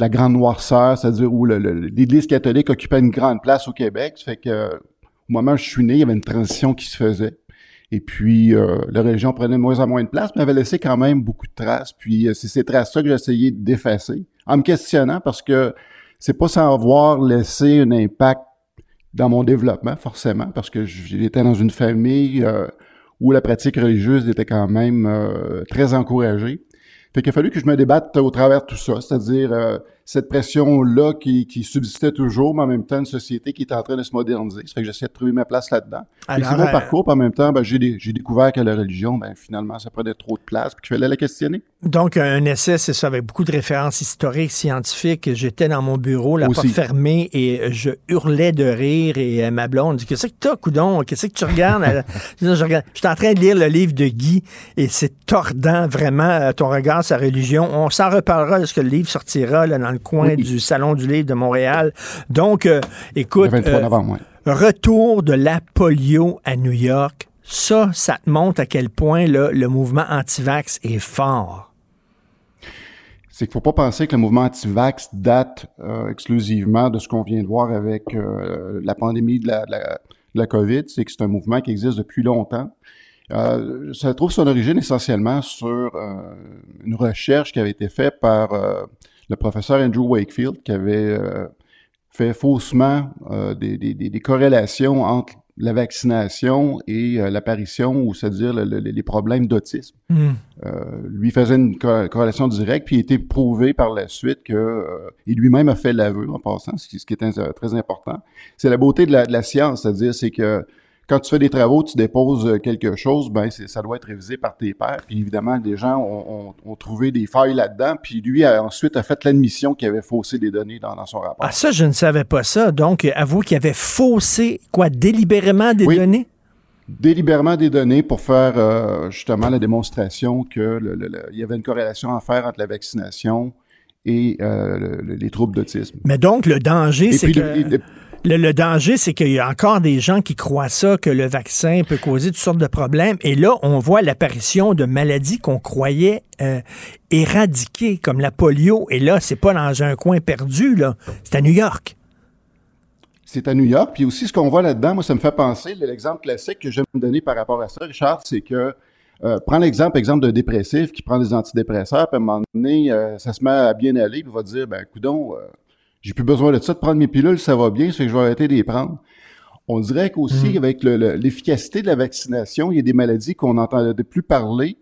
la grande noirceur, c'est-à-dire où l'Église catholique occupait une grande place au Québec. Ça fait que, au moment où je suis né, il y avait une transition qui se faisait. Et puis, euh, la religion prenait de moins en moins de place, mais avait laissé quand même beaucoup de traces. Puis, euh, c'est ces traces-là que j'ai essayé d'effacer, en me questionnant, parce que c'est pas sans avoir laissé un impact dans mon développement, forcément, parce que j'étais dans une famille euh, où la pratique religieuse était quand même euh, très encouragée. Fait qu'il a fallu que je me débatte au travers de tout ça, c'est-à-dire euh, cette pression-là qui, qui subsistait toujours, mais en même temps une société qui est en train de se moderniser. Ça fait que j'essaie de trouver ma place là-dedans. Alors, C'est mon euh, parcours, puis en même temps, ben, j'ai dé- j'ai découvert que la religion, ben, finalement, ça prenait trop de place, puis qu'il fallait la questionner. Donc, un essai, c'est ça, avec beaucoup de références historiques, scientifiques. J'étais dans mon bureau, la porte fermée, et je hurlais de rire. Et euh, ma blonde dit Qu'est-ce que t'as, coudon? Qu'est-ce que tu regardes? Je regarde. J'étais en train de lire le livre de Guy, et c'est tordant, vraiment, euh, ton regard, sa religion. On s'en reparlera lorsque le livre sortira là, dans le coin Oui. du Salon du Livre de Montréal. Donc, euh, écoute. Le 23 euh, novembre, ouais. Retour de la polio à New York. Ça, ça te montre à quel point là, le mouvement anti-vax est fort. c'est qu'il faut pas penser que le mouvement anti-vax date euh, exclusivement de ce qu'on vient de voir avec euh, la pandémie de la, de la, de la COVID. C'est que c'est un mouvement qui existe depuis longtemps. Euh, ça trouve son origine essentiellement sur une recherche qui avait été faite par le professeur Andrew Wakefield, qui avait euh, fait faussement euh, des, des, des, corrélations entre la vaccination et euh, l'apparition, ou c'est-à-dire le- le- les problèmes d'autisme. Hmm. Euh, lui faisait une co- corrélation directe, puis il a été prouvé par la suite que, euh, il lui-même a fait l'aveu en passant, ce qui, ce qui est très important. C'est la beauté de la, de la science, c'est-à-dire c'est que quand tu fais des travaux, tu déposes euh, quelque chose, ben ça doit être révisé par tes pairs. Puis évidemment, des gens ont, ont- ont trouvé des failles là-dedans, puis lui a ensuite a fait l'admission qu'il avait faussé des données dans, dans son rapport. Ah, ça, je ne savais pas ça. Donc, avoue qu'il avait faussé, quoi, délibérément des données? délibérément des données pour faire euh, justement la démonstration que le- le- le- il y avait une corrélation à faire entre la vaccination et euh, le- le- les troubles d'autisme. Mais donc, le danger, c'est que. Le- danger, c'est qu'il y a encore des gens qui croient ça, que le vaccin peut causer toutes sortes de problèmes. Et là, on voit l'apparition de maladies qu'on croyait euh, éradiquées, comme la polio. Et là, c'est pas dans un coin perdu, là. C'est à New York. C'est à New York. Puis aussi, ce qu'on voit là-dedans, moi, ça me fait penser, l'exemple classique que j'aime donner par rapport à ça, Richard, c'est que, euh, prends l'exemple, exemple d'un dépressif qui prend des antidépresseurs, puis à un moment donné, euh, ça se met à bien aller, puis va dire, ben, coudon, j'ai plus besoin de ça, de prendre mes pilules, ça va bien, fait que je vais arrêter de les prendre. On dirait qu'aussi, avec le- le- l'efficacité de la vaccination, il y a des maladies qu'on n'entendait plus parler,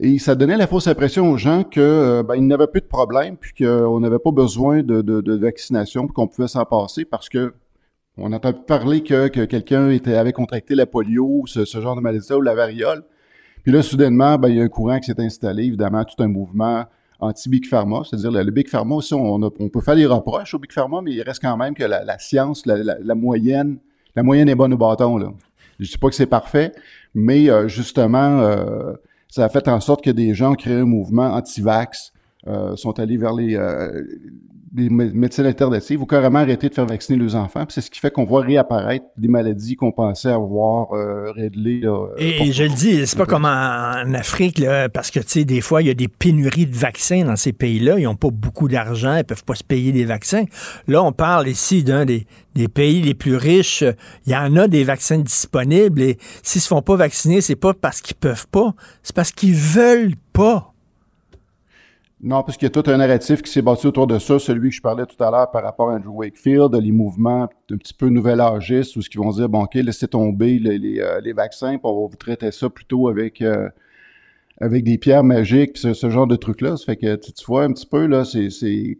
et ça donnait la fausse impression aux gens que euh, ben, ils n'avaient plus de problème, puis qu'on n'avait pas besoin de, de, de vaccination, puis qu'on pouvait s'en passer parce que on entend plus parler que, que quelqu'un était, avait contracté la polio, ce, ce genre de maladie ou la variole. Puis là, soudainement, ben, il y a un courant qui s'est installé, évidemment, tout un mouvement anti-Big Pharma, c'est-à-dire le, Big Pharma aussi, on, peut faire des reproches au Big Pharma, mais il reste quand même que la, science, la, moyenne, la moyenne est bonne au bâton. Là. Je dis pas que c'est parfait, mais euh, justement, euh, ça a fait en sorte que des gens ont créé un mouvement anti-vax, euh, sont allés vers les, des médecines alternatives ou carrément arrêter de faire vacciner les enfants. C'est ce qui fait qu'on voit réapparaître des maladies qu'on pensait avoir euh, réglées. et, je le dis, c'est pas comme en, Afrique, là, parce que tu sais, des fois, il y a des pénuries de vaccins dans ces pays-là. Ils n'ont pas beaucoup d'argent, ils peuvent pas se payer des vaccins. Là, on parle ici d'un des, des pays les plus riches. Il y en a des vaccins disponibles et s'ils se font pas vacciner, c'est pas parce qu'ils peuvent pas, c'est parce qu'ils veulent pas. Non, parce qu'il y a tout un narratif qui s'est bâti autour de ça, celui que je parlais tout à l'heure par rapport à Andrew Wakefield, les mouvements un petit peu nouvel âgistes, où ce qu'ils vont dire, bon, OK, laissez tomber euh, les vaccins, puis on va vous traiter ça plutôt avec euh, avec des pierres magiques, ce, ce genre de trucs-là. Ça fait que tu, vois un petit peu, là, c'est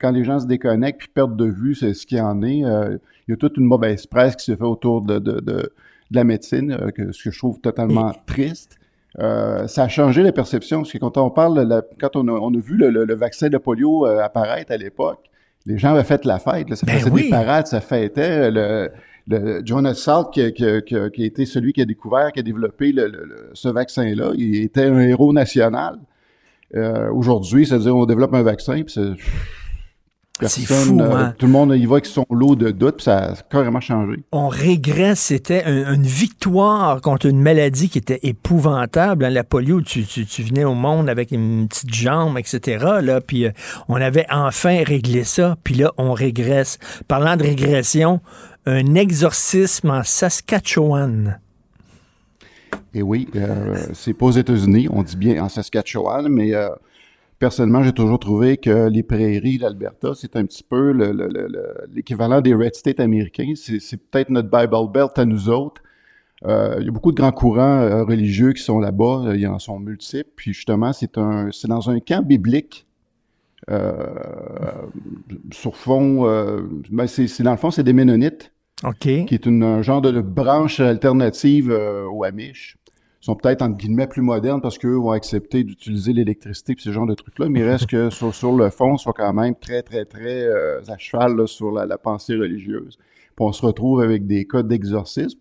quand les gens se déconnectent puis perdent de vue, c'est ce qu'il en est. Euh, il y a toute une mauvaise presse qui s'est fait autour de la médecine, que, ce que je trouve totalement triste. Euh, ça a changé la perception, parce que quand on parle, quand on a, vu le, vaccin de polio euh, apparaître à l'époque, les gens avaient fait la fête. Là, ça ben faisait des parades, ça fêtait. Le, le Jonas Salk, qui, qui, qui, a été celui qui a découvert, qui a développé ce vaccin-là, il était un héros national. Euh, Aujourd'hui, c'est-à-dire on développe un vaccin, puis c'est fou, euh, hein? Tout le monde y va avec son lot de doutes, puis ça a carrément changé. On régresse, c'était une victoire contre une maladie qui était épouvantable. Hein, la polio, tu, tu, venais au monde avec une petite jambe, etc. Là, puis euh, on avait enfin réglé ça, puis là, on régresse. Parlant de régression, un exorcisme en Saskatchewan. Et eh oui, euh, c'est pas aux États-Unis, on dit bien en Saskatchewan, mais personnellement, j'ai toujours trouvé que les prairies d'Alberta, c'est un petit peu l'équivalent des Red States américains. C'est peut-être notre Bible Belt à nous autres. Euh, il y a beaucoup de grands courants euh, religieux qui sont là-bas. Euh, il y en sont multiples. Puis justement, c'est dans un camp biblique. sur fond, ben c'est, dans le fond, c'est des Ménonites. OK. Qui est une, un genre de branche alternative aux Amish sont peut-être entre guillemets plus modernes parce qu'eux vont accepter d'utiliser l'électricité et ce genre de trucs-là, mais il reste que sur, le fond, sont quand même très, très, très euh, à cheval sur la, pensée religieuse. Puis on se retrouve avec des cas d'exorcisme.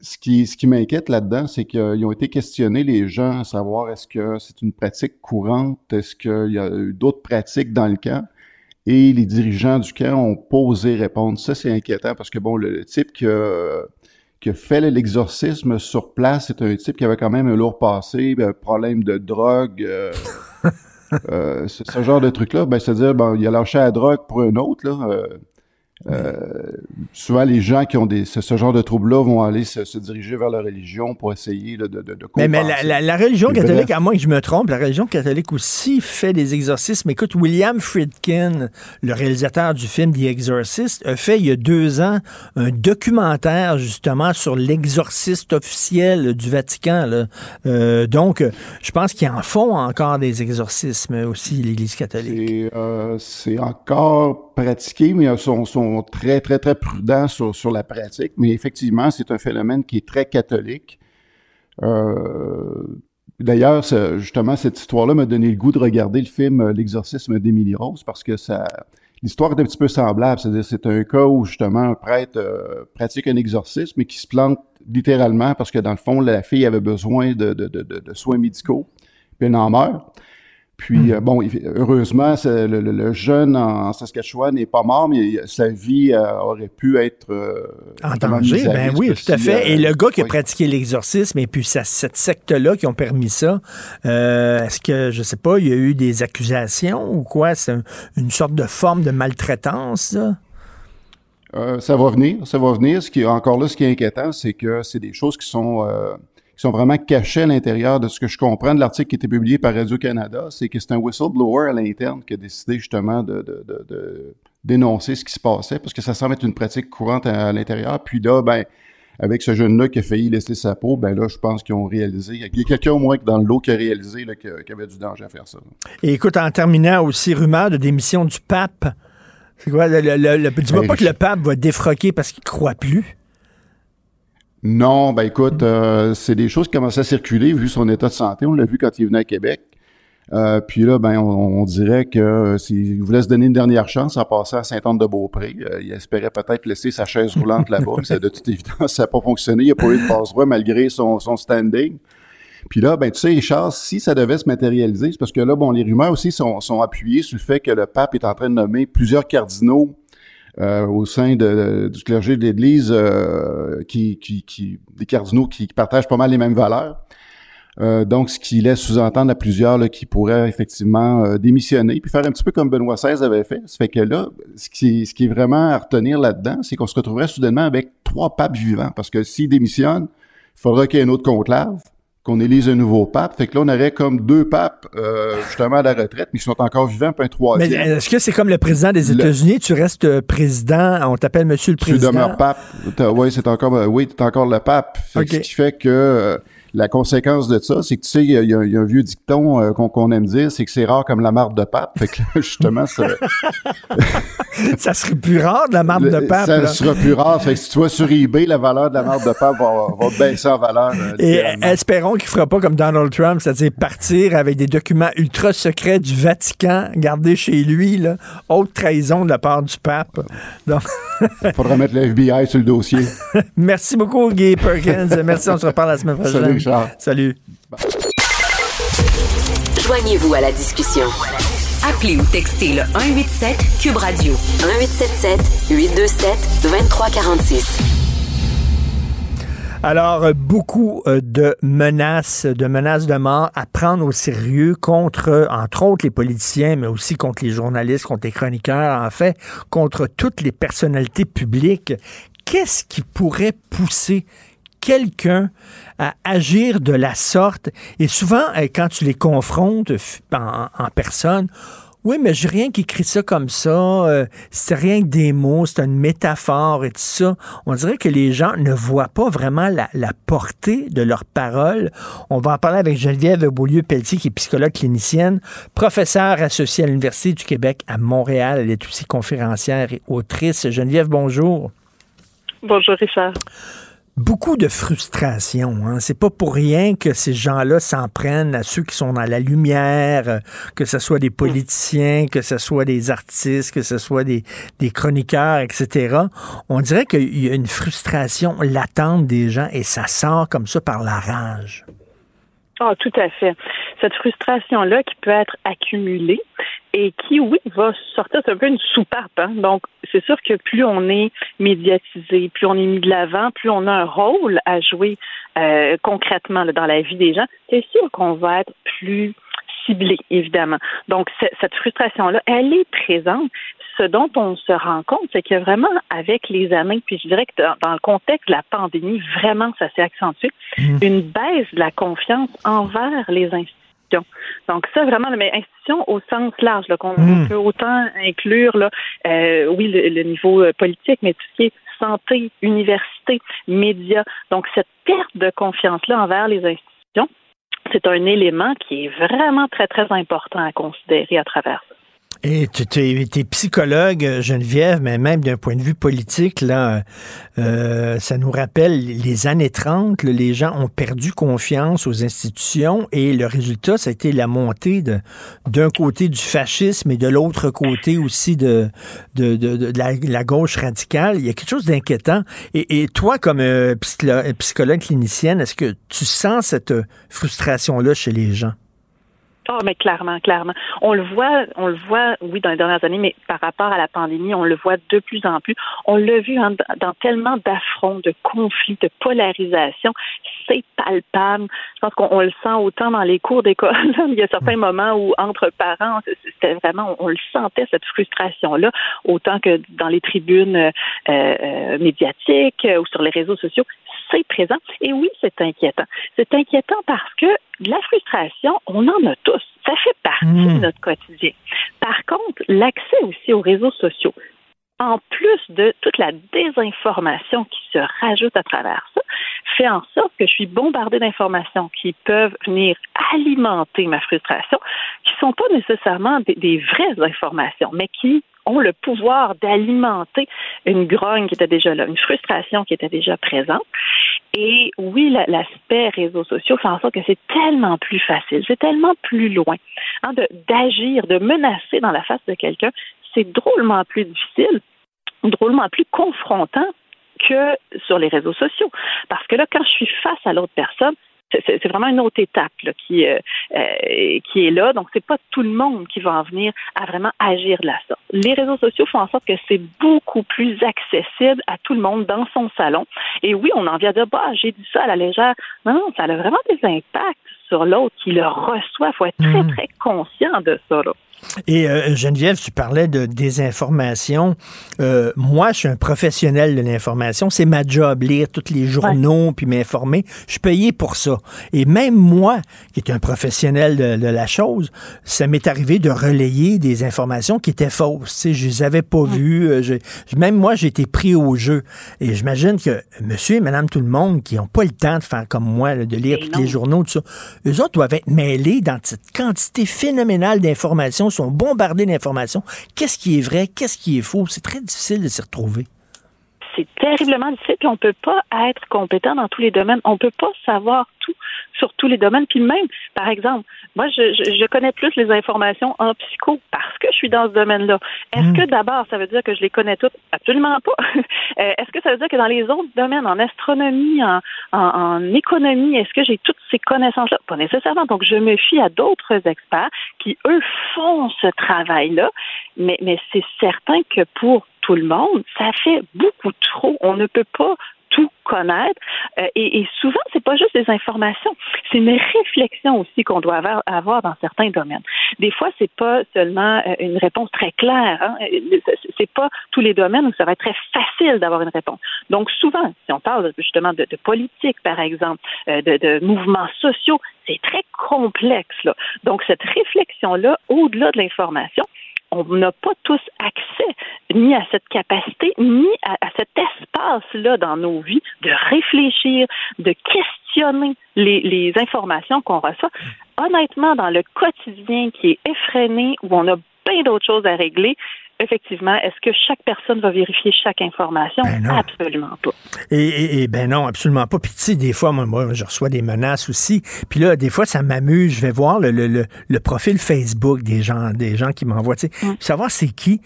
Ce qui, ce qui m'inquiète là-dedans, c'est qu'ils ont été questionnés, les gens, à savoir est-ce que c'est une pratique courante, est-ce qu'il y a eu d'autres pratiques dans le camp, et les dirigeants du camp ont posé répondre. Ça, c'est inquiétant parce que, bon, le, type qui qui a fait l'exorcisme sur place, c'est un type qui avait quand même un lourd passé, un problème de drogue, euh, euh, ce genre de truc-là. Ben, c'est-à-dire, bon, il a lâché la drogue pour un autre, là. Euh, souvent, les gens qui ont des, ce, genre de troubles-là vont aller se, diriger vers la religion pour essayer de, de, de Mais, mais la, religion catholique, à moins que je me trompe, la religion catholique aussi fait des exorcismes. Écoute, William Friedkin, le réalisateur du film The Exorcist, a fait il y a deux ans un documentaire justement sur l'exorciste officiel du Vatican. Euh, donc, je pense qu'ils en font encore des exorcismes aussi, l'Église catholique. C'est euh, encore pratiqué, mais sont, sont très, très, très prudents sur, sur la pratique. Mais effectivement, c'est un phénomène qui est très catholique. Euh, D'ailleurs, justement, cette histoire-là m'a donné le goût de regarder le film euh, L'exorcisme d'Émilie Rose parce que ça, l'histoire est un petit peu semblable. C'est-à-dire, c'est un cas où justement un prêtre euh, pratique un exorcisme mais qui se plante littéralement parce que dans le fond, la fille avait besoin de, de, de, de soins médicaux, puis elle en meurt. Puis, hmm. euh, bon, heureusement, le, jeune en Saskatchewan n'est pas mort, mais sa vie euh, aurait pu être... Euh, en danger, ben oui, tout à fait. et le gars qui a pratiqué l'exorcisme, et puis cette secte-là qui ont permis ça, est-ce que, je sais pas, il y a eu des accusations ou quoi? C'est une sorte de forme de maltraitance, ça? ça va venir, ça va venir. Ce qui est encore là, ce qui est inquiétant, c'est que c'est des choses qui sont qui sont vraiment cachés à l'intérieur de ce que je comprends de l'article qui a été publié par Radio-Canada, c'est que c'est un whistleblower à l'interne qui a décidé justement de, de, de, dénoncer ce qui se passait, parce que ça semble être une pratique courante à, l'intérieur. Puis là, ben, avec ce jeune-là qui a failli laisser sa peau, ben là, je pense qu'ils ont réalisé. Il y a quelqu'un au moins dans le lot qui a réalisé qu'il y avait du danger à faire ça. Et écoute, en terminant aussi, rumeur de démission du pape. C'est quoi? Le, le, dis-moi ben, pas que le pape va défroquer parce qu'il croit plus. Non, ben écoute, euh, c'est des choses qui commencent à circuler vu son état de santé. On l'a vu quand il venait à Québec. Euh, puis là, ben, on, dirait que euh, s'il voulait se donner une dernière chance en passant à Saint-Anne-de-Beaupré, euh, il espérait peut-être laisser sa chaise roulante là-bas. ça, de toute évidence, ça n'a pas fonctionné. Il n'a pas eu de passe-droit malgré son, son standing. Puis là, ben, tu sais, Richard, si ça devait se matérialiser, c'est parce que là, bon, les rumeurs aussi sont, sont appuyées sur le fait que le pape est en train de nommer plusieurs cardinaux euh, au sein de, du clergé de l'Église, euh, qui, qui, qui, des cardinaux qui, partagent pas mal les mêmes valeurs. Euh, donc, ce qui laisse sous-entendre à plusieurs là, qui pourraient effectivement démissionner, puis faire un petit peu comme Benoît XVI avait fait. Ça fait que là, ce qui, ce qui est vraiment à retenir là-dedans, c'est qu'on se retrouverait soudainement avec trois papes vivants, parce que s'ils démissionnent, il faudra qu'il y ait un autre conclave qu'on élise un nouveau pape. Fait que là, on aurait comme deux papes, euh, justement, à la retraite, mais qui sont encore vivants, puis un troisième. Mais est-ce que c'est comme le président des États-Unis? Tu restes euh, président, on t'appelle monsieur le président? Tu demeures pape. Oui, c'est encore, euh, oui, t'es encore le pape. Ce qui fait que la conséquence de ça, c'est que tu sais, il y, a un vieux dicton euh, qu'on aime dire, c'est que c'est rare comme la marde de pape. Fait que justement, ça... ça serait plus rare de la marde de pape. Ça sera plus rare. Fait que si tu vas sur eBay, la valeur de la marde de pape va, va baisser en valeur. Euh, Et espérons qu'il fera pas comme Donald Trump, c'est-à-dire partir avec des documents ultra secrets du Vatican gardés chez lui, là. Haute trahison de la part du pape. Donc... Il faudra mettre le FBI sur le dossier. Merci beaucoup, Guy Perkins. Merci, on se reparle la semaine prochaine. Salut. Joignez-vous à la discussion. Appelez ou textez le 187 Cube Radio 1877 827 2346. Alors, beaucoup euh, de menaces, de menaces de mort à prendre au sérieux contre, entre autres, les politiciens, mais aussi contre les journalistes, contre les chroniqueurs, en fait, contre toutes les personnalités publiques. Qu'est-ce qui pourrait pousser quelqu'un à agir de la sorte. Et souvent, euh, quand tu les confrontes en, personne, oui, mais j'ai rien qui écrit ça comme ça. Euh, c'est rien que des mots, c'est une métaphore et tout ça. On dirait que les gens ne voient pas vraiment la, portée de leurs paroles. On va en parler avec Geneviève Beaulieu-Pelletier, qui est psychologue clinicienne, professeure associée à l'Université du Québec à Montréal. Elle est aussi conférencière et autrice. Geneviève, bonjour. Bonjour, Richard beaucoup de frustration. Hein. C'est pas pour rien que ces gens-là s'en prennent à ceux qui sont dans la lumière, euh, que ce soit des politiciens, que ce soit des artistes, que ce soit des, des chroniqueurs, etc. On dirait qu'il y a une frustration latente des gens et ça sort comme ça par la rage. Ah, tout à fait. Cette frustration-là qui peut être accumulée et qui, oui, va sortir, c'est un peu une soupape. Hein? Donc, c'est sûr que plus on est médiatisé, plus on est mis de l'avant, plus on a un rôle à jouer euh, concrètement dans la vie des gens, c'est sûr qu'on va être plus ciblé, évidemment. Donc, cette frustration-là, elle est présente ce dont on se rend compte, c'est que vraiment, avec les années, puis je dirais que dans, le contexte de la pandémie, vraiment, ça s'est accentué, mmh. une baisse de la confiance envers les institutions. Donc ça, vraiment, mais institutions au sens large, qu'on mmh. peut autant inclure, là, euh, oui, le, niveau euh, politique, mais tout ce qui est santé, université, médias. Donc cette perte de confiance-là envers les institutions, c'est un élément qui est vraiment très, très important à considérer à travers ça. Et tu es, psychologue, Geneviève, mais même d'un point de vue politique, là, euh, ça nous rappelle les années 30, les gens ont perdu confiance aux institutions et le résultat, ça a été la montée d'un côté du fascisme et de l'autre côté aussi de, de, de, la, gauche radicale. Il y a quelque chose d'inquiétant. Et, toi, comme euh, psychologue clinicienne, est-ce que tu sens cette frustration-là chez les gens? Oh, mais clairement, clairement. On le voit, on le voit, oui, dans les dernières années, mais par rapport à la pandémie, on le voit de plus en plus. On l'a vu hein, dans tellement d'affronts, de conflits, de polarisation. C'est palpable. Je pense qu'on le sent autant dans les cours d'école. Il y a certains moments où, entre parents, c'était vraiment, on, le sentait, cette frustration-là, autant que dans les tribunes euh, euh, médiatiques ou sur les réseaux sociaux c'est présent. Et oui, c'est inquiétant. C'est inquiétant parce que la frustration, on en a tous. Ça fait partie de hmm. notre quotidien. Par contre, l'accès aussi aux réseaux sociaux, en plus de toute la désinformation qui se rajoute à travers ça, fait en sorte que je suis bombardée d'informations qui peuvent venir alimenter ma frustration, qui ne sont pas nécessairement des, vraies informations, mais qui ont le pouvoir d'alimenter une grogne qui était déjà là, une frustration qui était déjà présente. Et oui, l'aspect réseaux sociaux fait en sorte que c'est tellement plus facile, c'est tellement plus loin hein, d'agir, de, de menacer dans la face de quelqu'un. C'est drôlement plus difficile, drôlement plus confrontant que sur les réseaux sociaux. Parce que là, quand je suis face à l'autre personne, c'est vraiment une autre étape qui, euh, euh, qui est là. Donc, c'est pas tout le monde qui va en venir à vraiment agir de la sorte. Les réseaux sociaux font en sorte que c'est beaucoup plus accessible à tout le monde dans son salon. Et oui, on en vient de dire, bah, j'ai dit ça à la légère. Non, non, ça a vraiment des impacts sur l'autre qui le reçoit. Il faut être très, mmh. très conscient de ça. Là. Et euh, Geneviève, tu parlais de désinformation. Euh, moi, je suis un professionnel de l'information. C'est ma job, lire tous les journaux puis m'informer. Je suis payé pour ça. Et même moi, qui est un professionnel de, la chose, ça m'est arrivé de relayer des informations qui étaient fausses. Tu sais, je les avais pas vues. Euh, même moi, j'ai été pris au jeu. Et j'imagine que monsieur et madame tout le monde qui n'ont pas le temps de faire comme moi, de lire tous les journaux, tout ça, eux autres doivent être mêlés dans cette quantité phénoménale d'informations sont bombardés d'informations. Qu'est-ce qui est vrai? Qu'est-ce qui est faux? C'est très difficile de s'y retrouver c'est terriblement difficile. On peut pas être compétent dans tous les domaines. On peut pas savoir tout sur tous les domaines. Puis même, par exemple, moi, je, je, connais plus les informations en psycho parce que je suis dans ce domaine-là. Est-ce hmm. que d'abord, ça veut dire que je les connais toutes? Absolument pas. Euh, est-ce que ça veut dire que dans les autres domaines, en astronomie, en, en, économie, est-ce que j'ai toutes ces connaissances-là? Pas nécessairement. Donc, je me fie à d'autres experts qui, eux, font ce travail-là. Mais, mais c'est certain que pour tout le monde, ça fait beaucoup trop. On ne peut pas tout connaître. Euh, et, et, souvent, c'est pas juste des informations, c'est une réflexion aussi qu'on doit avoir, dans certains domaines. Des fois, c'est pas seulement euh, une réponse très claire. Hein. Euh, c'est pas tous les domaines où ça va être très facile d'avoir une réponse. Donc, souvent, si on parle justement de, politique, par exemple, de, de mouvements sociaux, c'est très complexe. Là. Donc, cette réflexion-là, au-delà de l'information, on n'a pas tous accès ni à cette capacité, ni à, cet espace-là dans nos vies de réfléchir, de questionner les, les informations qu'on reçoit. Honnêtement, dans le quotidien qui est effréné, où on a plein d'autres choses à régler, effectivement, est-ce que chaque personne va vérifier chaque information? Ben absolument pas. Et, ben non, absolument pas. Puis tu sais, des fois, moi, je reçois des menaces aussi. Puis là, des fois, ça m'amuse. Je vais voir le, le, le, profil Facebook des gens, des gens qui m'envoient, tu sais, savoir c'est qui.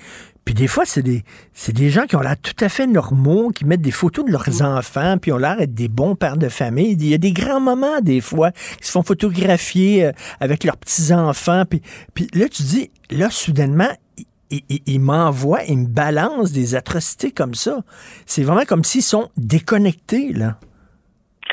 Puis des fois, c'est des, c'est des gens qui ont l'air tout à fait normaux, qui mettent des photos de leurs enfants, puis ont l'air d'être des bons pères de famille. Il y a des grands moments, des fois, qui se font photographier euh, avec leurs petits-enfants. Puis, puis là, tu dis, là, soudainement, il, m'envoie, il me balance des atrocités comme ça. C'est vraiment comme s'ils sont déconnectés, là.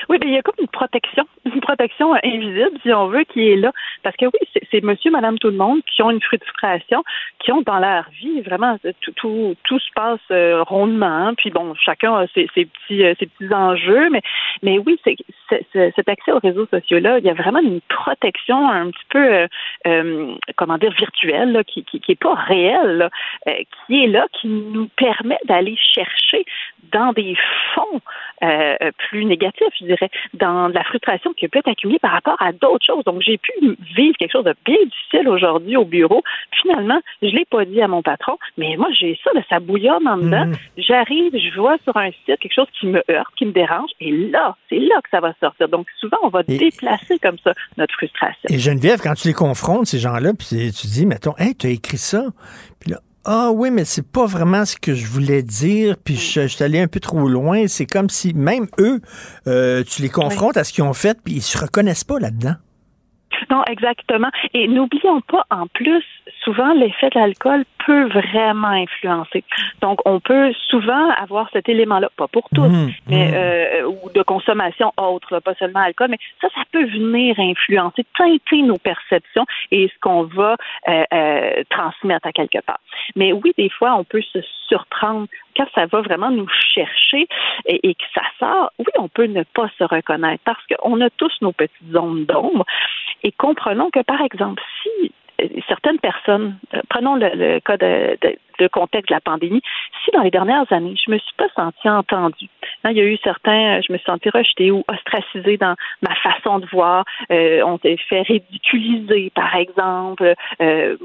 Oui, mais il y a comme une protection, une protection invisible, si on veut, qui est là. Parce que oui, c'est monsieur, madame, tout le monde qui ont une frustration, qui ont dans leur vie, vraiment, tout, tout, tout se passe euh, rondement. Puis bon, chacun a ses, petits, euh, ses petits enjeux. Mais, mais oui, cet accès aux réseaux sociaux-là, il y a vraiment une protection un petit peu, euh, comment dire, virtuelle, qui, qui, qui est pas réelle, qui est là, qui nous permet d'aller chercher dans des fonds plus négatifs, je dirais, dans la frustration qui peut être accumulée par rapport à d'autres choses. Donc, j'ai pu vivre quelque chose de bien difficile aujourd'hui au bureau. Finalement, je l'ai pas dit à mon patron, mais moi, j'ai ça, ça bouillonne en dedans. Mm. J'arrive, je vois sur un site quelque chose qui me heurte, qui me dérange, et là, c'est là que ça va sortir. Donc, souvent, on va déplacer comme ça notre frustration. Et Geneviève, quand tu les confrontes, ces gens-là, puis tu dis, mettons, hey, tu as écrit ça, puis là, ah oui, mais c'est pas vraiment ce que je voulais dire, puis je, suis allé un peu trop loin. C'est comme si même eux, euh, tu les confrontes à ce qu'ils ont fait, puis ils se reconnaissent pas là-dedans. Non, exactement. Et n'oublions pas, en plus, souvent, l'effet de l'alcool peut vraiment influencer. Donc, on peut souvent avoir cet élément-là, pas pour tous, mmh, mais mmh. Euh, ou de consommation autre, pas seulement alcool, mais ça, ça peut venir influencer, teinter nos perceptions et ce qu'on va euh, euh, transmettre à quelque part. Mais oui, des fois, on peut se surprendre quand ça va vraiment nous chercher et, que ça sort. Oui, on peut ne pas se reconnaître parce qu'on a tous nos petites zones d'ombre et comprenons que, par exemple, si certaines personnes, euh, prenons le, cas de, contexte de la pandémie, si dans les dernières années, je me suis pas sentie entendue, hein, il y a eu certains, je me suis sentie rejetée ou ostracisée dans ma façon de voir, euh, on s'est fait ridiculiser, par exemple, euh,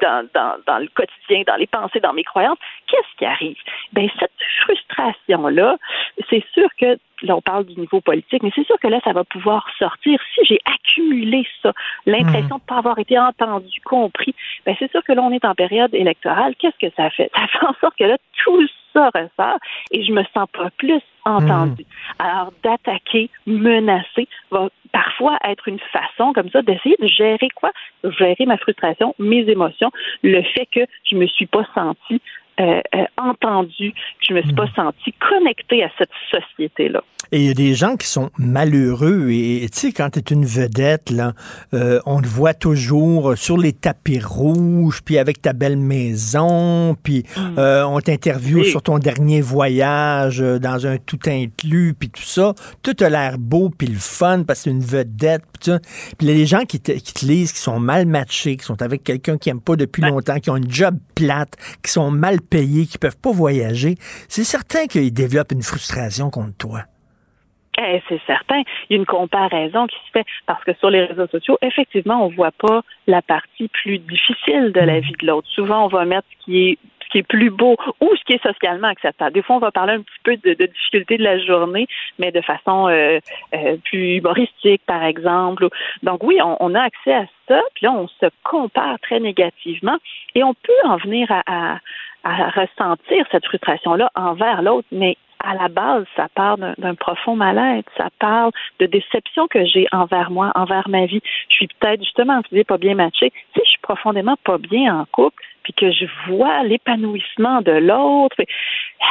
dans, dans, dans, le quotidien, dans les pensées, dans mes croyances, qu'est-ce qui arrive? Ben cette frustration-là, c'est sûr que là, on parle du niveau politique, mais c'est sûr que là, ça va pouvoir sortir. Si j'ai accumulé ça, l'impression de ne pas avoir été entendu, compris, ben c'est sûr que là, on est en période électorale. Qu'est-ce que ça fait? Ça fait en sorte que là, tout ça ressort et je me sens pas plus entendu. Alors, d'attaquer, menacer, va parfois être une façon comme ça d'essayer de gérer quoi? Gérer ma frustration, mes émotions, le fait que je me suis pas senti euh, euh, entendu, que je me suis pas senti connecté à cette société-là. Et il y a des gens qui sont malheureux. Et tu sais, quand tu es une vedette, là, euh, on te voit toujours sur les tapis rouges, puis avec ta belle maison, puis Mm. euh, on t'interviewe Oui. sur ton dernier voyage euh, dans un tout inclus, puis tout ça. Tout a l'air beau, puis le fun, parce que c'est une vedette. Puis ça. Puis les gens qui te, qui te lisent, qui sont mal matchés, qui sont avec quelqu'un qui aime pas depuis longtemps, qui ont une job plate, qui sont mal payés, qui peuvent pas voyager, c'est certain qu'ils développent une frustration contre toi. Eh, c'est certain. Il y a une comparaison qui se fait parce que sur les réseaux sociaux, effectivement, on voit pas la partie plus difficile de la vie de l'autre. Souvent, on va mettre ce qui est ce qui est plus beau ou ce qui est socialement acceptable. Des fois, on va parler un petit peu de, de difficultés de la journée, mais de façon euh, euh, plus humoristique, par exemple. Donc oui, on, on a accès à ça, puis là, on se compare très négativement et on peut en venir à, à, à ressentir cette frustration-là envers l'autre, mais à la base, ça part d'un profond mal-être, ça parle de déception que j'ai envers moi, envers ma vie. Je suis peut-être justement, tu dis, pas bien matché. Si je suis profondément pas bien en couple, puis que je vois l'épanouissement de l'autre,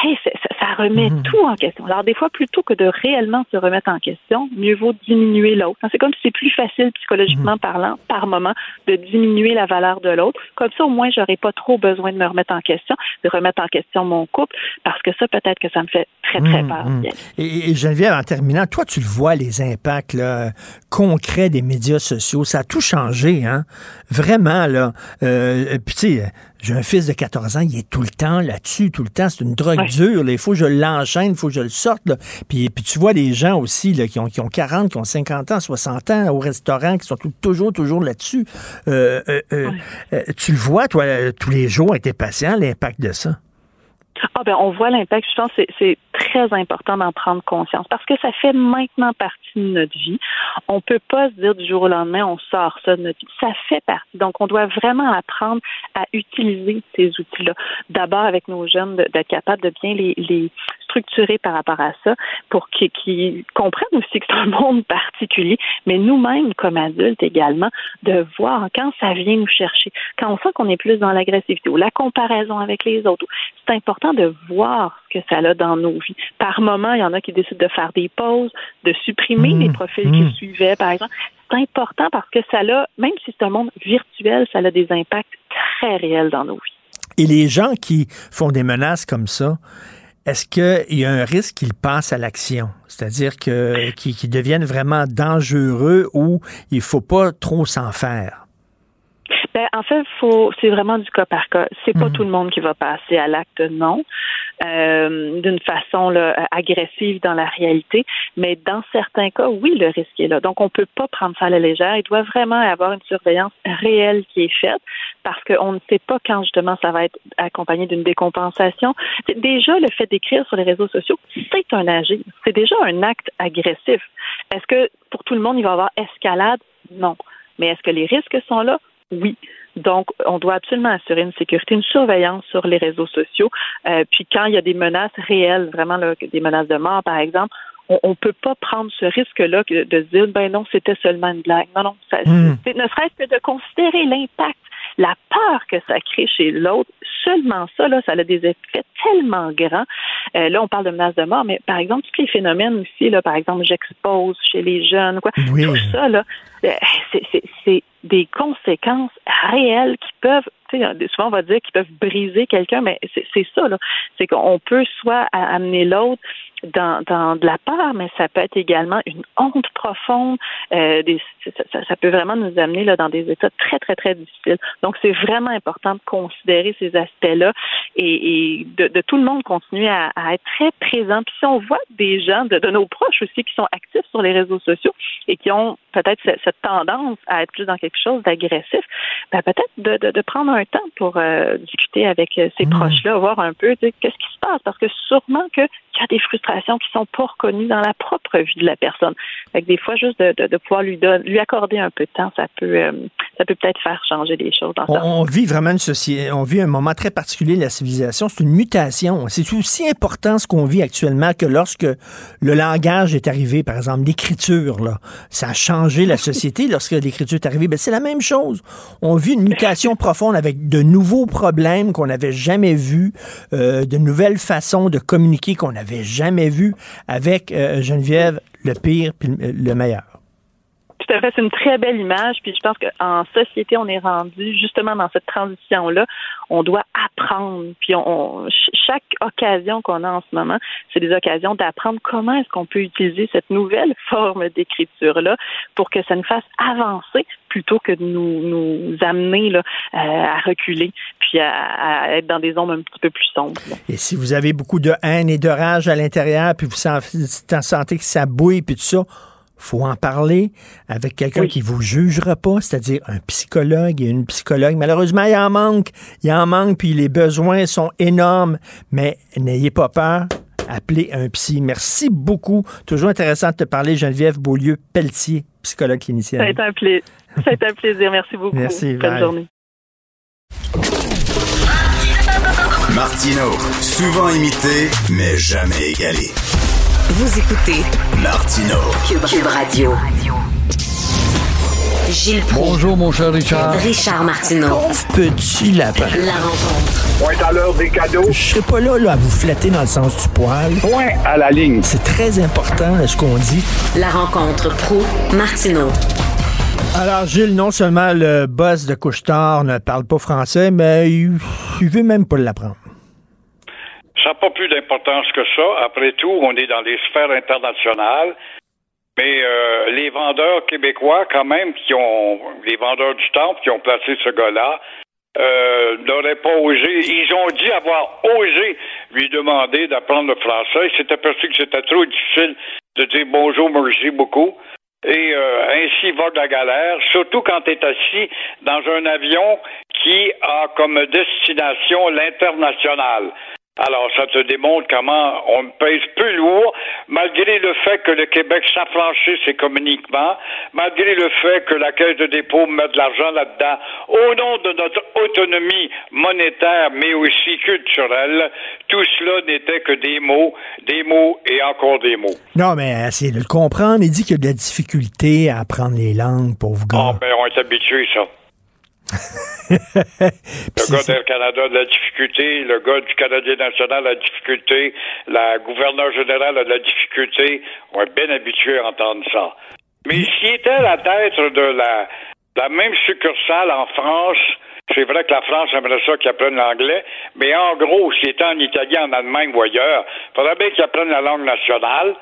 hey, ça, ça remet tout en question. Alors des fois, plutôt que de réellement se remettre en question, mieux vaut diminuer l'autre. C'est comme si c'est plus facile psychologiquement parlant, par moment, de diminuer la valeur de l'autre. Comme ça, au moins, j'aurais pas trop besoin de me remettre en question, de remettre en question mon couple, parce que ça, peut-être que ça me fait très, très Hum, peur. Et, et Geneviève, en terminant, toi, tu le vois, les impacts là, concrets des médias sociaux. Ça a tout changé, hein? Vraiment, là. Euh, Puis, tu sais, j'ai un fils de 14 ans, il est tout le temps là-dessus, tout le temps. C'est une drogue dure. là. Il faut que je l'enchaîne, il faut que je le sorte. Là. Puis, puis tu vois des gens aussi là, qui, ont, qui ont 40, qui ont 50 ans, 60 ans au restaurant, qui sont tout- toujours, toujours là-dessus. Euh, euh, euh, euh, tu le vois, toi, tous les jours avec tes patients, l'impact de ça. Ah ben on voit l'impact. Je pense que c'est- très important d'en prendre conscience parce que ça fait maintenant partie de notre vie. On peut pas se dire du jour au lendemain on sort ça de notre vie. Ça fait partie. Donc on doit vraiment apprendre à utiliser ces outils-là. D'abord avec nos jeunes d'être capable de bien les, structurer par rapport à ça pour qu'ils comprennent aussi que c'est un monde particulier, mais nous-mêmes comme adultes également de voir quand ça vient nous chercher, quand on sent qu'on est plus dans l'agressivité ou la comparaison avec les autres. C'est important de voir ce que ça a dans nos vies. Par moment, il y en a qui décident de faire des pauses, de supprimer les profils qu'ils suivaient, par exemple. C'est important parce que ça a, même si c'est un monde virtuel, ça a des impacts très réels dans nos vies. Et les gens qui font des menaces comme ça, est-ce qu'il y a un risque qu'ils passent à l'action? C'est-à-dire qu'ils deviennent vraiment dangereux ou il faut pas trop s'en faire? Ben, en fait, faut, c'est vraiment du cas par cas. C'est pas tout le monde qui va passer à l'acte, non, euh, d'une façon là, agressive dans la réalité. Mais dans certains cas, oui, le risque est là. Donc, on peut pas prendre ça à la légère. Il doit vraiment y avoir une surveillance réelle qui est faite parce qu'on ne sait pas quand justement ça va être accompagné d'une décompensation. Déjà, le fait d'écrire sur les réseaux sociaux, c'est un agir. C'est déjà un acte agressif. Est-ce que pour tout le monde, il va y avoir escalade? Non. Mais est-ce que les risques sont là? Oui. Donc, on doit absolument assurer une sécurité, une surveillance sur les réseaux sociaux. Euh, puis quand il y a des menaces réelles, vraiment là, des menaces de mort, par exemple, on ne peut pas prendre ce risque-là que de se dire, ben non, c'était seulement une blague. Non, non. Ça, Mm. c'est- ne serait-ce que de considérer l'impact, la peur que ça crée chez l'autre. Seulement ça, là, ça a des effets tellement grands. Euh, là, on parle de menaces de mort, mais par exemple, tous les phénomènes aussi, là, par exemple, j'expose chez les jeunes, quoi. Oui. Tout ça, là, euh, c'est des conséquences réelles qui peuvent, sais, souvent on va dire qu'ils peuvent briser quelqu'un, mais c'est ça, là. C'est qu'on peut soit amener l'autre dans, dans de la peur, mais ça peut être également une honte profonde. Euh, des, ça, peut vraiment nous amener là, dans des états très, très, très difficiles. Donc, c'est vraiment important de considérer ces aspects-là et, de, tout le monde continuer à, être très présent. Puis si on voit des gens de, nos proches aussi qui sont actifs sur les réseaux sociaux et qui ont peut-être cette, tendance à être plus dans quelque chose d'agressif, ben peut-être de, prendre un temps pour euh, discuter avec euh, ces mmh. proches-là, voir un peu qu'est-ce qui se passe, parce que sûrement qu'il y a des frustrations qui sont pas reconnues dans la propre vie de la personne. Fait des fois, juste de, pouvoir lui, lui accorder un peu de temps, ça peut, euh, ça peut peut-être faire changer des choses. Dans on, on vit vraiment une société, on vit un moment très particulier de la civilisation. C'est une mutation. C'est aussi important ce qu'on vit actuellement que lorsque le langage est arrivé, par exemple, l'écriture, là. Ça a changé la société lorsque l'écriture est arrivée. Ben, c'est la même chose. On vit une mutation profonde avec de nouveaux problèmes qu'on n'avait jamais vus, euh, de nouvelles façons de communiquer qu'on n'avait jamais vues avec euh, Geneviève, le pire puis le meilleur. Tout à fait, c'est une très belle image. Puis je pense qu'en société, on est rendu justement dans cette transition-là. On doit apprendre. Puis on, chaque occasion qu'on a en ce moment, c'est des occasions d'apprendre comment est-ce qu'on peut utiliser cette nouvelle forme d'écriture-là pour que ça nous fasse avancer plutôt que de nous, amener là, euh, à reculer puis à, être dans des zones un petit peu plus sombres. Et si vous avez beaucoup de haine et de rage à l'intérieur, puis vous sentez que ça bouille, puis tout ça, faut en parler avec quelqu'un qui vous jugera pas, c'est-à-dire un psychologue et une psychologue. Malheureusement, il en manque. Il en manque, puis les besoins sont énormes. Mais n'ayez pas peur. Appelez un psy. Merci beaucoup. Toujours intéressant de te parler, Geneviève Beaulieu-Pelletier, psychologue clinicienne. Ça a été un, plaisir. Ça a été un plaisir. Merci beaucoup. Merci. Bonne journée. Martino, souvent imité, mais jamais égalé. Vous écoutez Martino Cube, Radio. Gilles Bonjour, mon cher Richard. Richard Martineau. petit lapin. La rencontre. Point à l'heure des cadeaux. Je serai pas là, là, à vous flatter dans le sens du poil. Point à la ligne. C'est très important, ce qu'on dit. La rencontre pro martineau Alors, Gilles, non seulement le boss de Couchetard ne parle pas français, mais il, il veut même pas l'apprendre. Ça n'a pas plus d'importance que ça. Après tout, on est dans les sphères internationales. Mais euh, les vendeurs québécois, quand même, qui ont les vendeurs du temple qui ont placé ce gars-là, euh, n'auraient pas osé. Ils ont dit avoir osé lui demander d'apprendre le français. Il s'est aperçu que c'était trop difficile de dire bonjour, merci beaucoup. Et euh, ainsi va de la galère, surtout quand tu es assis dans un avion qui a comme destination l'international. Alors, ça te démontre comment on pèse peu lourd, malgré le fait que le Québec s'affranchisse économiquement, malgré le fait que la Caisse de dépôt mette de l'argent là-dedans, au nom de notre autonomie monétaire, mais aussi culturelle, tout cela n'était que des mots, des mots et encore des mots. Non, mais essayez de le comprendre. Il dit qu'il y a de la difficulté à apprendre les langues, pauvre gars. Ah, ben, on est habitué, ça le gars d'Air Canada a de la difficulté, le gars du Canadien national a de la difficulté, la gouverneure générale a de la difficulté. On est bien habitué à entendre ça. Mais s'il était à la tête de la, la même succursale en France, c'est vrai que la France aimerait ça qu'il apprenne l'anglais, mais en gros, s'il était en Italie, en Allemagne ou ailleurs, il faudrait bien qu'il apprenne la langue nationale.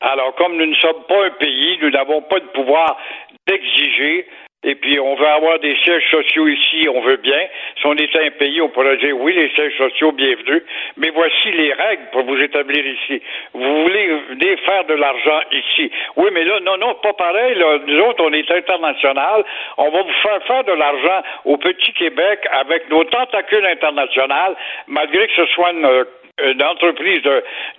Alors, comme nous ne sommes pas un pays, nous n'avons pas de pouvoir d'exiger et puis, on veut avoir des sièges sociaux ici, on veut bien. Si on était un pays, on pourrait dire oui, les sièges sociaux, bienvenue. Mais voici les règles pour vous établir ici. Vous voulez venir faire de l'argent ici. Oui, mais là, non, non, pas pareil. Nous autres, on est international. On va vous faire faire de l'argent au petit Québec avec nos tentacules internationales, malgré que ce soit une une entreprise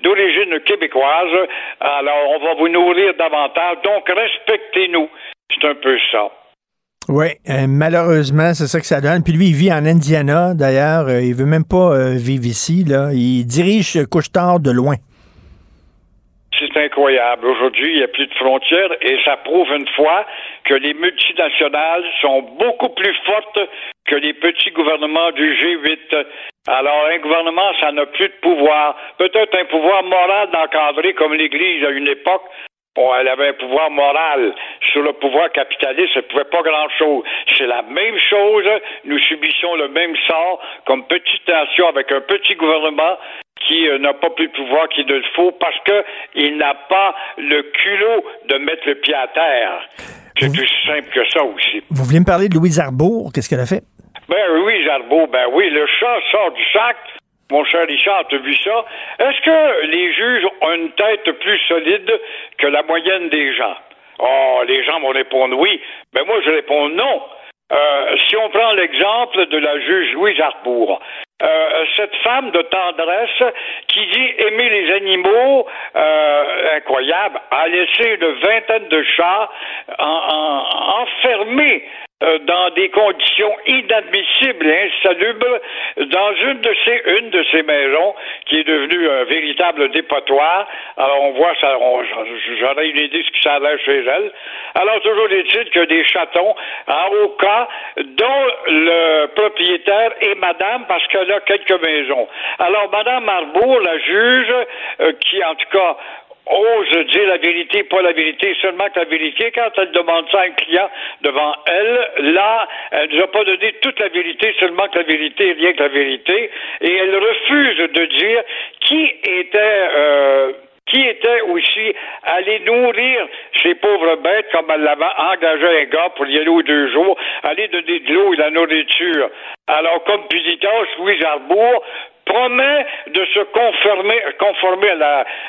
d'origine québécoise. Alors, on va vous nourrir davantage. Donc, respectez-nous. C'est un peu ça. Oui, euh, malheureusement, c'est ça que ça donne. Puis lui, il vit en Indiana, d'ailleurs. Euh, il veut même pas euh, vivre ici. Là. Il dirige Couchetard de loin. C'est incroyable. Aujourd'hui, il n'y a plus de frontières et ça prouve une fois que les multinationales sont beaucoup plus fortes que les petits gouvernements du G8. Alors, un gouvernement, ça n'a plus de pouvoir. Peut-être un pouvoir moral d'encadrer comme l'Église à une époque, Bon, elle avait un pouvoir moral. Sur le pouvoir capitaliste, elle ne pouvait pas grand-chose. C'est la même chose. Nous subissons le même sort comme petite nation avec un petit gouvernement qui euh, n'a pas plus de pouvoir qu'il ne le faut parce qu'il n'a pas le culot de mettre le pied à terre. C'est aussi simple que ça aussi. Vous vouliez me parler de Louise Arbour? Qu'est-ce qu'elle a fait? Ben, Louise Arbour, ben oui, le chat sort du sac. Mon cher Richard, tu as vu ça? Est-ce que les juges ont une tête plus solide que la moyenne des gens? Oh, les gens vont répondre oui. Mais moi, je réponds non. Euh, si on prend l'exemple de la juge Louise Arbour, euh, cette femme de tendresse qui dit aimer les animaux, euh, incroyable, a laissé une vingtaine de chats enfermés dans des conditions inadmissibles et insalubres dans une de ces maisons qui est devenue un véritable dépotoir. Alors on voit ça, j'aurais une idée de ce qui ça chez elle. Alors toujours est-il que des chatons en haut cas dont le propriétaire est madame parce qu'elle a quelques maisons. Alors madame Marbourg, la juge, euh, qui en tout cas ose dire la vérité, pas la vérité, seulement que la vérité. Quand elle demande ça à un client devant elle, là, elle ne nous a pas donné toute la vérité, seulement que la vérité, rien que la vérité. Et elle refuse de dire qui était... Euh, qui était aussi aller nourrir ces pauvres bêtes comme elle l'avait engagé un gars pour y aller aux deux jours, aller donner de l'eau et de la nourriture. Alors, comme pénitence, Louis Arbour promet de se conformer,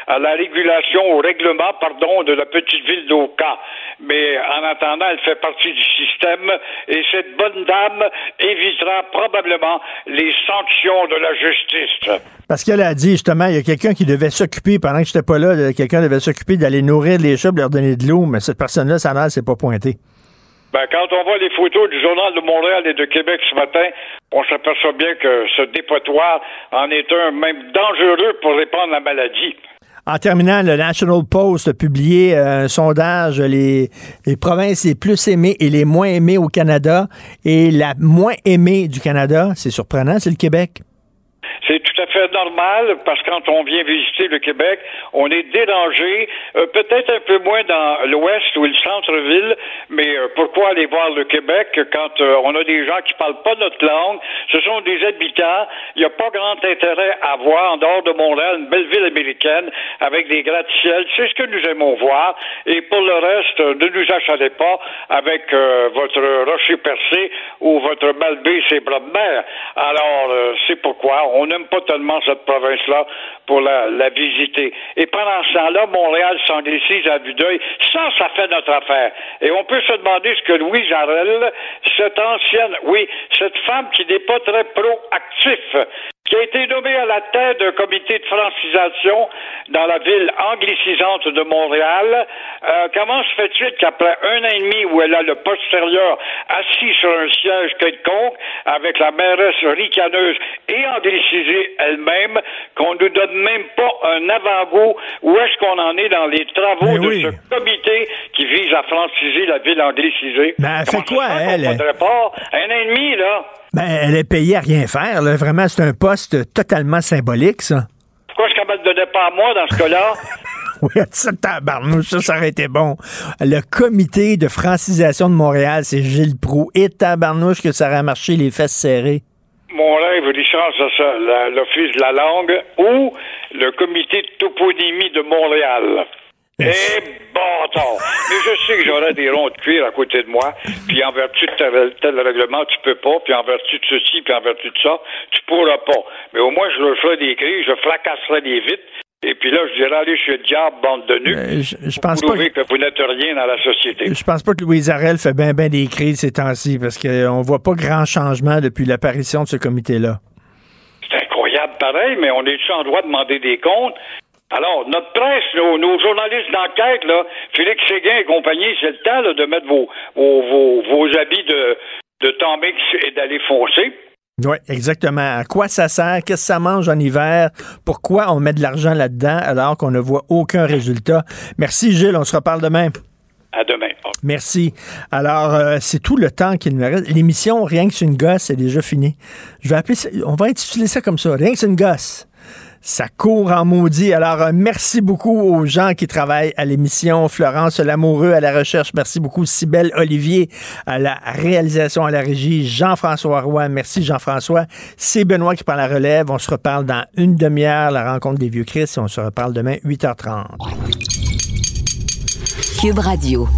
à la, régulation, au règlement, pardon, de la petite ville d'Oka. Mais en attendant, elle fait partie du système et cette bonne dame évitera probablement les sanctions de la justice. Parce qu'elle a dit justement, il y a quelqu'un qui devait s'occuper, pendant que je n'étais pas là, quelqu'un devait s'occuper d'aller nourrir les chats, leur donner de l'eau, mais cette personne-là, ça n'a s'est pas pointé. Ben, quand on voit les photos du Journal de Montréal et de Québec ce matin, on s'aperçoit bien que ce dépotoir en est un même dangereux pour répandre la maladie. En terminant, le National Post a publié euh, un sondage, les, les provinces les plus aimées et les moins aimées au Canada. Et la moins aimée du Canada, c'est surprenant, c'est le Québec. C'est tout à fait normal parce que quand on vient visiter le Québec, on est dérangé, euh, peut-être un peu moins dans l'ouest ou le centre-ville, mais euh, pourquoi aller voir le Québec quand euh, on a des gens qui parlent pas notre langue, ce sont des habitants, il n'y a pas grand intérêt à voir en dehors de Montréal, une belle ville américaine avec des gratte-ciels, c'est ce que nous aimons voir, et pour le reste, ne nous achetez pas avec votre rocher percé ou votre malbé ses bras de mer. Alors, c'est pourquoi on n'aime pas tellement cette province-là pour la, visiter. Et pendant ce temps-là, Montréal s'anglicise à vue d'œil. Ça, ça fait notre affaire. Et on peut se demander ce que Louis Jarel, cette ancienne, oui, cette femme qui n'est pas très proactif, qui a été nommée à la tête d'un comité de francisation dans la ville anglicisante de Montréal. Euh, comment se fait-il qu'après un an et demi où elle a le postérieur assis sur un siège quelconque, avec la mairesse ricaneuse et anglicisée elle-même, qu'on nous donne même pas un avant-goût? Où est-ce qu'on en est dans les travaux de ce comité qui vise à franciser la ville anglicisée? Ben, elle fait quoi, elle? Un an et demi, là. Ben, elle est payée à rien faire. Là. Vraiment, c'est un poste totalement symbolique, ça. Pourquoi est-ce qu'elle me le donnait pas à moi dans ce cas-là? oui, ça, tabarnouche, ça, ça aurait été bon. Le comité de francisation de Montréal, c'est Gilles Proux. Et tabarnouche que ça aurait marché les fesses serrées. Mon rêve, Richard, c'est ça, l'Office de la langue ou le comité de toponymie de Montréal. Eh, bâtard! Mais je sais que j'aurai des ronds de cuir à côté de moi, puis en vertu de tel, tel, règlement, tu peux pas, puis en vertu de ceci, puis en vertu de ça, tu pourras pas. Mais au moins, je leur ferai des cris, je fracasserai des vitres, et puis là, je dirais, allez chez le diable, bande de nus. Euh, je, je pense pas que... vous n'êtes rien dans la société. Je pense pas que Louise Arel fait bien ben des crises ces temps-ci, parce qu'on voit pas grand changement depuis l'apparition de ce comité-là. C'est incroyable pareil, mais on est en droit de demander des comptes? Alors, notre presse, nos, journalistes d'enquête, là, Félix Séguin et compagnie, c'est le temps de mettre vos, vos, vos, habits de, de Tambix et d'aller foncer. Oui, exactement. À quoi ça sert? Qu'est-ce que ça mange en hiver? Pourquoi on met de l'argent là-dedans alors qu'on ne voit aucun résultat? Merci, Gilles. On se reparle demain. À demain. Merci. Alors, euh, c'est tout le temps qu'il me reste. L'émission Rien que c'est une gosse c'est déjà fini. Je vais appeler ça, on va intituler ça comme ça. Rien que c'est une gosse ça court en maudit. Alors, euh, merci beaucoup aux gens qui travaillent à l'émission. Florence Lamoureux à la recherche. Merci beaucoup. Sybelle Olivier à la réalisation, à la régie. Jean-François Roy. Merci, Jean-François. C'est Benoît qui prend la relève. On se reparle dans une demi-heure, la rencontre des vieux Christ. On se reparle demain, 8h30. Cube Radio.